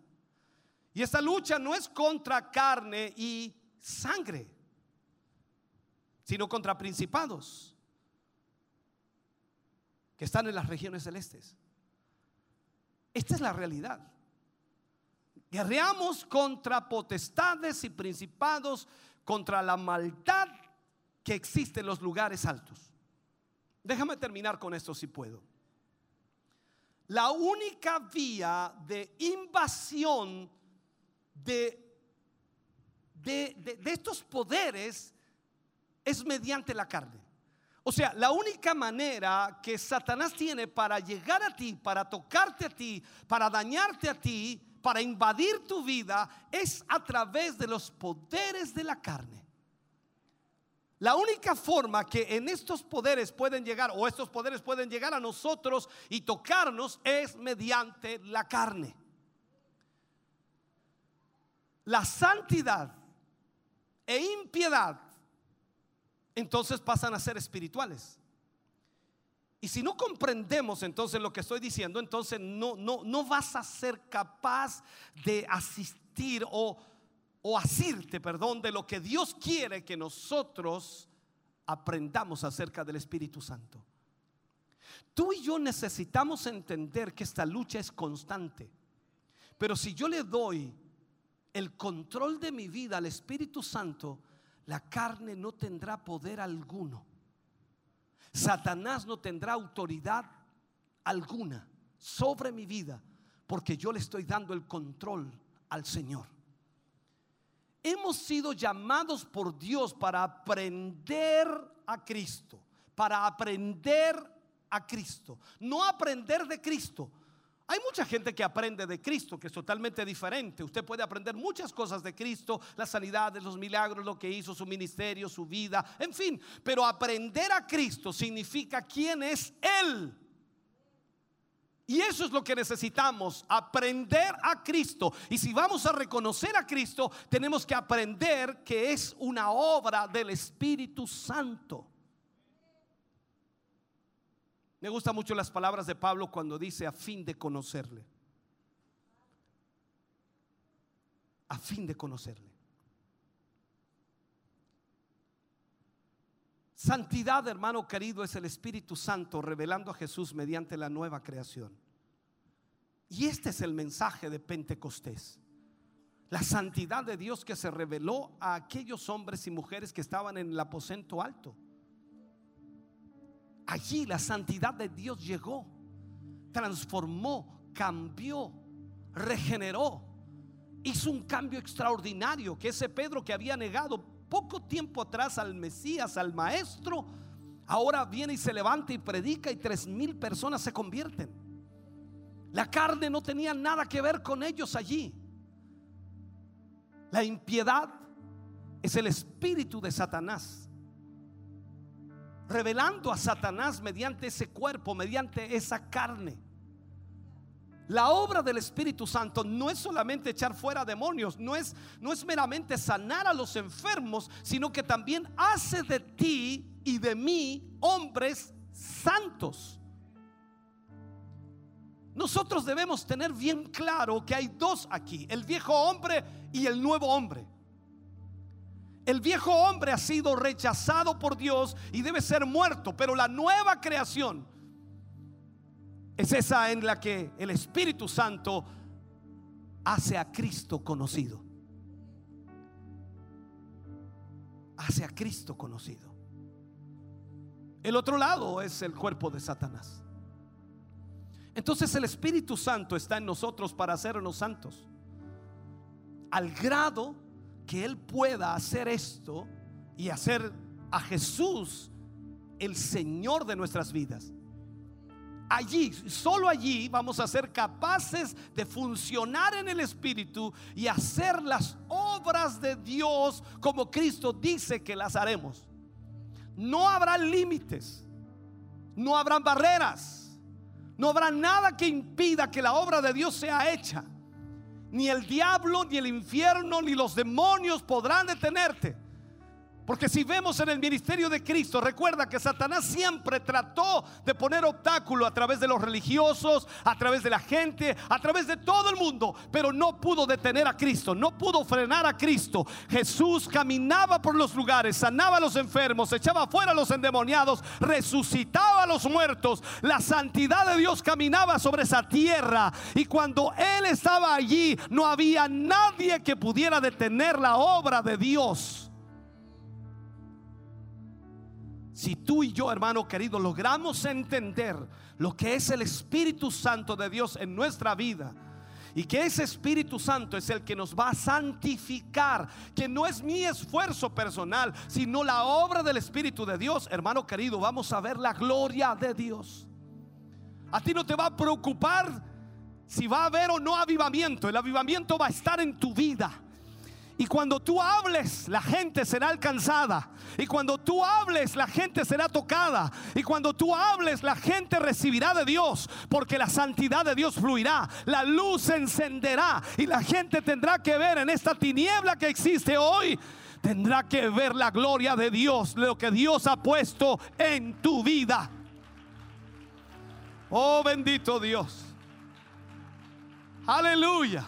Y esta lucha no es contra carne y sangre, sino contra principados están en las regiones celestes. Esta es la realidad. Guerreamos contra potestades y principados, contra la maldad que existe en los lugares altos. Déjame terminar con esto si puedo. La única vía de invasión de, de- de estos poderes es mediante la carne. O sea, la única manera que Satanás tiene para llegar a ti, para tocarte a ti, para dañarte a ti, para invadir tu vida, es a través de los poderes de la carne. La única forma que en estos poderes pueden llegar, o estos poderes pueden llegar a nosotros y tocarnos, es mediante la carne. La santidad e impiedad entonces pasan a ser espirituales. Y si no comprendemos entonces lo que estoy diciendo, entonces no, no, no vas a ser capaz de asistir o, o asirte, perdón, de lo que Dios quiere que nosotros aprendamos acerca del Espíritu Santo. Tú y yo necesitamos entender que esta lucha es constante. Pero si yo le doy el control de mi vida al Espíritu Santo, la carne no tendrá poder alguno. Satanás no tendrá autoridad alguna sobre mi vida porque yo le estoy dando el control al Señor. Hemos sido llamados por Dios para aprender a Cristo, para aprender a Cristo, no aprender de Cristo. Hay mucha gente que aprende de Cristo, que es totalmente diferente. Usted puede aprender muchas cosas de Cristo, las sanidades, los milagros, lo que hizo, su ministerio, su vida, en fin. Pero aprender a Cristo significa quién es Él. Y eso es lo que necesitamos, aprender a Cristo. Y si vamos a reconocer a Cristo, tenemos que aprender que es una obra del Espíritu Santo. Me gustan mucho las palabras de Pablo cuando dice a fin de conocerle. A fin de conocerle. Santidad, hermano querido, es el Espíritu Santo revelando a Jesús mediante la nueva creación. Y este es el mensaje de Pentecostés. La santidad de Dios que se reveló a aquellos hombres y mujeres que estaban en el aposento alto. Allí la santidad de Dios llegó, transformó, cambió, regeneró. Hizo un cambio extraordinario que ese Pedro que había negado poco tiempo atrás al Mesías, al Maestro, ahora viene y se levanta y predica y tres mil personas se convierten. La carne no tenía nada que ver con ellos allí. La impiedad es el espíritu de Satanás, revelando a Satanás mediante ese cuerpo, mediante esa carne. La obra del Espíritu Santo no es solamente echar fuera demonios, no es, no es meramente sanar a los enfermos, sino que también hace de ti y de mí hombres santos. Nosotros debemos tener bien claro que hay dos aquí, el viejo hombre y el nuevo hombre. El viejo hombre ha sido rechazado por Dios y debe ser muerto, pero la nueva creación es esa en la que el Espíritu Santo hace a Cristo conocido. Hace a Cristo conocido. El otro lado es el cuerpo de Satanás. Entonces el Espíritu Santo está en nosotros para hacernos santos. Al grado que Él pueda hacer esto y hacer a Jesús el Señor de nuestras vidas. Allí, solo allí vamos a ser capaces de funcionar en el Espíritu y hacer las obras de Dios como Cristo dice que las haremos. No habrá límites, no habrán barreras. No habrá nada que impida que la obra de Dios sea hecha. Ni el diablo, ni el infierno, ni los demonios podrán detenerte. Porque si vemos en el ministerio de Cristo, recuerda que Satanás siempre trató de poner obstáculo a través de los religiosos, a través de la gente, a través de todo el mundo, pero no pudo detener a Cristo, no pudo frenar a Cristo. Jesús caminaba por los lugares, sanaba a los enfermos, echaba fuera a los endemoniados, resucitaba a los muertos. La santidad de Dios caminaba sobre esa tierra y cuando Él estaba allí, no había nadie que pudiera detener la obra de Dios. Si tú y yo, hermano querido, logramos entender lo que es el Espíritu Santo de Dios en nuestra vida, y que ese Espíritu Santo es el que nos va a santificar, que no es mi esfuerzo personal, sino la obra del Espíritu de Dios, hermano querido, vamos a ver la gloria de Dios. A ti no te va a preocupar si va a haber o no avivamiento, el avivamiento va a estar en tu vida. Y cuando tú hables, la gente será alcanzada. Y cuando tú hables, la gente será tocada. Y cuando tú hables, la gente recibirá de Dios. Porque la santidad de Dios fluirá. La luz se encenderá. Y la gente tendrá que ver en esta tiniebla que existe hoy. Tendrá que ver la gloria de Dios. Lo que Dios ha puesto en tu vida. Oh bendito Dios. Aleluya.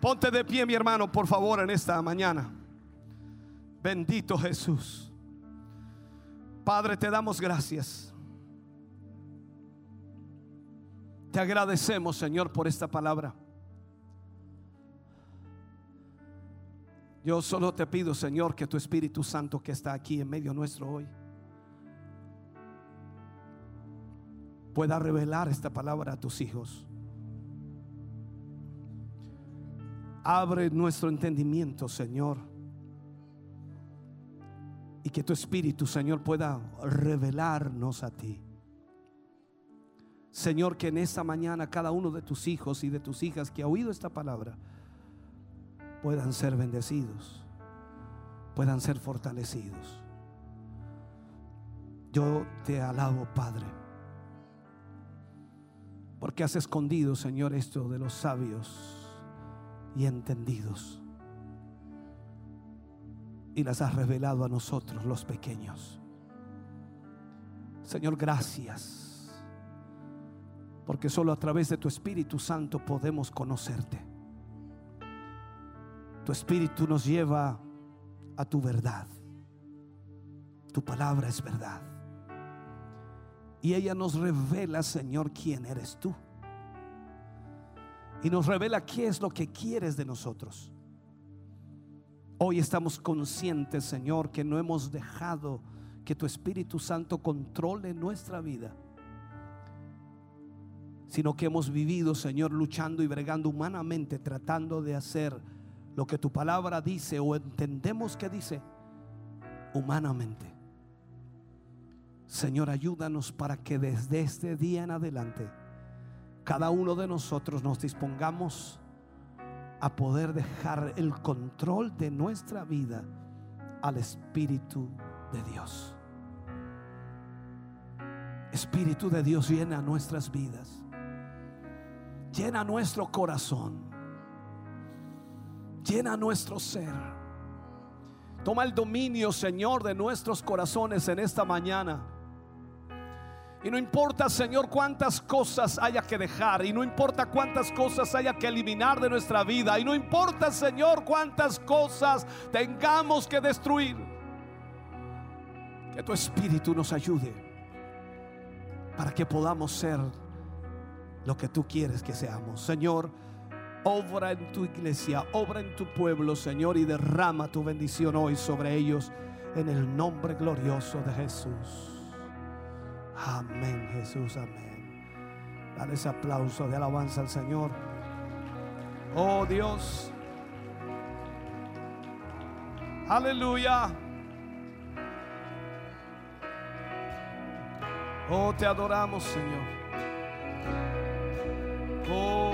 Ponte de pie, mi hermano, por favor, en esta mañana. Bendito Jesús. Padre, te damos gracias. Te agradecemos, Señor, por esta palabra. Yo solo te pido, Señor, que tu Espíritu Santo que está aquí en medio nuestro hoy pueda revelar esta palabra a tus hijos. Abre nuestro entendimiento, Señor. Y que tu Espíritu, Señor, pueda revelarnos a ti. Señor, que en esta mañana cada uno de tus hijos y de tus hijas que ha oído esta palabra puedan ser bendecidos, puedan ser fortalecidos. Yo te alabo, Padre, porque has escondido, Señor, esto de los sabios y entendidos. Y las has revelado a nosotros los pequeños. Señor, gracias. Porque solo a través de tu Espíritu Santo podemos conocerte. Tu Espíritu nos lleva a tu verdad. Tu palabra es verdad. Y ella nos revela, Señor, quién eres tú. Y nos revela qué es lo que quieres de nosotros. Hoy estamos conscientes, Señor, que no hemos dejado que tu Espíritu Santo controle nuestra vida, sino que hemos vivido, Señor, luchando y bregando humanamente, tratando de hacer lo que tu palabra dice o entendemos que dice humanamente. Señor, ayúdanos para que desde este día en adelante cada uno de nosotros nos dispongamos a poder dejar el control de nuestra vida al Espíritu de Dios. Espíritu de Dios llena nuestras vidas, llena nuestro corazón, llena nuestro ser. Toma el dominio, Señor, de nuestros corazones en esta mañana. Y no importa, Señor, cuántas cosas haya que dejar. Y no importa cuántas cosas haya que eliminar de nuestra vida. Y no importa, Señor, cuántas cosas tengamos que destruir. Que tu Espíritu nos ayude para que podamos ser lo que tú quieres que seamos. Señor, obra en tu iglesia, obra en tu pueblo, Señor, y derrama tu bendición hoy sobre ellos en el nombre glorioso de Jesús. Amén, Jesús, amén. Dale ese aplauso de alabanza al Señor. Oh Dios. Aleluya. Oh, te adoramos, Señor. Oh,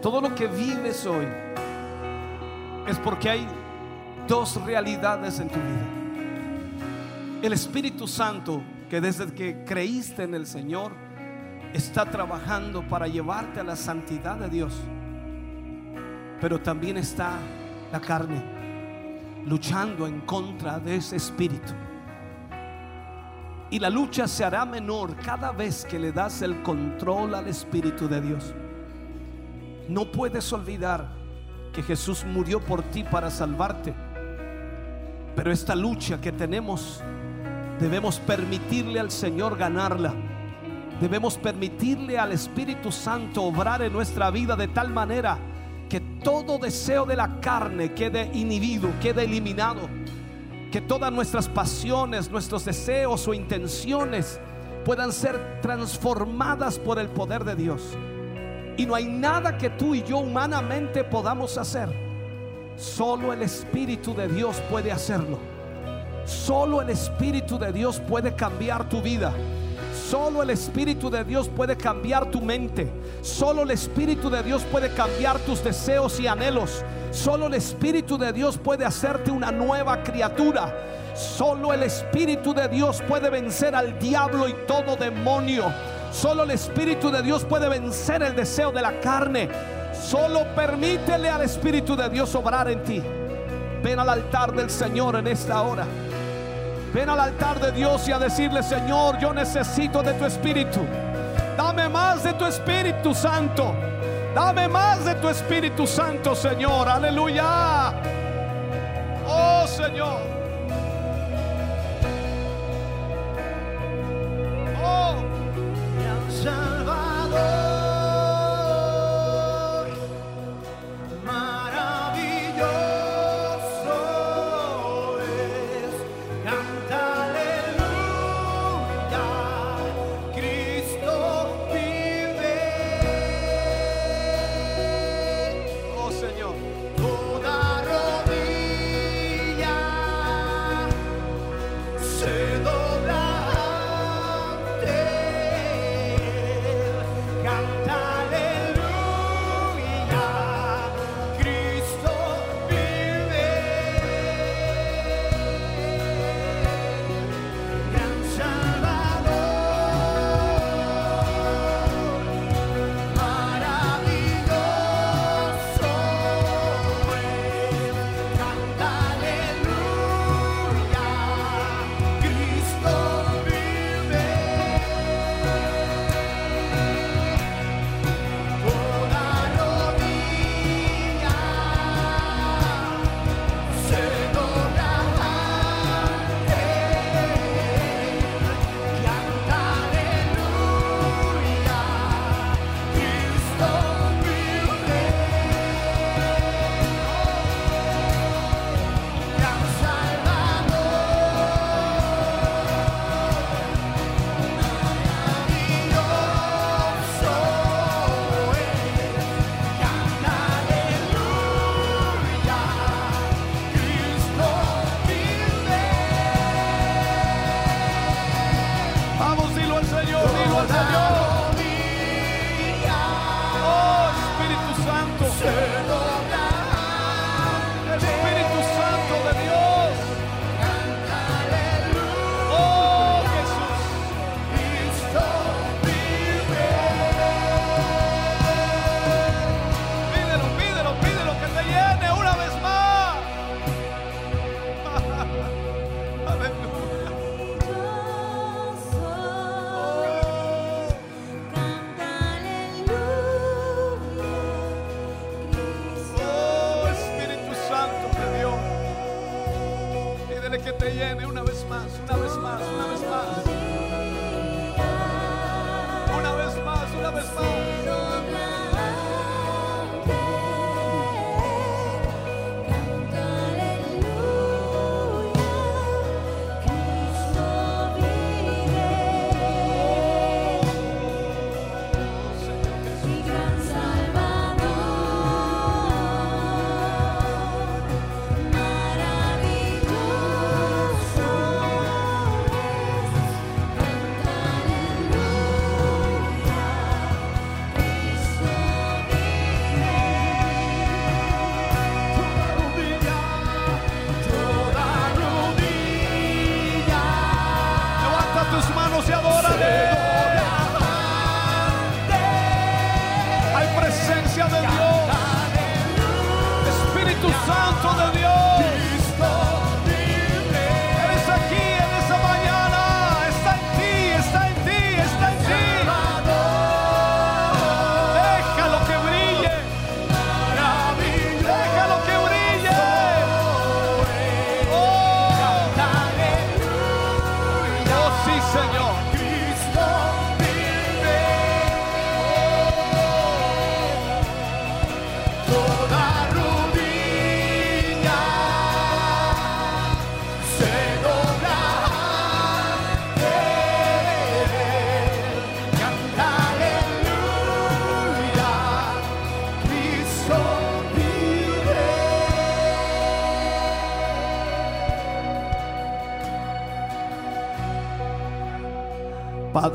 todo lo que vives hoy, es porque hay dos realidades en tu vida. El Espíritu Santo, que desde que creíste en el Señor, está trabajando para llevarte a la santidad de Dios. Pero también está la carne luchando en contra de ese espíritu. Y la lucha se hará menor cada vez que le das el control al Espíritu de Dios. No puedes olvidar que Jesús murió por ti para salvarte. Pero esta lucha que tenemos debemos permitirle al Señor ganarla. Debemos permitirle al Espíritu Santo obrar en nuestra vida de tal manera que todo deseo de la carne quede inhibido, quede eliminado. Que todas nuestras pasiones, nuestros deseos o intenciones puedan ser transformadas por el poder de Dios. Y no hay nada que tú y yo humanamente podamos hacer. Solo el Espíritu de Dios puede hacerlo. Solo el Espíritu de Dios puede cambiar tu vida. Solo el Espíritu de Dios puede cambiar tu mente. Solo el Espíritu de Dios puede cambiar tus deseos y anhelos. Solo el Espíritu de Dios puede hacerte una nueva criatura. Solo el Espíritu de Dios puede vencer al diablo y todo demonio. Solo el Espíritu de Dios puede vencer el deseo de la carne. Solo permítele al Espíritu de Dios obrar en ti. Ven al altar del Señor en esta hora. Ven al altar de Dios y a decirle, Señor, yo necesito de tu Espíritu. Dame más de tu Espíritu Santo. Dame más de tu Espíritu Santo, Señor. Aleluya. Oh, Señor. Oh. Salvador,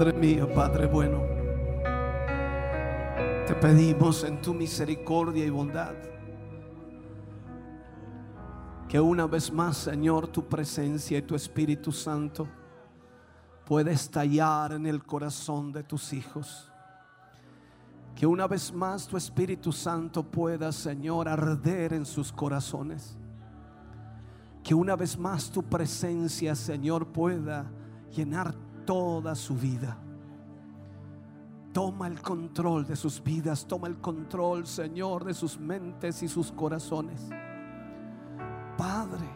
Padre mío, Padre bueno, te pedimos en tu misericordia y bondad que una vez más, Señor, tu presencia y tu Espíritu Santo pueda estallar en el corazón de tus hijos. Que una vez más tu Espíritu Santo pueda, Señor, arder en sus corazones. Que una vez más tu presencia, Señor, pueda llenar toda su vida. Toma el control de sus vidas, toma el control, Señor, de sus mentes y sus corazones. Padre,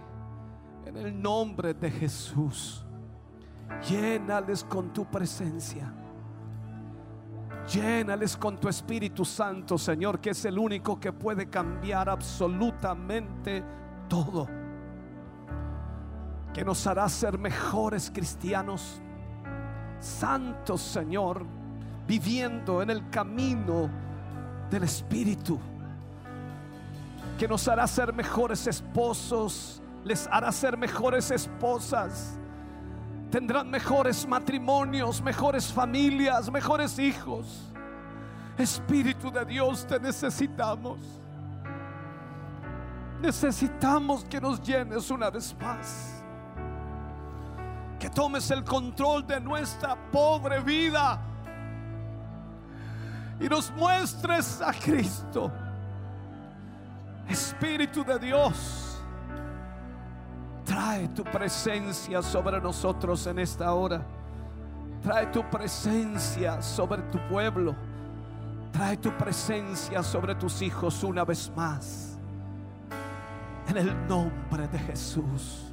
en el nombre de Jesús, llénales con tu presencia. Llénales con tu Espíritu Santo, Señor, que es el único que puede cambiar absolutamente todo. Que nos hará ser mejores cristianos, santos, Señor, viviendo en el camino del Espíritu. Que nos hará ser mejores esposos, les hará ser mejores esposas tendrán mejores matrimonios, mejores familias, mejores hijos. Espíritu de Dios, te necesitamos. Necesitamos que nos llenes una vez más. Que tomes el control de nuestra pobre vida y nos muestres a Cristo. Espíritu de Dios. Trae tu presencia sobre nosotros en esta hora. Trae tu presencia sobre tu pueblo. Trae tu presencia sobre tus hijos una vez más. En el nombre de Jesús.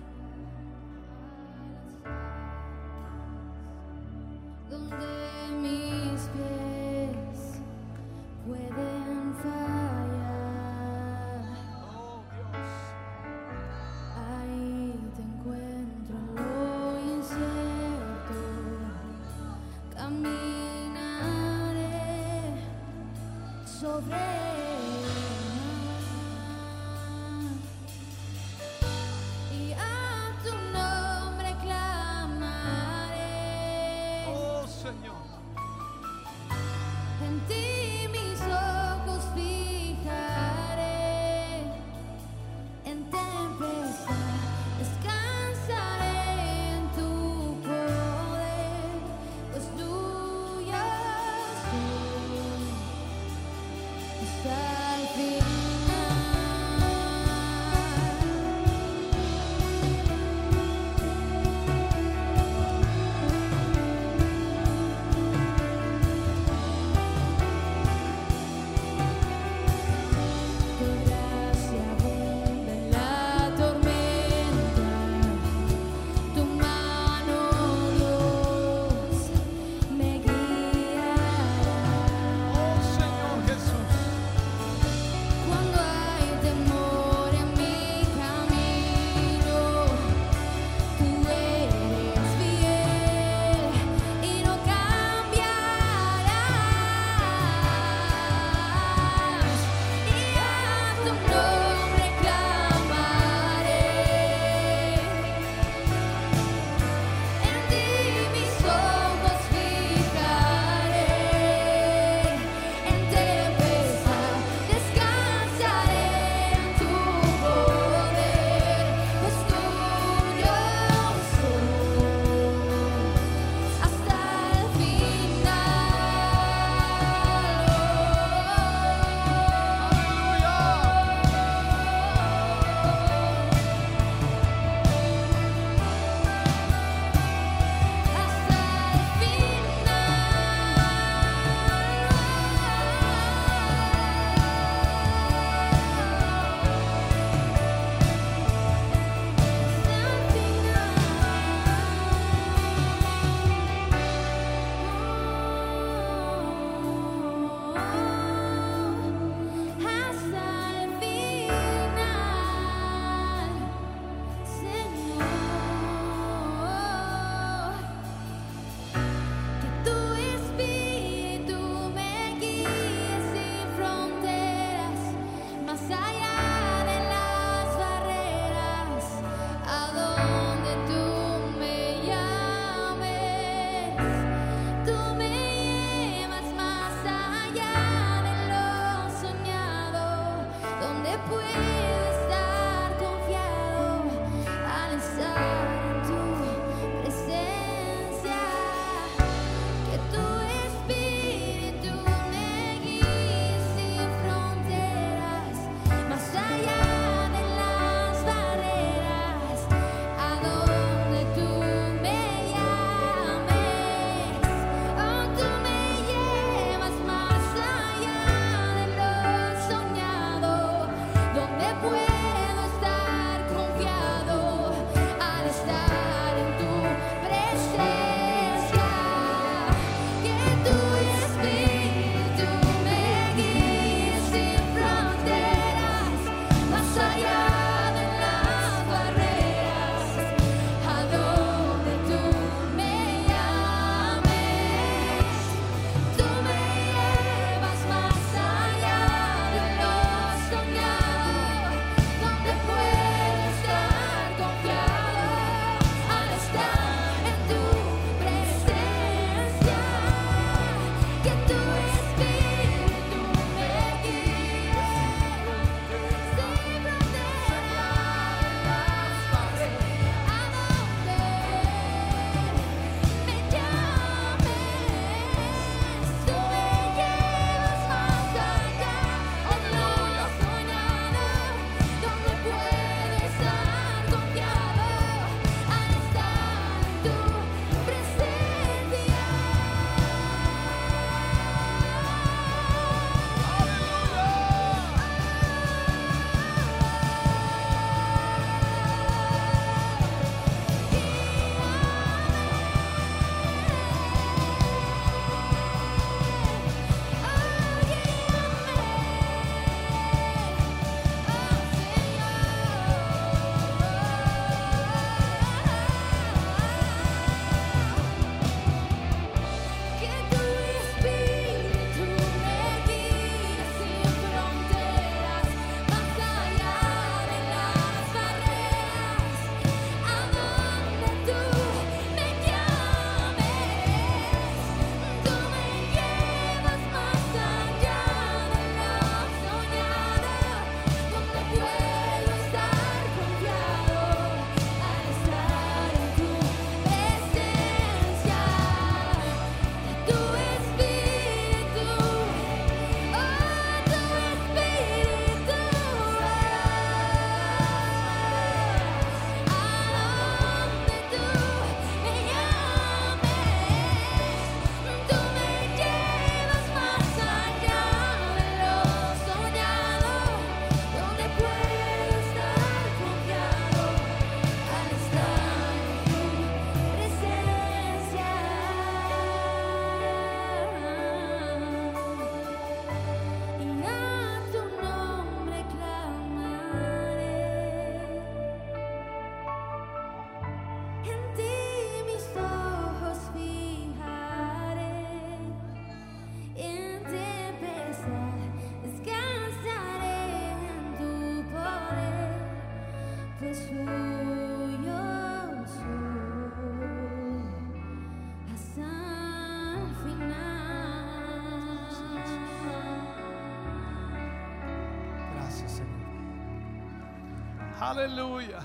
Aleluya.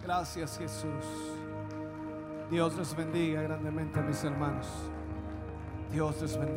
Gracias Jesús. Dios les bendiga grandemente a mis hermanos. Dios les bendiga.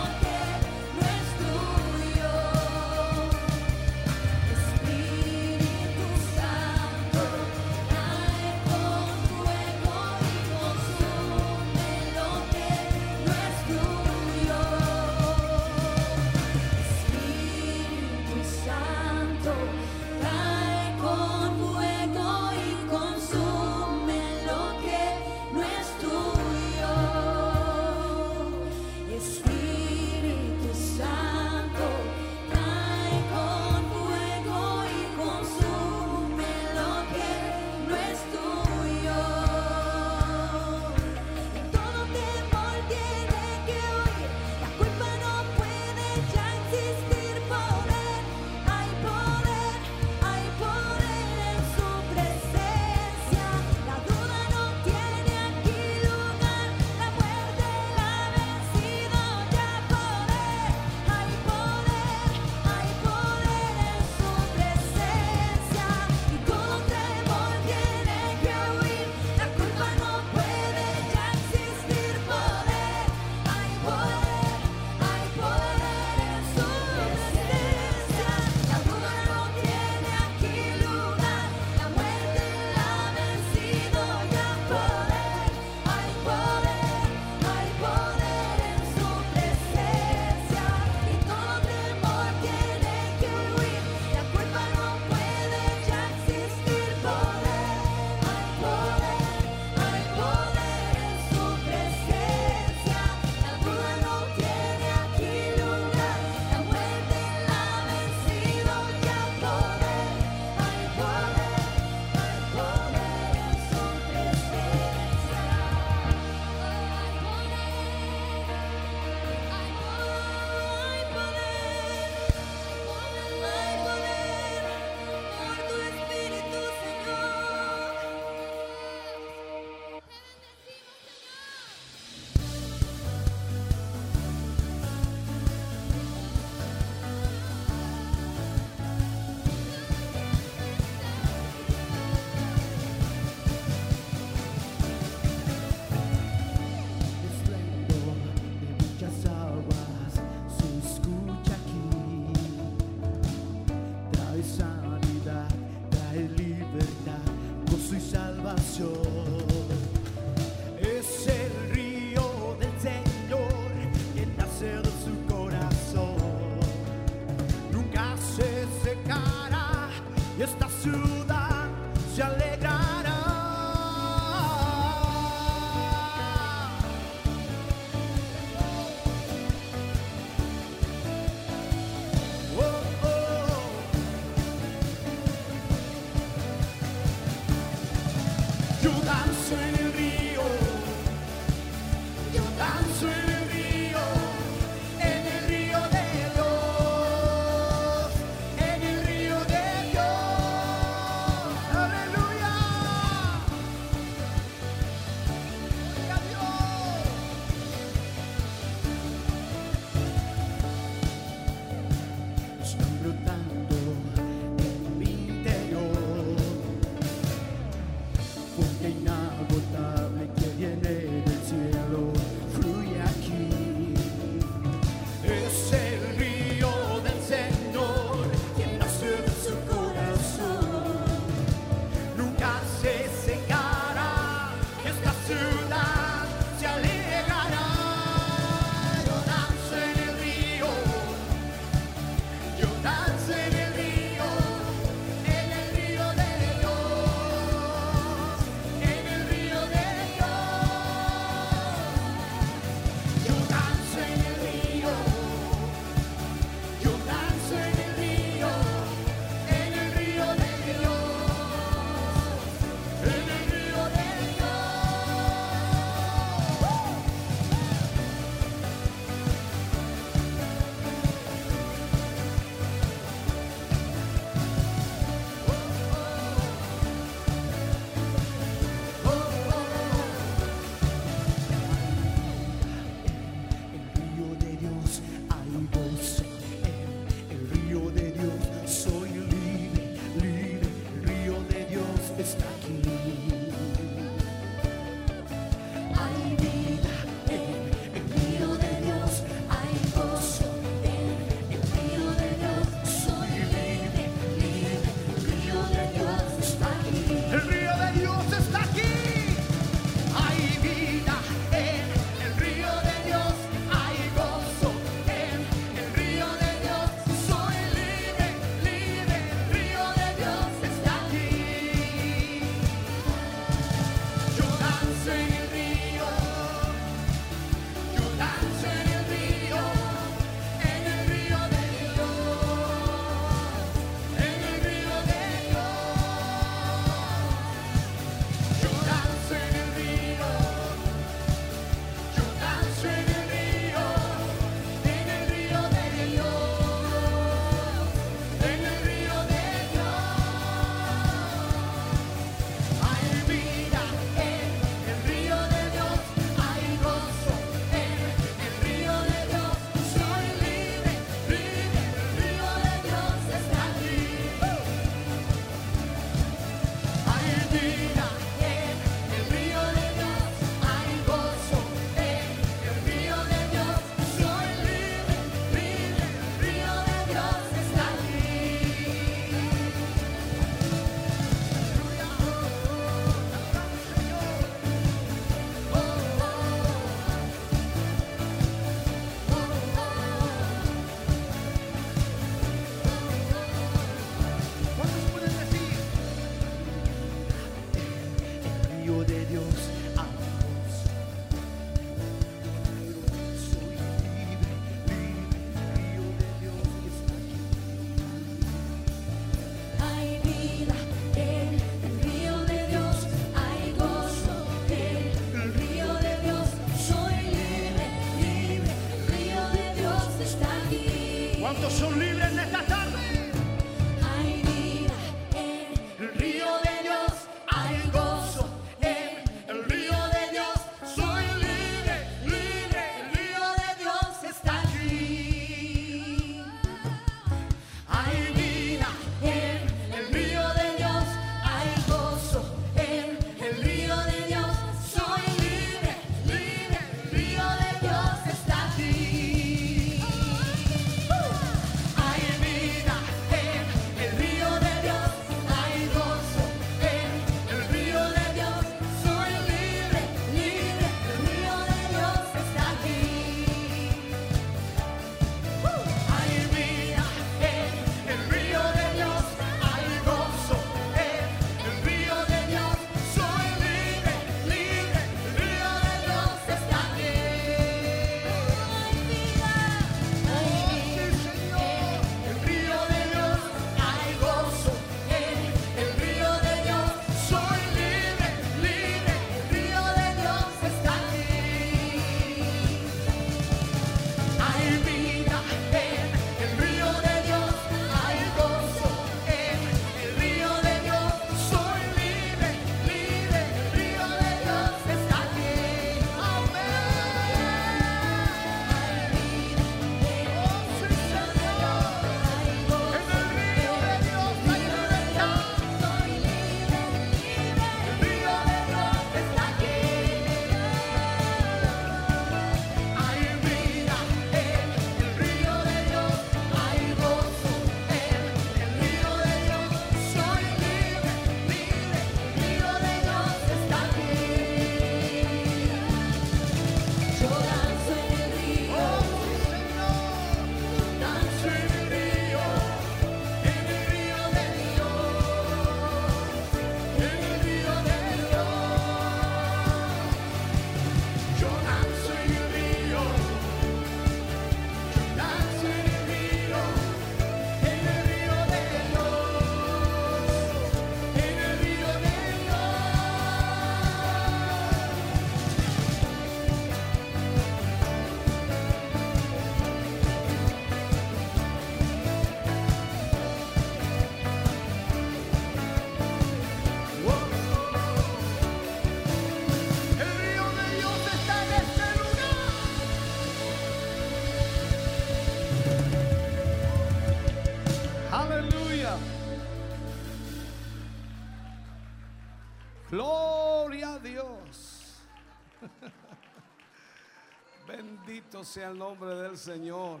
Bendito sea el nombre del Señor.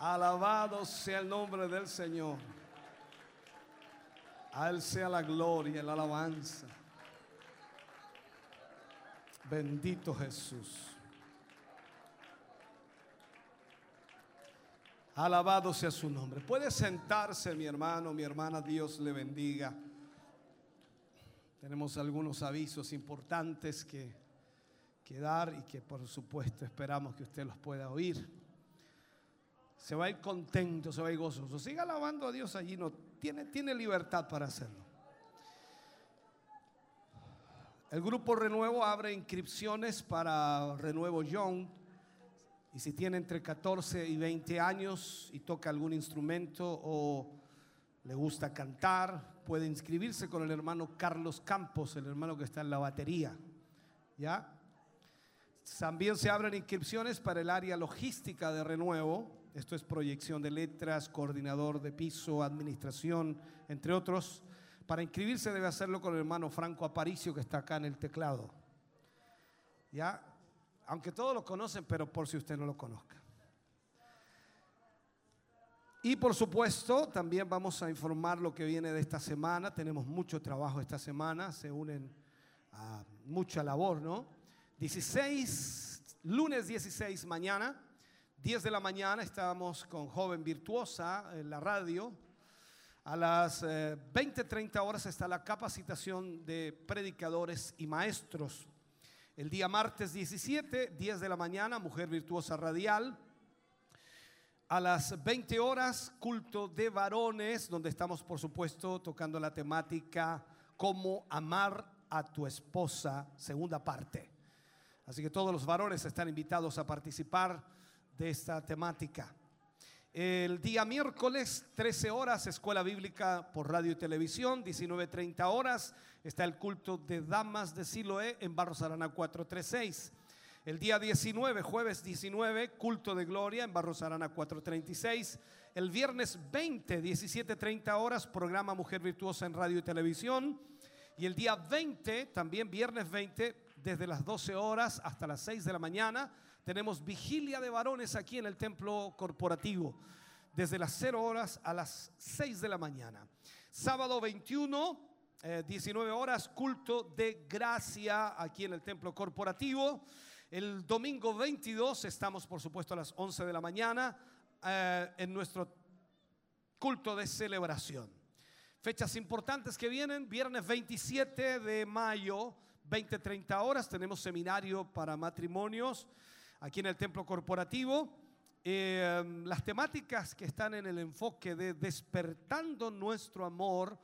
Alabado sea el nombre del Señor. A Él sea la gloria, la alabanza. Bendito Jesús. Alabado sea su nombre. Puede sentarse mi hermano, mi hermana, Dios le bendiga. Tenemos algunos avisos importantes que, y que por supuesto esperamos que usted los pueda oír. Se va a ir contento, se va a ir gozoso. Siga alabando a Dios allí, no, tiene, tiene libertad para hacerlo. El grupo Renuevo abre inscripciones para Renuevo Young. Y si tiene entre 14 y 20 años y toca algún instrumento o le gusta cantar, puede inscribirse con el hermano Carlos Campos, el hermano que está en la batería. ¿Ya? También se abren inscripciones para el área logística de Renuevo. Esto es proyección de letras, coordinador de piso, administración, entre otros. Para inscribirse debe hacerlo con el hermano Franco Aparicio que está acá en el teclado. ¿Ya? Aunque todos lo conocen, pero por si usted no lo conozca. Y por supuesto, también vamos a informar lo que viene de esta semana. Tenemos mucho trabajo esta semana, se unen a mucha labor, ¿no? 16, lunes 16 mañana, 10 de la mañana, estamos con Joven Virtuosa en la radio. A las eh, 20, 30 horas está la capacitación de predicadores y maestros. El día martes 17, 10 de la mañana, Mujer Virtuosa Radial. A las 20 horas, culto de varones, donde estamos, por supuesto, tocando la temática cómo amar a tu esposa, segunda parte. Así que todos los varones están invitados a participar de esta temática. El día miércoles, 13 horas, Escuela Bíblica por radio y televisión, 19.30 horas, está el culto de Damas de Siloé en Barros Arana 436. El día 19, jueves 19, culto de gloria en Barros Arana 436. El viernes 20, 17.30 horas, programa Mujer Virtuosa en radio y televisión. Y el día 20, también viernes 20, desde las 12 horas hasta las 6 de la mañana, tenemos vigilia de varones aquí en el templo corporativo, desde las 0 horas a las 6 de la mañana. Sábado 21, eh, 19 horas, culto de gracia aquí en el templo corporativo. El domingo 22 estamos, por supuesto, a las 11 de la mañana eh, en nuestro culto de celebración. Fechas importantes que vienen, viernes 27 de mayo, 20-30 horas, tenemos seminario para matrimonios aquí en el templo corporativo. Eh, las temáticas que están en el enfoque de despertando nuestro amor,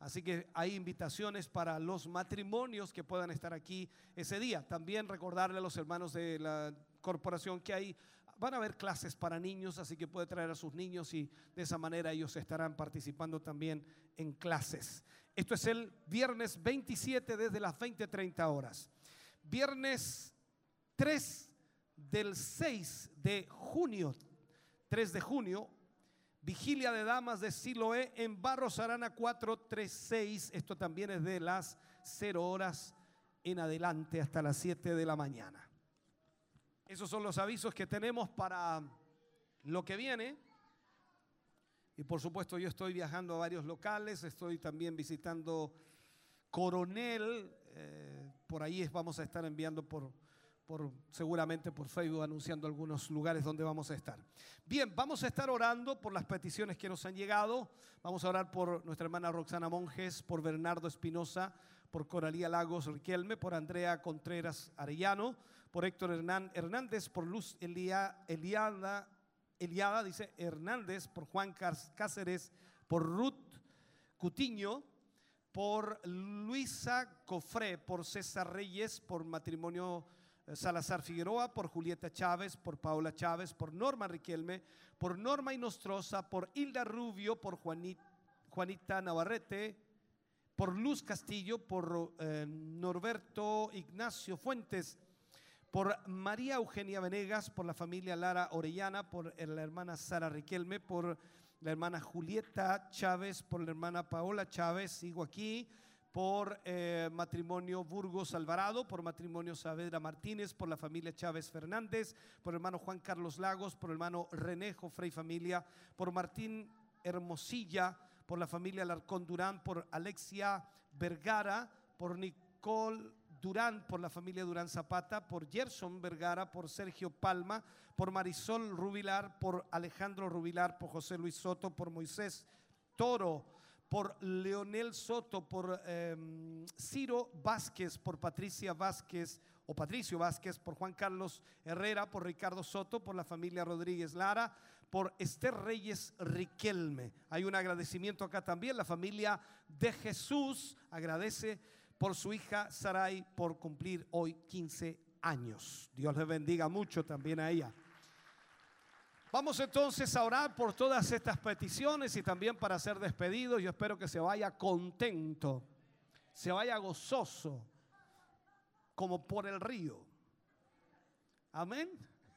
así que hay invitaciones para los matrimonios que puedan estar aquí ese día. También recordarle a los hermanos de la corporación que hay van a haber clases para niños, así que puede traer a sus niños y de esa manera ellos estarán participando también en clases. Esto es el viernes 27 desde las 20:30 horas. Viernes 3 del 6 de junio, 3 de junio, vigilia de damas de Siloé en Barros Arana 436. Esto también es de las 0 horas en adelante hasta las 7 de la mañana. Esos son los avisos que tenemos para lo que viene. Y por supuesto yo estoy viajando a varios locales, estoy también visitando Coronel, eh, por ahí vamos a estar enviando por, por, seguramente por Facebook anunciando algunos lugares donde vamos a estar. Bien, vamos a estar orando por las peticiones que nos han llegado. Vamos a orar por nuestra hermana Roxana Monjes, por Bernardo Espinosa, por Coralía Lagos Riquelme, por Andrea Contreras Arellano, por Héctor Hernán Hernández, por Luz Elia, Eliada, Eliada, dice Hernández, por Juan Cáceres, por Ruth Cutiño, por Luisa Cofré, por César Reyes, por matrimonio eh, Salazar Figueroa, por Julieta Chávez, por Paula Chávez, por Norma Riquelme, por Norma Inostroza, por Hilda Rubio, por Juanita, Juanita Navarrete, por Luz Castillo, por eh, Norberto Ignacio Fuentes, por María Eugenia Venegas, por la familia Lara Orellana, por la hermana Sara Riquelme, por la hermana Julieta Chávez, por la hermana Paola Chávez, sigo aquí, por eh, matrimonio Burgos Alvarado, por matrimonio Saavedra Martínez, por la familia Chávez Fernández, por hermano Juan Carlos Lagos, por hermano Renejo Frey Familia, por Martín Hermosilla, por la familia Alarcón Durán, por Alexia Vergara, por Nicole Durán, por la familia Durán Zapata, por Gerson Vergara, por Sergio Palma, por Marisol Rubilar, por Alejandro Rubilar, por José Luis Soto, por Moisés Toro, por Leonel Soto, por em, Ciro Vázquez, por Patricia Vázquez o Patricio Vázquez, por Juan Carlos Herrera, por Ricardo Soto, por la familia Rodríguez Lara, por Esther Reyes Riquelme. Hay un agradecimiento acá también. La familia de Jesús agradece por su hija Sarai por cumplir hoy 15 años. Dios le bendiga mucho también a ella. Vamos entonces a orar por todas estas peticiones y también para ser despedidos. Yo espero que se vaya contento, se vaya gozoso, como por el río. Amén.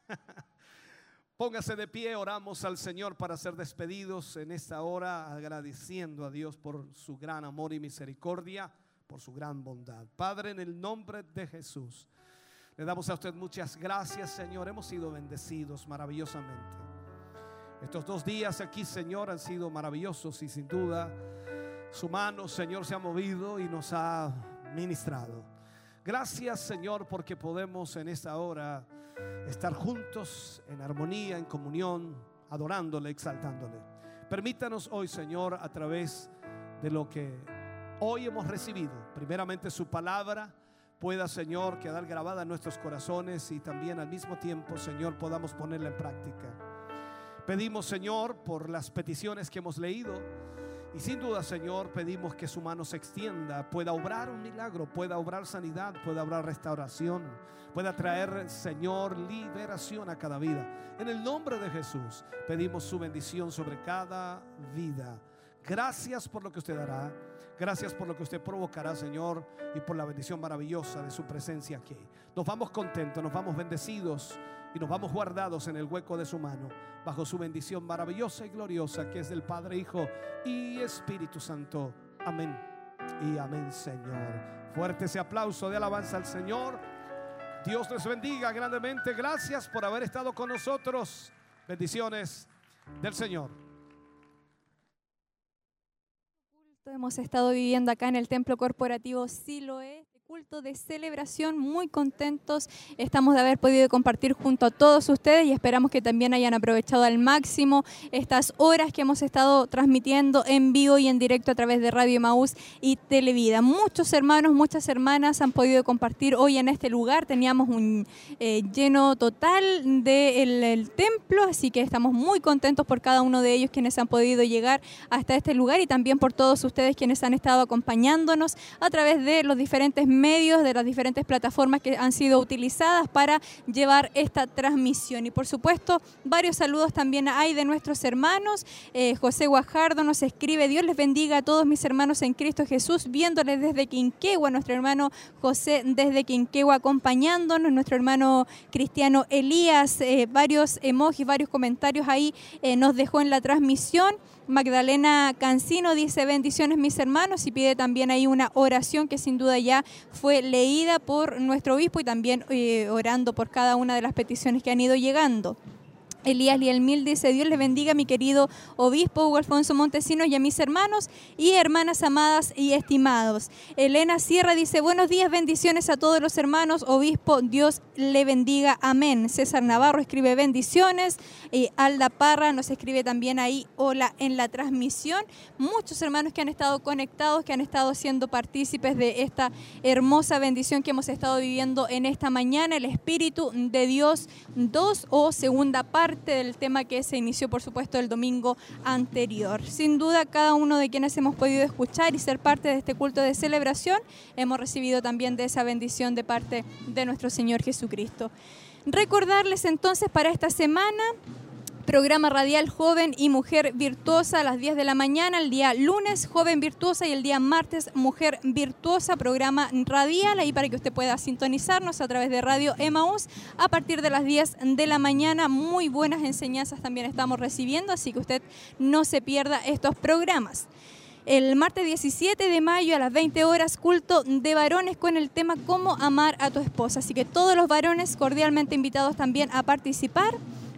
(laughs) Póngase de pie, oramos al Señor para ser despedidos en esta hora, agradeciendo a Dios por su gran amor y misericordia, por su gran bondad. Padre, en el nombre de Jesús, le damos a usted muchas gracias, Señor. Hemos sido bendecidos maravillosamente. Estos dos días aquí, Señor, han sido maravillosos y sin duda su mano, Señor, se ha movido y nos ha ministrado. Gracias, Señor, porque podemos en esta hora estar juntos en armonía, en comunión, adorándole, exaltándole. Permítanos hoy, Señor, a través de lo que hoy hemos recibido, primeramente su palabra, pueda, Señor, quedar grabada en nuestros corazones y también al mismo tiempo, Señor, podamos ponerla en práctica. Pedimos, Señor, por las peticiones que hemos leído. Y sin duda, Señor, pedimos que su mano se extienda, pueda obrar un milagro, pueda obrar sanidad, pueda obrar restauración, pueda traer, Señor, liberación a cada vida. En el nombre de Jesús, pedimos su bendición sobre cada vida. Gracias por lo que usted hará. Gracias por lo que usted provocará, Señor, y por la bendición maravillosa de su presencia aquí. Nos vamos contentos, nos vamos bendecidos y nos vamos guardados en el hueco de su mano, bajo su bendición maravillosa y gloriosa que es del Padre, Hijo y Espíritu Santo. Amén. Y amén, Señor. Fuerte ese aplauso de alabanza al Señor. Dios les bendiga grandemente. Gracias por haber estado con nosotros. Bendiciones del Señor. Hemos estado viviendo acá en el Templo Corporativo Siloé, culto de celebración, muy contentos. Estamos de haber podido compartir junto a todos ustedes y esperamos que también hayan aprovechado al máximo estas horas que hemos estado transmitiendo en vivo y en directo a través de Radio Maús y Televida. Muchos hermanos, muchas hermanas han podido compartir hoy en este lugar. Teníamos un eh, lleno total del el templo, así que estamos muy contentos por cada uno de ellos quienes han podido llegar hasta este lugar y también por todos ustedes quienes han estado acompañándonos a través de los diferentes de las diferentes plataformas que han sido utilizadas para llevar esta transmisión. Y por supuesto, varios saludos también hay de nuestros hermanos. Eh, José Guajardo nos escribe, Dios les bendiga a todos mis hermanos en Cristo Jesús, viéndoles desde Quinquegua, nuestro hermano José desde Quinquegua acompañándonos, nuestro hermano cristiano Elías, eh, varios emojis, varios comentarios ahí eh, nos dejó en la transmisión. Magdalena Cancino dice bendiciones mis hermanos y pide también ahí una oración que sin duda ya fue leída por nuestro obispo y también eh, orando por cada una de las peticiones que han ido llegando. Elías Lielmil dice, Dios les bendiga mi querido obispo Hugo Alfonso Montesinos y a mis hermanos y hermanas amadas y estimados. Elena Sierra dice, buenos días, bendiciones a todos los hermanos, obispo, Dios le bendiga, amén. César Navarro escribe bendiciones, y Alda Parra nos escribe también ahí, hola en la transmisión. Muchos hermanos que han estado conectados, que han estado siendo partícipes de esta hermosa bendición que hemos estado viviendo en esta mañana, el Espíritu de Dios 2 o segunda parte del tema que se inició, por supuesto, el domingo anterior. Sin duda, cada uno de quienes hemos podido escuchar y ser parte de este culto de celebración, hemos recibido también de esa bendición de parte de nuestro Señor Jesucristo. Recordarles entonces para esta semana programa radial Joven y Mujer Virtuosa a las 10 de la mañana, el día lunes Joven Virtuosa y el día martes Mujer Virtuosa, programa radial, ahí para que usted pueda sintonizarnos a través de Radio Emaús a partir de las 10 de la mañana. Muy buenas enseñanzas también estamos recibiendo, así que usted no se pierda estos programas. El martes 17 de mayo a las 20 horas, culto de varones con el tema Cómo amar a tu esposa. Así que todos los varones cordialmente invitados también a participar.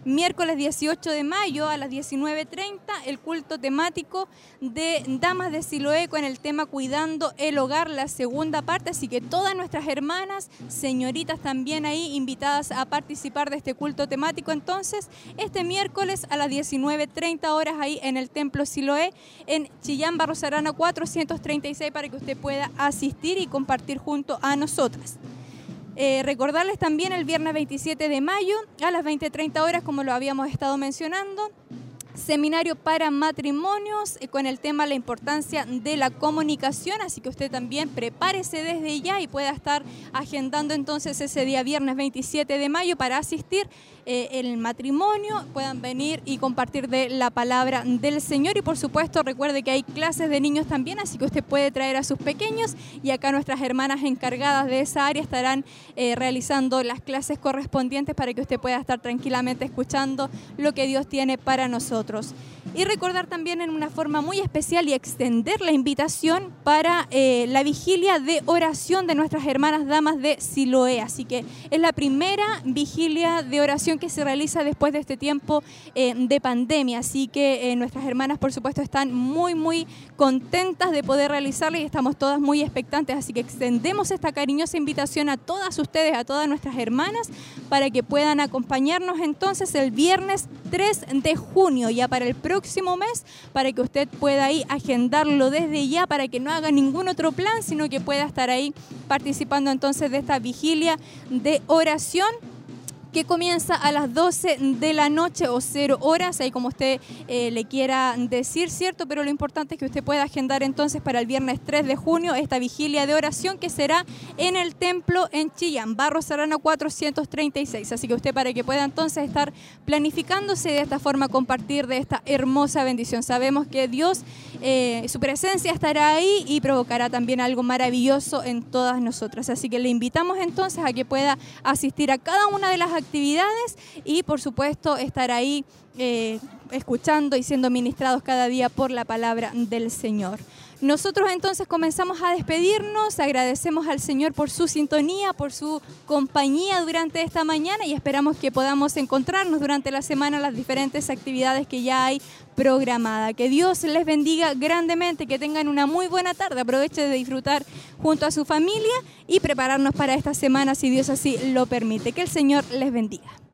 Miércoles 18 de mayo a las 19.30, el culto temático de Damas de Siloé con el tema Cuidando el Hogar, la segunda parte. Así que todas nuestras hermanas, señoritas también ahí invitadas a participar de este culto temático. Entonces, este miércoles a las 19.30 horas ahí en el Templo Siloé, en Chillán Barros Arana 436, para que usted pueda asistir y compartir junto a nosotras. Eh, recordarles también el viernes 27 de mayo a las 20.30 horas, como lo habíamos estado mencionando, seminario para matrimonios eh, con el tema la importancia de la comunicación, así que usted también prepárese desde ya y pueda estar agendando entonces ese día viernes 27 de mayo para asistir eh, el matrimonio, puedan venir y compartir de la palabra del Señor y por supuesto recuerde que hay clases de niños también, así que usted puede traer a sus pequeños y acá nuestras hermanas encargadas de esa área estarán eh, realizando las clases correspondientes para que usted pueda estar tranquilamente escuchando lo que Dios tiene para nosotros. Y recordar también en una forma muy especial y extender la invitación para eh, la vigilia de oración de nuestras hermanas damas de Siloé. Así que es la primera vigilia de oración que se realiza después de este tiempo eh, de pandemia. Así que eh, nuestras hermanas, por supuesto, están muy, muy contentas de poder realizarla y estamos todas muy expectantes. Así que extendemos esta cariñosa invitación a todas ustedes, a todas nuestras hermanas, para que puedan acompañarnos entonces el viernes 3 de junio, ya para el próximo mes, para que usted pueda ahí agendarlo desde ya, para que no haga ningún otro plan, sino que pueda estar ahí participando entonces de esta vigilia de oración que comienza a las 12 de la noche o 0 horas, ahí como usted eh, le quiera decir, ¿cierto? Pero lo importante es que usted pueda agendar entonces para el viernes 3 de junio esta vigilia de oración que será en el templo en Chillán, Barros Arana 436. Así que usted para que pueda entonces estar planificándose de esta forma compartir de esta hermosa bendición. Sabemos que Dios, eh, su presencia estará ahí y provocará también algo maravilloso en todas nosotras. Así que le invitamos entonces a que pueda asistir a cada una de las actividades y por supuesto estar ahí eh, escuchando y siendo ministrados cada día por la palabra del Señor. Nosotros entonces comenzamos a despedirnos, agradecemos al Señor por su sintonía, por su compañía durante esta mañana y esperamos que podamos encontrarnos durante la semana las diferentes actividades que ya hay programada. Que Dios les bendiga grandemente, que tengan una muy buena tarde, aproveche de disfrutar junto a su familia y prepararnos para esta semana si Dios así lo permite. Que el Señor les bendiga.